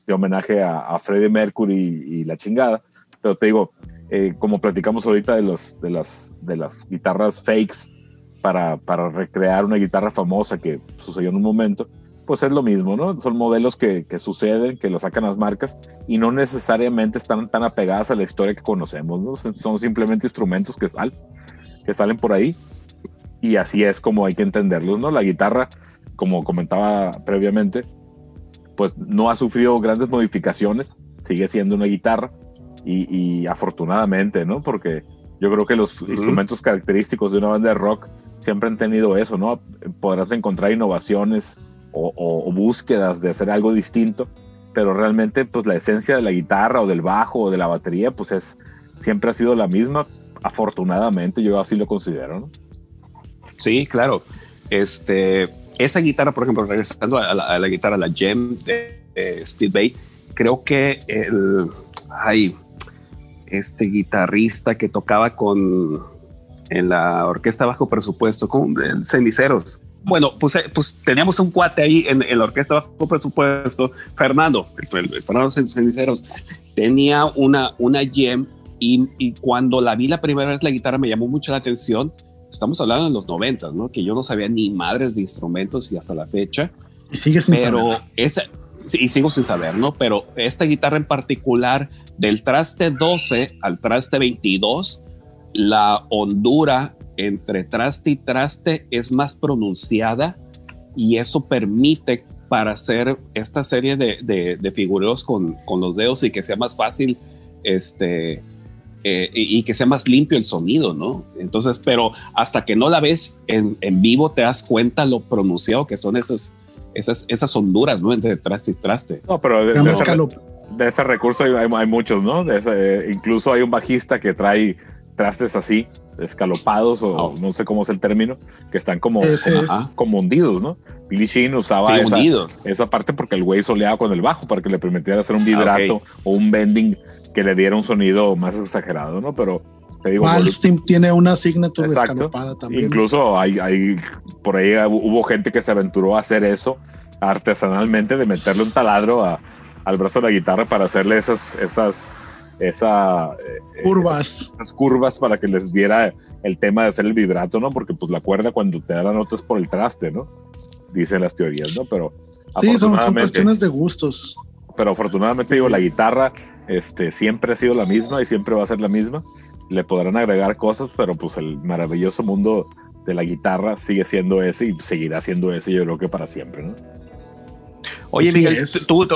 Speaker 2: de homenaje a, a, Freddie Mercury y, la chingada. Pero te digo, eh, como platicamos ahorita de, los, de, las, de las guitarras fakes para, recrear una guitarra famosa que sucedió en un momento, pues es lo mismo, ¿no? Son modelos que, suceden, que lo sacan las marcas y no necesariamente están tan apegadas a la historia que conocemos, ¿no? Son simplemente instrumentos que, salen, que salen por ahí y así es como hay que entenderlos, ¿no? La guitarra, como comentaba previamente, pues no ha sufrido grandes modificaciones, sigue siendo una guitarra y, y afortunadamente, ¿no? Porque yo creo que los instrumentos característicos de una banda de rock siempre han tenido eso, ¿no? Podrás encontrar innovaciones, o, búsquedas de hacer algo distinto, pero realmente pues la esencia de la guitarra o del bajo o de la batería pues es, siempre ha sido la misma, afortunadamente yo así lo considero. ¿no?
Speaker 1: Sí, claro. Este, esa guitarra, por ejemplo, regresando a la, guitarra, la Gem de, Steve Bay, creo que el, ay, este guitarrista que tocaba con en la orquesta bajo presupuesto, con Ceniceros, bueno, pues, eh, pues teníamos un cuate ahí en, la orquesta bajo presupuesto, Fernando, el, Fernando Ceniceros, tenía una, una gem y, cuando la vi la primera vez la guitarra me llamó mucho la atención. Estamos hablando de los noventas, ¿no? Que yo no sabía ni madres de instrumentos y hasta la fecha.
Speaker 3: Y sigue sin
Speaker 1: pero saber. Esa, y sigo sin saber, ¿no? Pero esta guitarra en particular, del traste 12 al traste 22, la hondura entre traste y traste es más pronunciada y eso permite para hacer esta serie de, de, figureos con, con, los dedos y que sea más fácil este, eh, y, que sea más limpio el sonido, ¿no? Entonces, pero hasta que no la ves en, en vivo te das cuenta lo pronunciado que son esas, esas, esas honduras, ¿no? Entre traste y traste.
Speaker 2: No, pero de, ese, recurso hay, hay, muchos, ¿no? incluso hay un bajista que trae trastes así escalopados o oh. no sé cómo es el término, que están como, como, hundidos, ¿no? Billy Sheen usaba esa, esa, parte porque el güey soleaba con el bajo para que le permitiera hacer un ah, vibrato o un bending que le diera un sonido más exagerado, ¿no? Pero te digo...
Speaker 3: tiene una signature escalopada también.
Speaker 2: Incluso hay, hay, por ahí hubo gente que se aventuró a hacer eso artesanalmente, de meterle un taladro a, al brazo de la guitarra para hacerle esas, esas esa
Speaker 3: eh, curvas.
Speaker 2: Esas, curvas para que les diera el tema de hacer el vibrato, ¿no? Porque pues la cuerda cuando te da la nota es por el traste, ¿no? Dicen las teorías, ¿no? Pero
Speaker 3: sí, son, son cuestiones de gustos.
Speaker 2: Pero afortunadamente digo, la guitarra este, siempre ha sido la misma y siempre va a ser la misma. Le podrán agregar cosas, pero pues el maravilloso mundo de la guitarra sigue siendo ese y seguirá siendo ese, yo creo que para siempre, ¿no?
Speaker 1: Oye, Miguel, tú,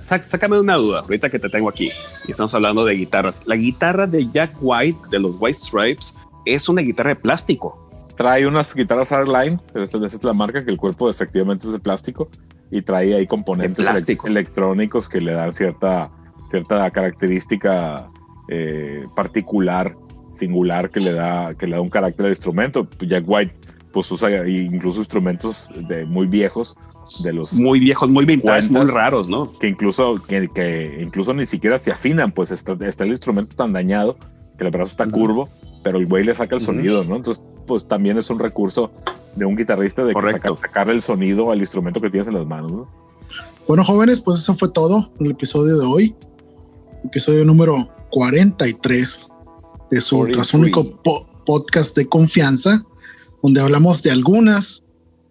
Speaker 1: sácame una duda ahorita que te tengo aquí. Y estamos hablando de guitarras. La guitarra de Jack White de los White Stripes es una guitarra de plástico.
Speaker 2: Trae unas guitarras Airline, esta, es la marca que el cuerpo efectivamente es de plástico y trae ahí componentes electrónicos que le dan cierta, cierta característica eh, particular, singular que le da que le da un carácter al instrumento. Jack White pues usa incluso instrumentos de muy viejos de los
Speaker 1: muy viejos muy vintage muy raros no
Speaker 2: que incluso que, incluso ni siquiera se afinan pues está, está, el instrumento tan dañado que el brazo está curvo pero el güey le saca el sonido no entonces pues también es un recurso de un guitarrista de sacar, sacarle el sonido al instrumento que tienes en las manos ¿no?
Speaker 3: bueno jóvenes pues eso fue todo en el episodio de hoy episodio número 43 de su ultrasónico podcast de confianza donde hablamos de algunas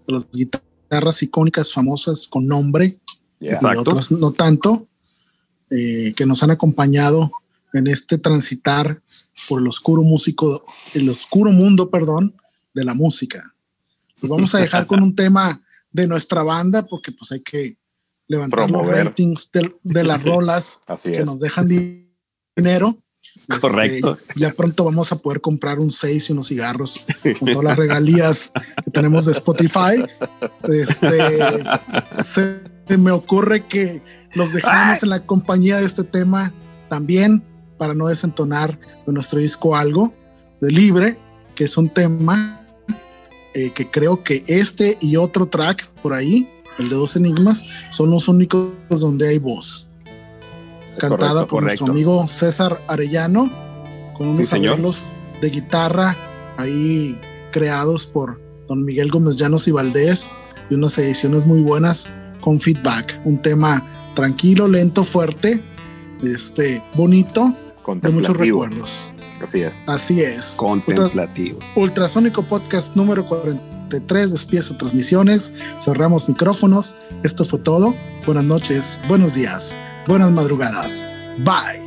Speaker 3: de las guitarras icónicas famosas con nombre y otras no tanto, eh, que nos han acompañado en este transitar por el oscuro músico, el oscuro mundo, perdón, de la música. Pues vamos a dejar con un tema de nuestra banda porque pues hay que levantar los ratings de, las rolas que nos dejan dinero.
Speaker 1: Este, Correcto.
Speaker 3: ya pronto vamos a poder comprar un 6 y unos cigarros con todas las regalías que tenemos de Spotify. Este, se me ocurre que los dejamos en la compañía de este tema también para no desentonar de nuestro disco algo de libre, que es un tema eh, que creo que este y otro track por ahí, el de dos enigmas, son los únicos donde hay voz cantada por nuestro amigo César Arellano, con unos arreglos de guitarra ahí creados por don Miguel Gómez Llanos y Valdés y unas ediciones muy buenas con feedback. Un tema tranquilo, lento, fuerte, este, bonito, de muchos recuerdos.
Speaker 2: Así es.
Speaker 3: Así es.
Speaker 1: Contemplativo.
Speaker 3: Ultrasónico Podcast número 43, despiezo transmisiones, cerramos micrófonos. Esto fue todo. Buenas noches, buenos días. Buenas madrugadas. Bye.